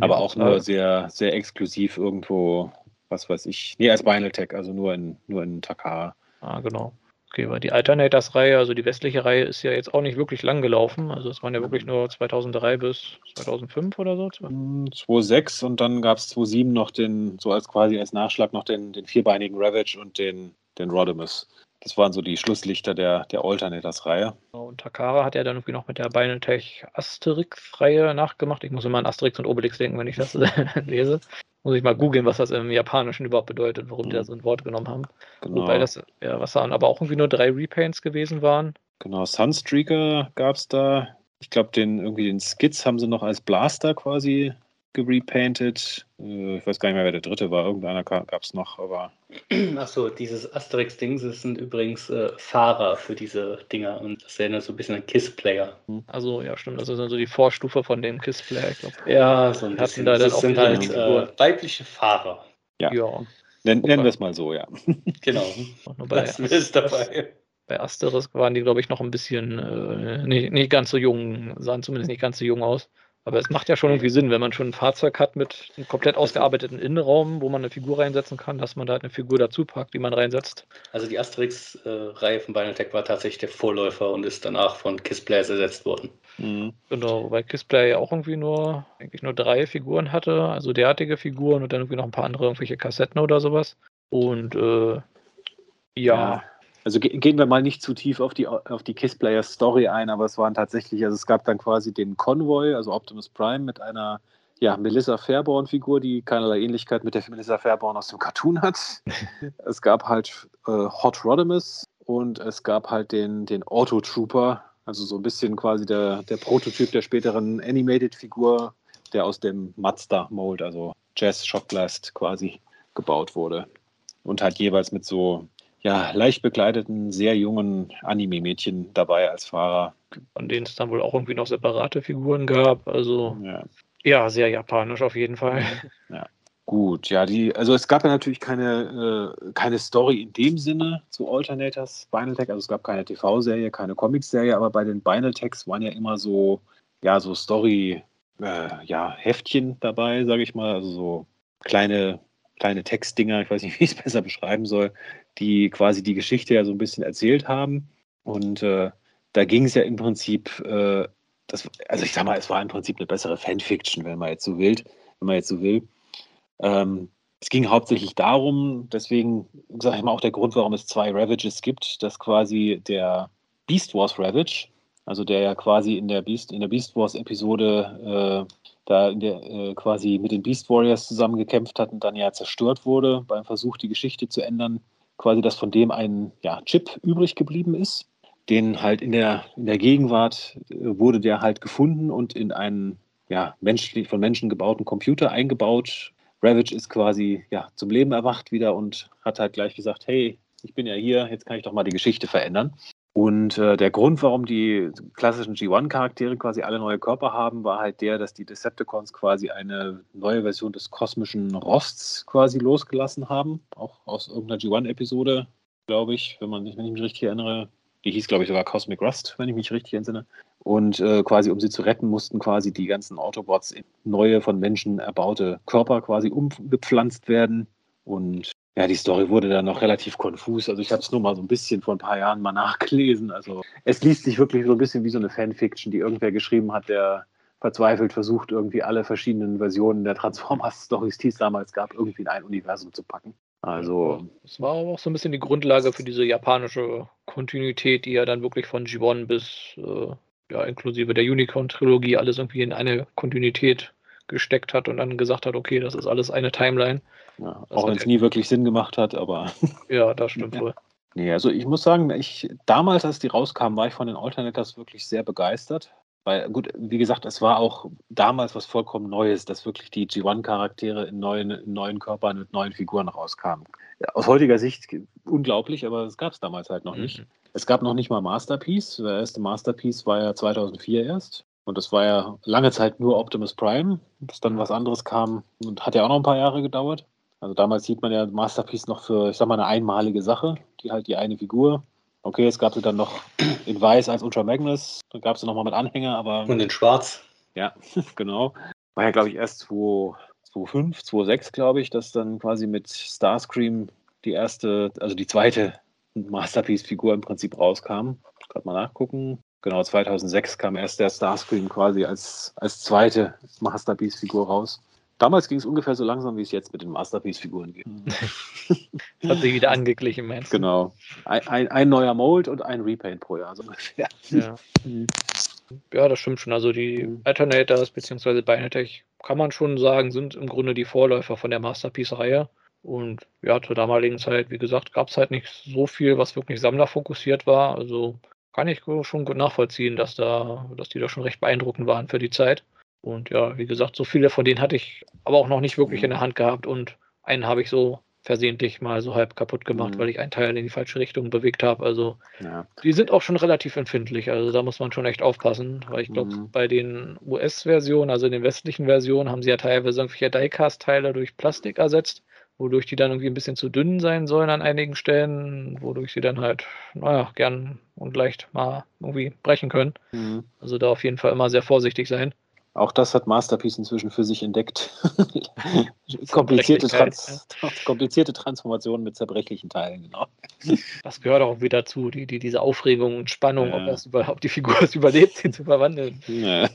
Aber auch nur sehr, sehr exklusiv irgendwo, was weiß ich. Nee, als Vinyl Tech, also nur in, nur in Takara. Ah, genau. Okay, weil die Alternators-Reihe, also die westliche Reihe, ist ja jetzt auch nicht wirklich lang gelaufen. Also es waren ja wirklich nur 2003 bis 2005 oder so. 2006 hm, und dann gab es 2007 noch den, so als quasi als Nachschlag noch den, den vierbeinigen Ravage und den, den Rodimus. Das waren so die Schlusslichter der, der Alternators-Reihe. Genau, und Takara hat ja dann irgendwie noch mit der Binatech Asterix-Reihe nachgemacht. Ich muss immer an Asterix und Obelix denken, wenn ich das lese. Muss ich mal googeln, was das im Japanischen überhaupt bedeutet, warum mhm. die da so ein Wort genommen haben. Genau. Wobei das, ja, was dann aber auch irgendwie nur drei Repaints gewesen waren. Genau, Sunstreaker gab es da. Ich glaube, den irgendwie den Skits haben sie noch als Blaster quasi gerepainted. Äh, ich weiß gar nicht mehr, wer der dritte war. Irgendeiner gab es noch, aber. Achso, dieses Asterix-Ding, das sind übrigens äh, Fahrer für diese Dinger und das erinnert so ein bisschen an Kiss-Player. Hm. Also, ja, stimmt. Das ist also die Vorstufe von dem Kiss-Player, ich glaube. Ja, so ein bisschen. Da das sind halt äh, weibliche Fahrer. Ja. ja. Nen nennen wir es mal so, ja. genau. Das ist dabei. Bei Asterix waren die, glaube ich, noch ein bisschen äh, nicht, nicht ganz so jung, sahen zumindest nicht ganz so jung aus. Aber es macht ja schon irgendwie Sinn, wenn man schon ein Fahrzeug hat mit einem komplett ausgearbeiteten Innenraum, wo man eine Figur reinsetzen kann, dass man da halt eine Figur dazu packt, die man reinsetzt. Also die Asterix-Reihe von Binatech war tatsächlich der Vorläufer und ist danach von Kissplays ersetzt worden. Mhm. Genau, weil Kissplay ja auch irgendwie nur, eigentlich nur drei Figuren hatte, also derartige Figuren und dann irgendwie noch ein paar andere irgendwelche Kassetten oder sowas. Und äh, ja. ja also gehen wir mal nicht zu tief auf die, auf die Kiss-Player Story ein, aber es waren tatsächlich, also es gab dann quasi den Convoy, also Optimus Prime mit einer ja, Melissa Fairborn-Figur, die keinerlei Ähnlichkeit mit der Melissa Fairborn aus dem Cartoon hat. es gab halt äh, Hot Rodimus und es gab halt den, den Auto Trooper, also so ein bisschen quasi der, der Prototyp der späteren Animated-Figur, der aus dem Mazda-Mold, also Jazz Shockblast quasi gebaut wurde. Und halt jeweils mit so ja, leicht bekleideten, sehr jungen Anime-Mädchen dabei als Fahrer. Von denen es dann wohl auch irgendwie noch separate Figuren gab. Also ja, ja sehr japanisch auf jeden Fall. Ja. Gut, ja, die, also es gab ja natürlich keine, äh, keine Story in dem Sinne zu Alternators Binaltech, also es gab keine TV-Serie, keine Comic-Serie, aber bei den Binaltechs waren ja immer so, ja, so Story, äh, ja, Heftchen dabei, sage ich mal, also so kleine, kleine Textdinger, ich weiß nicht, wie ich es besser beschreiben soll, die quasi die Geschichte ja so ein bisschen erzählt haben. Und äh, da ging es ja im Prinzip, äh, das, also ich sag mal, es war im Prinzip eine bessere Fanfiction, wenn man jetzt so will, wenn man jetzt so will. Ähm, es ging hauptsächlich darum, deswegen sage ich mal auch der Grund, warum es zwei Ravages gibt, dass quasi der Beast Wars Ravage, also der ja quasi in der Beast, in der Beast Wars Episode äh, da der, äh, quasi mit den Beast Warriors zusammengekämpft hat und dann ja zerstört wurde beim Versuch, die Geschichte zu ändern, quasi, dass von dem ein ja, Chip übrig geblieben ist. Den halt in der, in der Gegenwart äh, wurde der halt gefunden und in einen ja, menschlich, von Menschen gebauten Computer eingebaut. Ravage ist quasi ja, zum Leben erwacht wieder und hat halt gleich gesagt, hey, ich bin ja hier, jetzt kann ich doch mal die Geschichte verändern. Und äh, der Grund, warum die klassischen G1-Charaktere quasi alle neue Körper haben, war halt der, dass die Decepticons quasi eine neue Version des kosmischen Rosts quasi losgelassen haben. Auch aus irgendeiner G1-Episode, glaube ich, wenn, man, wenn ich mich richtig erinnere. Die hieß, glaube ich, sogar Cosmic Rust, wenn ich mich richtig entsinne. Und äh, quasi, um sie zu retten, mussten quasi die ganzen Autobots in neue, von Menschen erbaute Körper quasi umgepflanzt werden. Und ja, die Story wurde dann noch relativ konfus. Also ich habe es nur mal so ein bisschen vor ein paar Jahren mal nachgelesen. Also es liest sich wirklich so ein bisschen wie so eine Fanfiction, die irgendwer geschrieben hat, der verzweifelt versucht, irgendwie alle verschiedenen Versionen der Transformers-Stories, die es damals gab, irgendwie in ein Universum zu packen. Also. Es war auch so ein bisschen die Grundlage für diese japanische Kontinuität, die ja dann wirklich von G1 bis äh, ja, inklusive der Unicorn-Trilogie alles irgendwie in eine Kontinuität gesteckt hat und dann gesagt hat, okay, das ist alles eine Timeline. Ja, auch wenn es nie wirklich Sinn gemacht hat, aber. Ja, das stimmt ja. wohl. Nee, also ich muss sagen, ich, damals, als die rauskamen, war ich von den Alternators wirklich sehr begeistert. Weil, gut, wie gesagt, es war auch damals was vollkommen Neues, dass wirklich die G1-Charaktere in neuen, in neuen Körpern mit neuen Figuren rauskamen. Aus heutiger Sicht unglaublich, aber es gab es damals halt noch mhm. nicht. Es gab noch nicht mal Masterpiece. Der erste Masterpiece war ja 2004 erst. Und das war ja lange Zeit nur Optimus Prime, bis dann was anderes kam und hat ja auch noch ein paar Jahre gedauert. Also damals sieht man ja Masterpiece noch für, ich sag mal, eine einmalige Sache, die halt die eine Figur Okay, es gab sie dann noch in Weiß als Ultra Magnus. Dann gab es sie nochmal mit Anhänger, aber. Und in Schwarz. Ja, genau. War ja, glaube ich, erst 2005, 2006, glaube ich, dass dann quasi mit Starscream die erste, also die zweite Masterpiece-Figur im Prinzip rauskam. Gerade mal nachgucken. Genau, 2006 kam erst der Starscream quasi als, als zweite Masterpiece-Figur raus. Damals ging es ungefähr so langsam, wie es jetzt mit den Masterpiece-Figuren geht. Hat sich wieder angeglichen, meinst du? Genau. Ein, ein, ein, neuer Mold und ein Repaint pro Jahr, so ungefähr. Ja. ja, das stimmt schon. Also die. Alternators bzw. Binatech kann man schon sagen, sind im Grunde die Vorläufer von der Masterpiece-Reihe. Und ja, zur damaligen Zeit, wie gesagt, gab es halt nicht so viel, was wirklich sammlerfokussiert war. Also kann ich schon gut nachvollziehen, dass da, dass die da schon recht beeindruckend waren für die Zeit. Und ja, wie gesagt, so viele von denen hatte ich aber auch noch nicht wirklich in der Hand gehabt und einen habe ich so versehentlich mal so halb kaputt gemacht, mhm. weil ich einen Teil in die falsche Richtung bewegt habe. Also ja. die sind auch schon relativ empfindlich. Also da muss man schon echt aufpassen, weil ich glaube, mhm. bei den US-Versionen, also in den westlichen Versionen, haben sie ja teilweise irgendwelche Diecast-Teile durch Plastik ersetzt, wodurch die dann irgendwie ein bisschen zu dünn sein sollen an einigen Stellen, wodurch sie dann halt, naja, gern und leicht mal irgendwie brechen können. Mhm. Also da auf jeden Fall immer sehr vorsichtig sein. Auch das hat Masterpiece inzwischen für sich entdeckt. komplizierte, Trans ja. komplizierte Transformationen mit zerbrechlichen Teilen, genau. Das gehört auch wieder zu, die, die, diese Aufregung und Spannung, ja. ob, das überhaupt die Figur es überlebt, ihn zu verwandeln. Ja,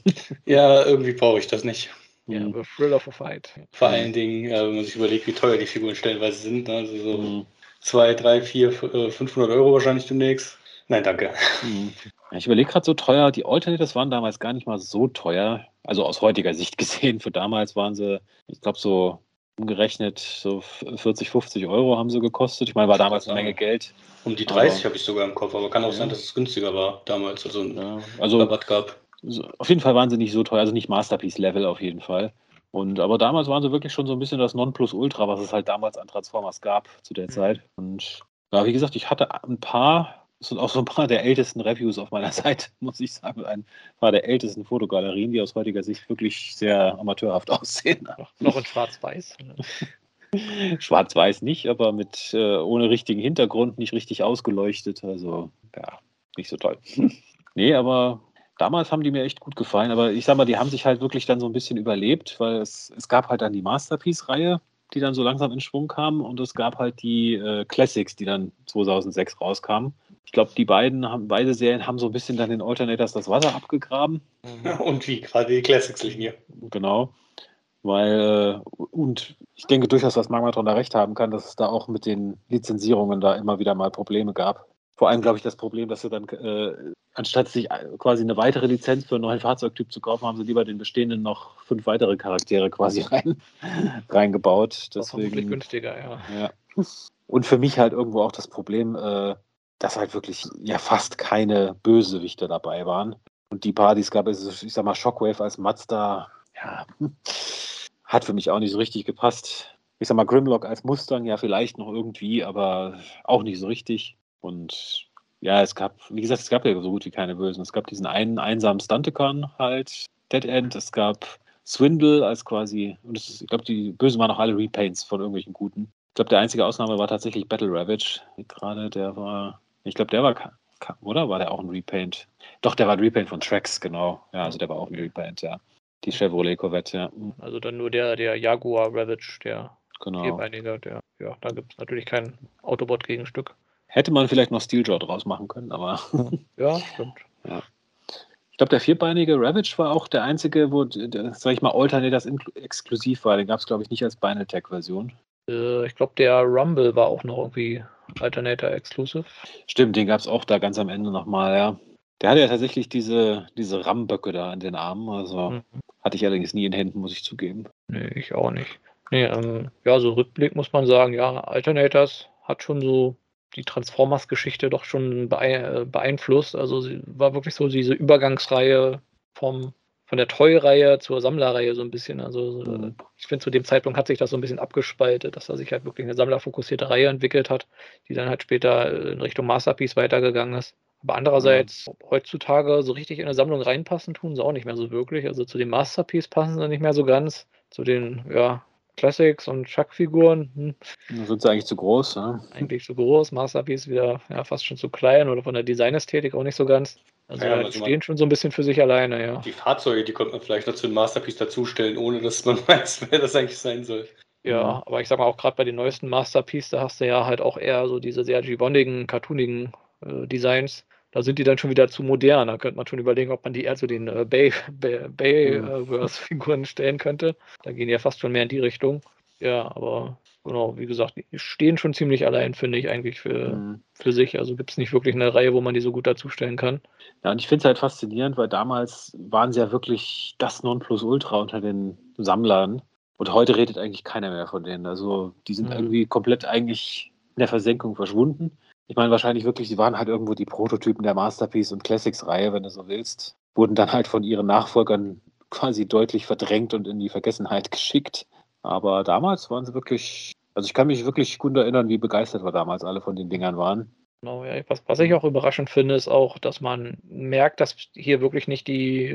ja irgendwie brauche ich das nicht. Ja, mhm. aber Thrill of a Fight. Vor allen Dingen, äh, wenn man sich überlegt, wie teuer die Figuren stellenweise sind. Ne? Also so mhm. 2, 3, 4, 500 Euro wahrscheinlich demnächst. Nein, danke. Mhm. Ich überlege gerade so teuer. Die Alternators waren damals gar nicht mal so teuer. Also aus heutiger Sicht gesehen. Für damals waren sie, ich glaube, so umgerechnet so 40, 50 Euro haben sie gekostet. Ich meine, war damals eine Menge Geld. Um die 30 habe ich sogar im Kopf, aber kann auch ja. sein, dass es günstiger war damals, also ein ja. also, Rabatt gab. Auf jeden Fall waren sie nicht so teuer, also nicht Masterpiece-Level auf jeden Fall. Und aber damals waren sie wirklich schon so ein bisschen das Nonplusultra, was es halt damals an Transformers gab zu der mhm. Zeit. Und ja, wie gesagt, ich hatte ein paar das sind auch so ein paar der ältesten Reviews auf meiner Seite, muss ich sagen. Ein paar der ältesten Fotogalerien, die aus heutiger Sicht wirklich sehr amateurhaft aussehen. Noch in Schwarz-Weiß? Schwarz-Weiß nicht, aber mit äh, ohne richtigen Hintergrund, nicht richtig ausgeleuchtet. Also, ja, nicht so toll. nee, aber damals haben die mir echt gut gefallen. Aber ich sag mal, die haben sich halt wirklich dann so ein bisschen überlebt, weil es, es gab halt dann die Masterpiece-Reihe die dann so langsam in Schwung kamen und es gab halt die äh, Classics, die dann 2006 rauskamen. Ich glaube, die beiden haben, beide Serien haben so ein bisschen dann den Alternators das Wasser abgegraben. Und wie, gerade die Classics-Linie. Genau. Weil, äh, und ich denke durchaus, dass Magmatron da recht haben kann, dass es da auch mit den Lizenzierungen da immer wieder mal Probleme gab. Vor allem, glaube ich, das Problem, dass sie dann, äh, anstatt sich quasi eine weitere Lizenz für einen neuen Fahrzeugtyp zu kaufen, haben sie lieber den bestehenden noch fünf weitere Charaktere quasi rein, reingebaut. Deswegen, günstiger, ja. ja. Und für mich halt irgendwo auch das Problem, äh, dass halt wirklich ja fast keine Bösewichte dabei waren. Und die Partys gab es, ich sag mal, Shockwave als Mazda, ja, hat für mich auch nicht so richtig gepasst. Ich sag mal, Grimlock als Mustang, ja, vielleicht noch irgendwie, aber auch nicht so richtig. Und ja, es gab, wie gesagt, es gab ja so gut wie keine Bösen. Es gab diesen einen einsamen Stunticon halt, Dead End, es gab Swindle als quasi, und ist, ich glaube, die Bösen waren auch alle Repaints von irgendwelchen Guten. Ich glaube, der einzige Ausnahme war tatsächlich Battle Ravage. Gerade der war ich glaube, der war, oder? War der auch ein Repaint? Doch, der war ein Repaint von Trax, genau. Ja, also der war auch ein Repaint, ja. Die Chevrolet Corvette, ja. Also dann nur der, der Jaguar Ravage, der genau. vierbeinige, der, ja, da gibt es natürlich kein Autobot-Gegenstück. Hätte man vielleicht noch Steeljaw draus machen können, aber. ja, stimmt. Ja. Ich glaube, der vierbeinige Ravage war auch der einzige, wo, sag ich mal, Alternators exklusiv war. Den gab es, glaube ich, nicht als Binatech-Version. Äh, ich glaube, der Rumble war auch noch irgendwie Alternator Exclusive. Stimmt, den gab es auch da ganz am Ende nochmal, ja. Der hatte ja tatsächlich diese, diese Rammböcke da an den Armen. Also mhm. hatte ich allerdings nie in Händen, muss ich zugeben. Nee, ich auch nicht. Nee, ähm, ja, so Rückblick muss man sagen, ja, Alternators hat schon so die Transformers-Geschichte doch schon beeinflusst. Also sie war wirklich so diese Übergangsreihe vom von der Toy-Reihe zur Sammlerreihe so ein bisschen. Also mhm. ich finde, zu dem Zeitpunkt hat sich das so ein bisschen abgespaltet, dass da sich halt wirklich eine sammlerfokussierte Reihe entwickelt hat, die dann halt später in Richtung Masterpiece weitergegangen ist. Aber andererseits, mhm. heutzutage so richtig in eine Sammlung reinpassen, tun sie auch nicht mehr so wirklich. Also zu dem Masterpiece passen sie nicht mehr so ganz. Zu den, ja, Classics und Chuck-Figuren. Hm. Sind sie eigentlich zu groß, ne? Eigentlich zu groß. Masterpiece wieder ja, fast schon zu klein oder von der Designästhetik auch nicht so ganz. Also ja, die stehen schon so ein bisschen für sich alleine, ja. Die Fahrzeuge, die könnte man vielleicht noch zu einem Masterpiece dazustellen, ohne dass man weiß, wer das eigentlich sein soll. Ja, mhm. aber ich sag mal auch gerade bei den neuesten Masterpiece, da hast du ja halt auch eher so diese sehr gibbonigen, cartoonigen äh, Designs. Da sind die dann schon wieder zu modern. Da könnte man schon überlegen, ob man die eher zu den äh, Bay, Bay, Bayverse-Figuren mhm. stellen könnte. Da gehen die ja fast schon mehr in die Richtung. Ja, aber genau, wie gesagt, die stehen schon ziemlich allein, finde ich, eigentlich für, mhm. für sich. Also gibt es nicht wirklich eine Reihe, wo man die so gut dazustellen kann. Ja, und ich finde es halt faszinierend, weil damals waren sie ja wirklich das Nonplusultra unter den Sammlern. Und heute redet eigentlich keiner mehr von denen. Also die sind mhm. irgendwie komplett eigentlich in der Versenkung verschwunden. Ich meine, wahrscheinlich wirklich, sie waren halt irgendwo die Prototypen der Masterpiece und Classics-Reihe, wenn du so willst. Wurden dann halt von ihren Nachfolgern quasi deutlich verdrängt und in die Vergessenheit geschickt. Aber damals waren sie wirklich, also ich kann mich wirklich gut erinnern, wie begeistert wir damals alle von den Dingern waren. Genau, ja. Was, was ich auch überraschend finde, ist auch, dass man merkt, dass hier wirklich nicht die,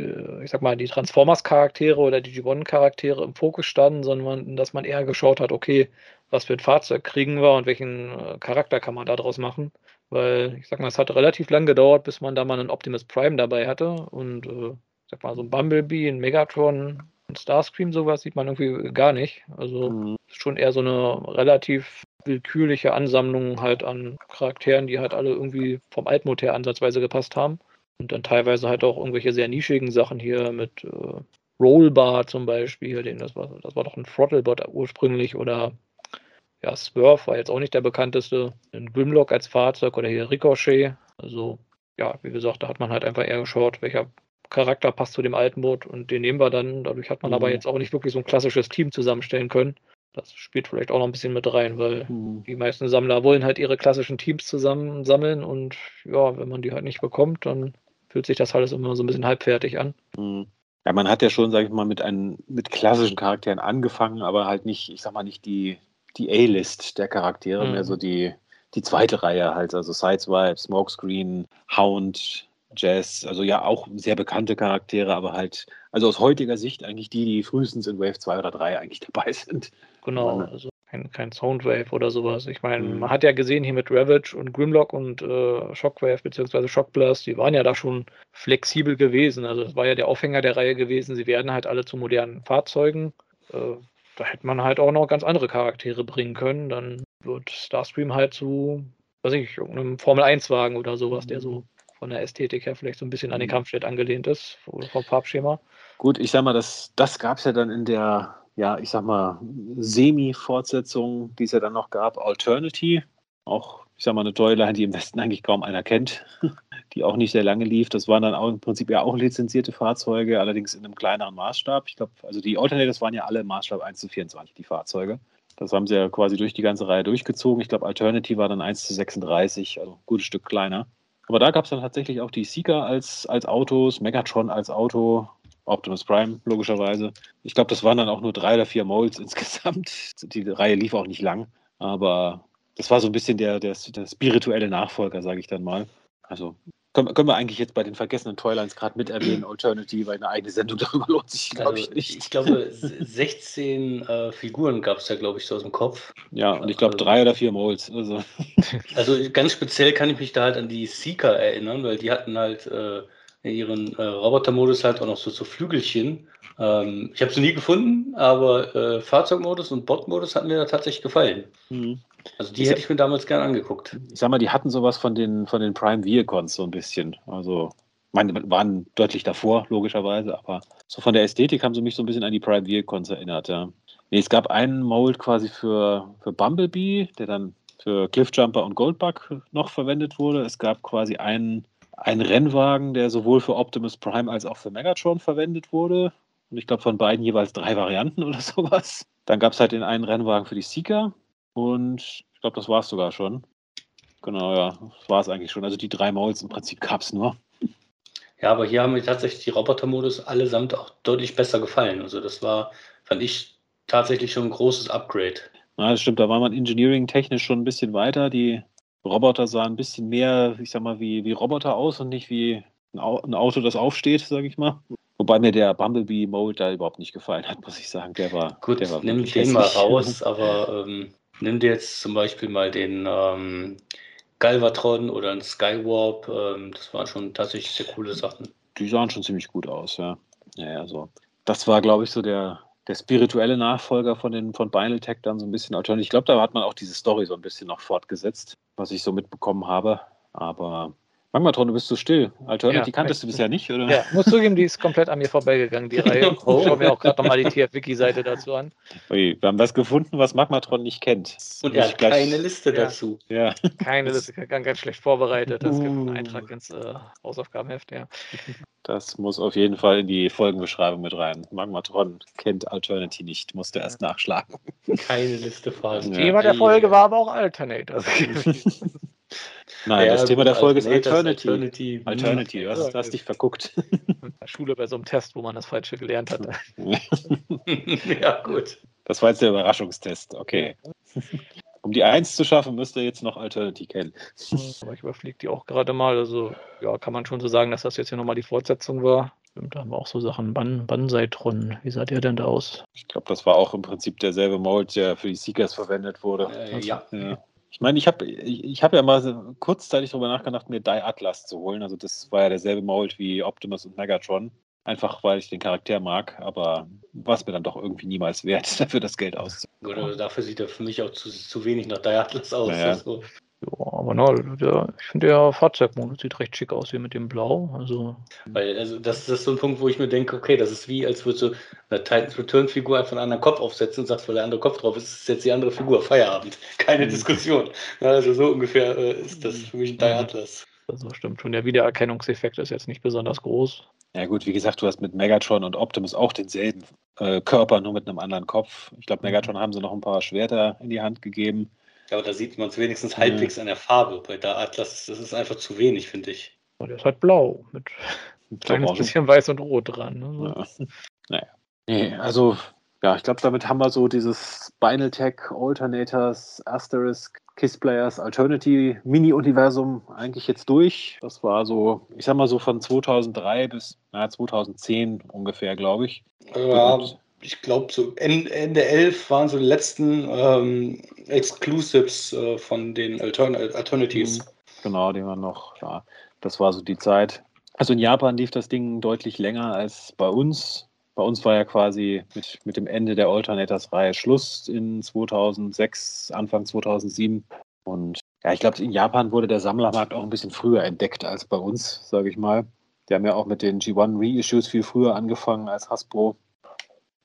ich sag mal, die Transformers-Charaktere oder die Gibbon-Charaktere im Fokus standen, sondern dass man eher geschaut hat, okay, was für ein Fahrzeug kriegen wir und welchen äh, Charakter kann man daraus machen. Weil, ich sag mal, es hat relativ lang gedauert, bis man da mal einen Optimus Prime dabei hatte. Und äh, ich sag mal, so ein Bumblebee, ein Megatron, ein Starscream, sowas sieht man irgendwie gar nicht. Also mhm. schon eher so eine relativ willkürliche Ansammlung halt an Charakteren, die halt alle irgendwie vom Altmodell ansatzweise gepasst haben. Und dann teilweise halt auch irgendwelche sehr nischigen Sachen hier mit äh, Rollbar zum Beispiel, den, das war, das war doch ein Throttlebot ursprünglich oder ja, Swerve war jetzt auch nicht der bekannteste. Ein Grimlock als Fahrzeug oder hier Ricochet. Also, ja, wie gesagt, da hat man halt einfach eher geschaut, welcher Charakter passt zu dem alten Boot und den nehmen wir dann. Dadurch hat man mhm. aber jetzt auch nicht wirklich so ein klassisches Team zusammenstellen können. Das spielt vielleicht auch noch ein bisschen mit rein, weil mhm. die meisten Sammler wollen halt ihre klassischen Teams zusammen sammeln und ja, wenn man die halt nicht bekommt, dann fühlt sich das alles immer so ein bisschen halbfertig an. Mhm. Ja, man hat ja schon, sag ich mal, mit, einen, mit klassischen Charakteren angefangen, aber halt nicht, ich sag mal, nicht die, die A-List der Charaktere, mhm. mehr so die, die zweite Reihe halt, also Sideswipe, Smokescreen, Hound, Jazz, also ja auch sehr bekannte Charaktere, aber halt, also aus heutiger Sicht eigentlich die, die frühestens in Wave 2 oder 3 eigentlich dabei sind. Genau, also kein, kein Soundwave oder sowas. Ich meine, mhm. man hat ja gesehen hier mit Ravage und Grimlock und äh, Shockwave bzw. Shockblast, die waren ja da schon flexibel gewesen. Also das war ja der Aufhänger der Reihe gewesen. Sie werden halt alle zu modernen Fahrzeugen. Äh, da hätte man halt auch noch ganz andere Charaktere bringen können. Dann wird Starscream halt zu, weiß ich, irgendeinem Formel-1-Wagen oder sowas, der so von der Ästhetik her vielleicht so ein bisschen an den mhm. Kampfjet angelehnt ist, vom Farbschema. Gut, ich sag mal, das, das gab es ja dann in der, ja, ich sag mal, Semi-Fortsetzung, die es ja dann noch gab, Alternity. Auch, ich sag mal, eine Toyline, die im Westen eigentlich kaum einer kennt, die auch nicht sehr lange lief. Das waren dann auch im Prinzip ja auch lizenzierte Fahrzeuge, allerdings in einem kleineren Maßstab. Ich glaube, also die Alternators waren ja alle im Maßstab 1 zu 24, die Fahrzeuge. Das haben sie ja quasi durch die ganze Reihe durchgezogen. Ich glaube, Alternity war dann 1 zu 36, also ein gutes Stück kleiner. Aber da gab es dann tatsächlich auch die Seeker als, als Autos, Megatron als Auto, Optimus Prime logischerweise. Ich glaube, das waren dann auch nur drei oder vier Molds insgesamt. Die Reihe lief auch nicht lang, aber das war so ein bisschen der, der, der spirituelle Nachfolger, sage ich dann mal. Also können, können, wir eigentlich jetzt bei den vergessenen Toylines gerade mit erwähnen, Alternity, weil eine eigene Sendung darüber lohnt sich, glaube also, ich, nicht. Ich glaube, 16 äh, Figuren gab es ja, glaube ich, so aus dem Kopf. Ja, und ich glaube also, drei oder vier Molds. Also. also ganz speziell kann ich mich da halt an die Seeker erinnern, weil die hatten halt äh, in ihren äh, Robotermodus halt auch noch so, so Flügelchen. Ähm, ich habe sie nie gefunden, aber äh, Fahrzeugmodus und Botmodus hatten mir da tatsächlich gefallen. Mhm. Also die ich hätte ich mir damals gern angeguckt. Ich sag mal, die hatten sowas von den, von den Prime Vehicons so ein bisschen. Also, meine, waren deutlich davor, logischerweise, aber so von der Ästhetik haben sie mich so ein bisschen an die Prime Vehicons erinnert, ja. Nee, es gab einen Mold quasi für, für Bumblebee, der dann für Cliffjumper und Goldbug noch verwendet wurde. Es gab quasi einen ein Rennwagen, der sowohl für Optimus Prime als auch für Megatron verwendet wurde. Und ich glaube, von beiden jeweils drei Varianten oder sowas. Dann gab es halt den einen Rennwagen für die Seeker. Und ich glaube, das war es sogar schon. Genau, ja, das war es eigentlich schon. Also die drei Molds im Prinzip gab es nur. Ja, aber hier haben mir tatsächlich die Roboter-Modus allesamt auch deutlich besser gefallen. Also das war, fand ich tatsächlich schon ein großes Upgrade. Ja, das stimmt, da war man engineering-technisch schon ein bisschen weiter. Die Roboter sahen ein bisschen mehr, ich sag mal, wie, wie Roboter aus und nicht wie ein Auto, das aufsteht, sage ich mal. Wobei mir der Bumblebee Mold da überhaupt nicht gefallen hat, muss ich sagen. Der war gut. Der war nimm den mal raus, aber ähm, nimm dir jetzt zum Beispiel mal den ähm, Galvatron oder ein Skywarp. Ähm, das waren schon tatsächlich sehr coole Sachen. Die sahen schon ziemlich gut aus, ja. Ja, also das war, glaube ich, so der, der spirituelle Nachfolger von den von Binaltech dann so ein bisschen. Ich glaube, da hat man auch diese Story so ein bisschen noch fortgesetzt, was ich so mitbekommen habe. Aber Magmatron, du bist so still. Alternity ja, kanntest du bisher nicht, oder? Ja, muss zugeben, die ist komplett an mir vorbeigegangen, die Reihe. Oh. Ich schaue mir auch gerade nochmal die TF-Wiki-Seite dazu an. Ui, wir haben was gefunden, was Magmatron nicht kennt. Und er hat keine Liste ja. dazu. Ja. Keine Liste, ganz, ganz schlecht vorbereitet. Das uh. gibt einen Eintrag ins äh, Hausaufgabenheft, ja. Das muss auf jeden Fall in die Folgenbeschreibung mit rein. Magmatron kennt Alternity nicht, musste erst nachschlagen. Keine Liste. Ja. Thema der Folge war aber auch Alternator. Nein, ja, das Thema der Folge ist Alternity. Alternity. Alternity. Du hast, dich verguckt. In der Schule bei so einem Test, wo man das Falsche gelernt hat. ja, gut. Das war jetzt der Überraschungstest. Okay. Um die Eins zu schaffen, müsst ihr jetzt noch Alternity kennen. Aber ich überfliege die auch gerade mal. Also, ja, kann man schon so sagen, dass das jetzt hier nochmal die Fortsetzung war. Stimmt, da haben wir auch so Sachen. Ban Banseitron. Wie sah der denn da aus? Ich glaube, das war auch im Prinzip derselbe Mold, der für die Seekers verwendet wurde. Äh, also, ja. ja. Ich meine, ich habe ich hab ja mal kurzzeitig darüber nachgedacht, mir Die Atlas zu holen. Also das war ja derselbe Mold wie Optimus und Megatron. Einfach weil ich den Charakter mag, aber war es mir dann doch irgendwie niemals wert, dafür das Geld auszugeben. Oder dafür sieht er für mich auch zu, zu wenig nach Die Atlas aus. Naja. Also. Ja, aber na, der, ich finde der Fahrzeugmodus sieht recht schick aus hier mit dem Blau. Also. Weil, also das, das ist so ein Punkt, wo ich mir denke, okay, das ist wie, als würdest du eine Titans Return-Figur einfach einen anderen Kopf aufsetzen und sagst, weil der andere Kopf drauf ist, ist jetzt die andere Figur. Feierabend. Keine mhm. Diskussion. Also so ungefähr äh, ist das für mich ein Die Atlas. Also stimmt schon. Der Wiedererkennungseffekt ist jetzt nicht besonders groß. Ja gut, wie gesagt, du hast mit Megatron und Optimus auch denselben äh, Körper, nur mit einem anderen Kopf. Ich glaube, mhm. Megatron haben sie noch ein paar Schwerter in die Hand gegeben. Ja, aber da sieht man es wenigstens halbwegs an der Farbe. Bei der Atlas, das ist einfach zu wenig, finde ich. Oh, der ist halt blau, mit ein kleines bisschen weiß und rot dran. Ne? Ja. Naja. Nee, also, ja, ich glaube, damit haben wir so dieses Spinal Tech, Alternators, Asterisk, Kiss Players, Alternity Mini-Universum eigentlich jetzt durch. Das war so, ich sag mal so von 2003 bis na, 2010 ungefähr, glaube ich. Ja, und ich glaube, so Ende 11 waren so die letzten ähm, Exclusives äh, von den Altern Alternatives. Mhm. Genau, die waren noch, ja, das war so die Zeit. Also in Japan lief das Ding deutlich länger als bei uns. Bei uns war ja quasi mit, mit dem Ende der Alternators-Reihe Schluss in 2006, Anfang 2007. Und ja, ich glaube, in Japan wurde der Sammlermarkt auch ein bisschen früher entdeckt als bei uns, sage ich mal. Die haben ja auch mit den G1 Reissues viel früher angefangen als Hasbro.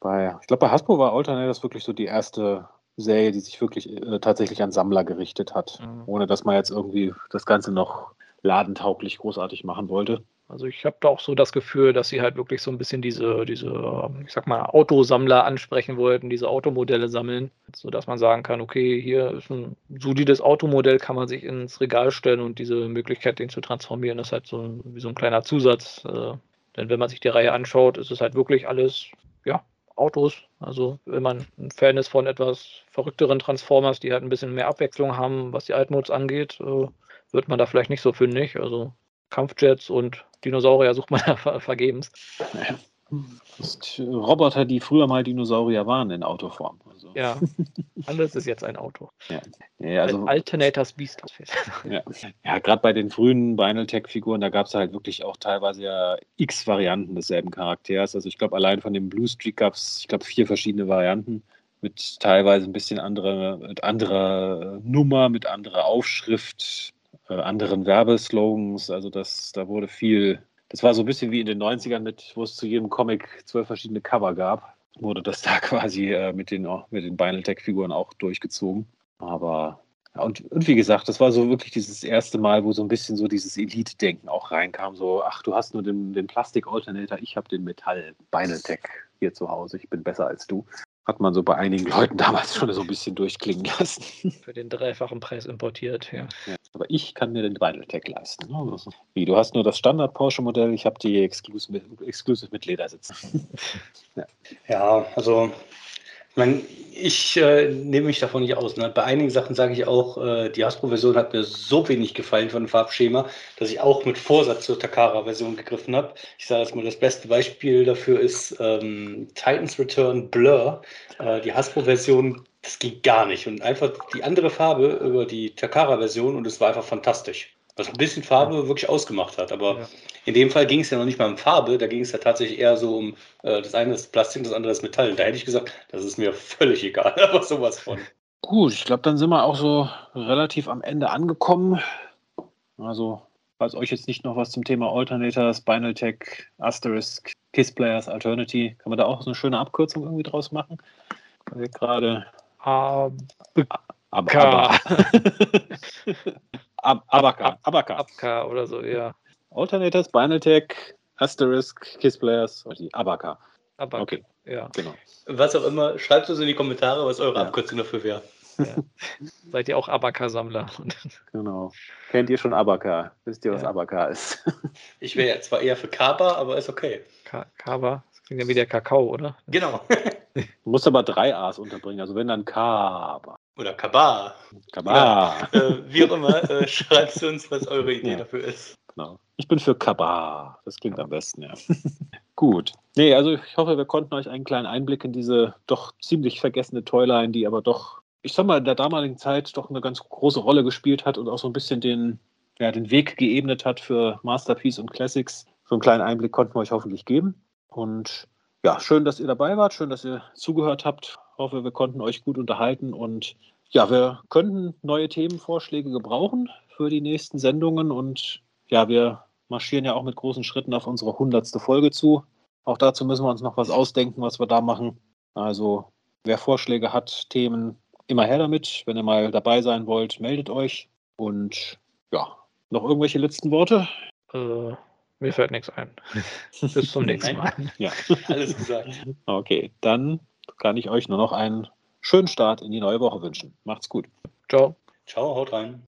Bei, ich glaube, bei Hasbro war Alternators wirklich so die erste Serie, die sich wirklich äh, tatsächlich an Sammler gerichtet hat, mhm. ohne dass man jetzt irgendwie das Ganze noch ladentauglich großartig machen wollte. Also ich habe da auch so das Gefühl, dass sie halt wirklich so ein bisschen diese, diese, ähm, ich sag mal, Autosammler ansprechen wollten, diese Automodelle sammeln, sodass man sagen kann, okay, hier ist ein solides Automodell, kann man sich ins Regal stellen und diese Möglichkeit, den zu transformieren, ist halt so wie so ein kleiner Zusatz. Äh, denn wenn man sich die Reihe anschaut, ist es halt wirklich alles, ja, Autos. Also wenn man ein Fan ist von etwas verrückteren Transformers, die halt ein bisschen mehr Abwechslung haben, was die Altmods angeht, äh, wird man da vielleicht nicht so fündig. Also Kampfjets und Dinosaurier sucht man ja vergebens. Naja. Roboter, die früher mal Dinosaurier waren in Autoform. Also. Ja, alles ist jetzt ein Auto. Ja, ja also, Alternators Beast. Ja, ja gerade bei den frühen Binal-Tech-Figuren, da gab es halt wirklich auch teilweise ja x Varianten desselben Charakters. Also ich glaube, allein von dem Blue Streak gab es, ich glaube, vier verschiedene Varianten mit teilweise ein bisschen andere, mit anderer Nummer, mit anderer Aufschrift, äh, anderen Werbeslogans. Also das, da wurde viel das war so ein bisschen wie in den 90ern, mit, wo es zu jedem Comic zwölf verschiedene Cover gab. Wurde das da quasi äh, mit den, mit den Binal Tech-Figuren auch durchgezogen. Aber Ja, und, und wie gesagt, das war so wirklich dieses erste Mal, wo so ein bisschen so dieses Elite-Denken auch reinkam. So, ach, du hast nur den, den Plastik-Alternator, ich habe den Metall-Beinetech hier zu Hause, ich bin besser als du. Hat man so bei einigen Leuten damals schon so ein bisschen durchklingen lassen. Für den dreifachen Preis importiert, ja. ja aber ich kann mir den Beinetech leisten. Ne? Wie, du hast nur das Standard-Porsche-Modell, ich habe die Exclusive mit, Exclusive mit Ledersitzen. ja. ja, also ich meine, ich äh, nehme mich davon nicht aus. Ne? Bei einigen Sachen sage ich auch, äh, die Hasbro-Version hat mir so wenig gefallen von dem Farbschema, dass ich auch mit Vorsatz zur Takara-Version gegriffen habe. Ich sage jetzt mal, das beste Beispiel dafür ist ähm, Titans Return Blur. Äh, die Hasbro-Version, das ging gar nicht. Und einfach die andere Farbe über die Takara-Version und es war einfach fantastisch. Was ein bisschen Farbe wirklich ausgemacht hat. Aber ja. In dem Fall ging es ja noch nicht mal um Farbe, da ging es ja tatsächlich eher so um, äh, das eine ist Plastik, das andere ist Metall. Da hätte ich gesagt, das ist mir völlig egal, aber sowas von. Gut, ich glaube, dann sind wir auch so relativ am Ende angekommen. Also, falls euch jetzt nicht noch was zum Thema Alternator, Spinal Tech, Asterisk, Kiss Players, Alternity, kann man da auch so eine schöne Abkürzung irgendwie draus machen? Weil wir gerade. Aber, aber. Ab Abaka. Abaka. Abaka oder so, ja. Alternators, Binaltech, Asterisk, Kiss Players, die Abaka. Abaka. Okay, ja. Genau. Was auch immer, schreibt uns in die Kommentare, was eure ja. Abkürzung dafür wäre. Ja. Seid ihr auch Abaka-Sammler? genau. Kennt ihr schon Abaka? Wisst ihr, was ja. Abaka ist? ich wäre ja zwar eher für Kaba, aber ist okay. Ka Kaba? Das klingt ja wie der Kakao, oder? Genau. du musst aber drei A's unterbringen, also wenn dann Kaba. Oder Kaba. Kaba. Äh, wie auch immer, äh, schreibt uns, was eure Idee ja. dafür ist. Genau. Ich bin für Kaba. Das klingt am besten, ja. Gut. Nee, also ich hoffe, wir konnten euch einen kleinen Einblick in diese doch ziemlich vergessene Toyline, die aber doch, ich sag mal, in der damaligen Zeit doch eine ganz große Rolle gespielt hat und auch so ein bisschen den, ja, den Weg geebnet hat für Masterpiece und Classics. So einen kleinen Einblick konnten wir euch hoffentlich geben. Und ja, schön, dass ihr dabei wart, schön, dass ihr zugehört habt hoffe, wir konnten euch gut unterhalten und ja, wir könnten neue Themenvorschläge gebrauchen für die nächsten Sendungen und ja, wir marschieren ja auch mit großen Schritten auf unsere hundertste Folge zu. Auch dazu müssen wir uns noch was ausdenken, was wir da machen. Also, wer Vorschläge hat, Themen, immer her damit. Wenn ihr mal dabei sein wollt, meldet euch. Und ja, noch irgendwelche letzten Worte? Äh, mir fällt nichts ein. Bis zum nächsten Mal. ja, alles gesagt. Okay, dann kann ich euch nur noch einen schönen Start in die neue Woche wünschen. Macht's gut. Ciao. Ciao, haut rein.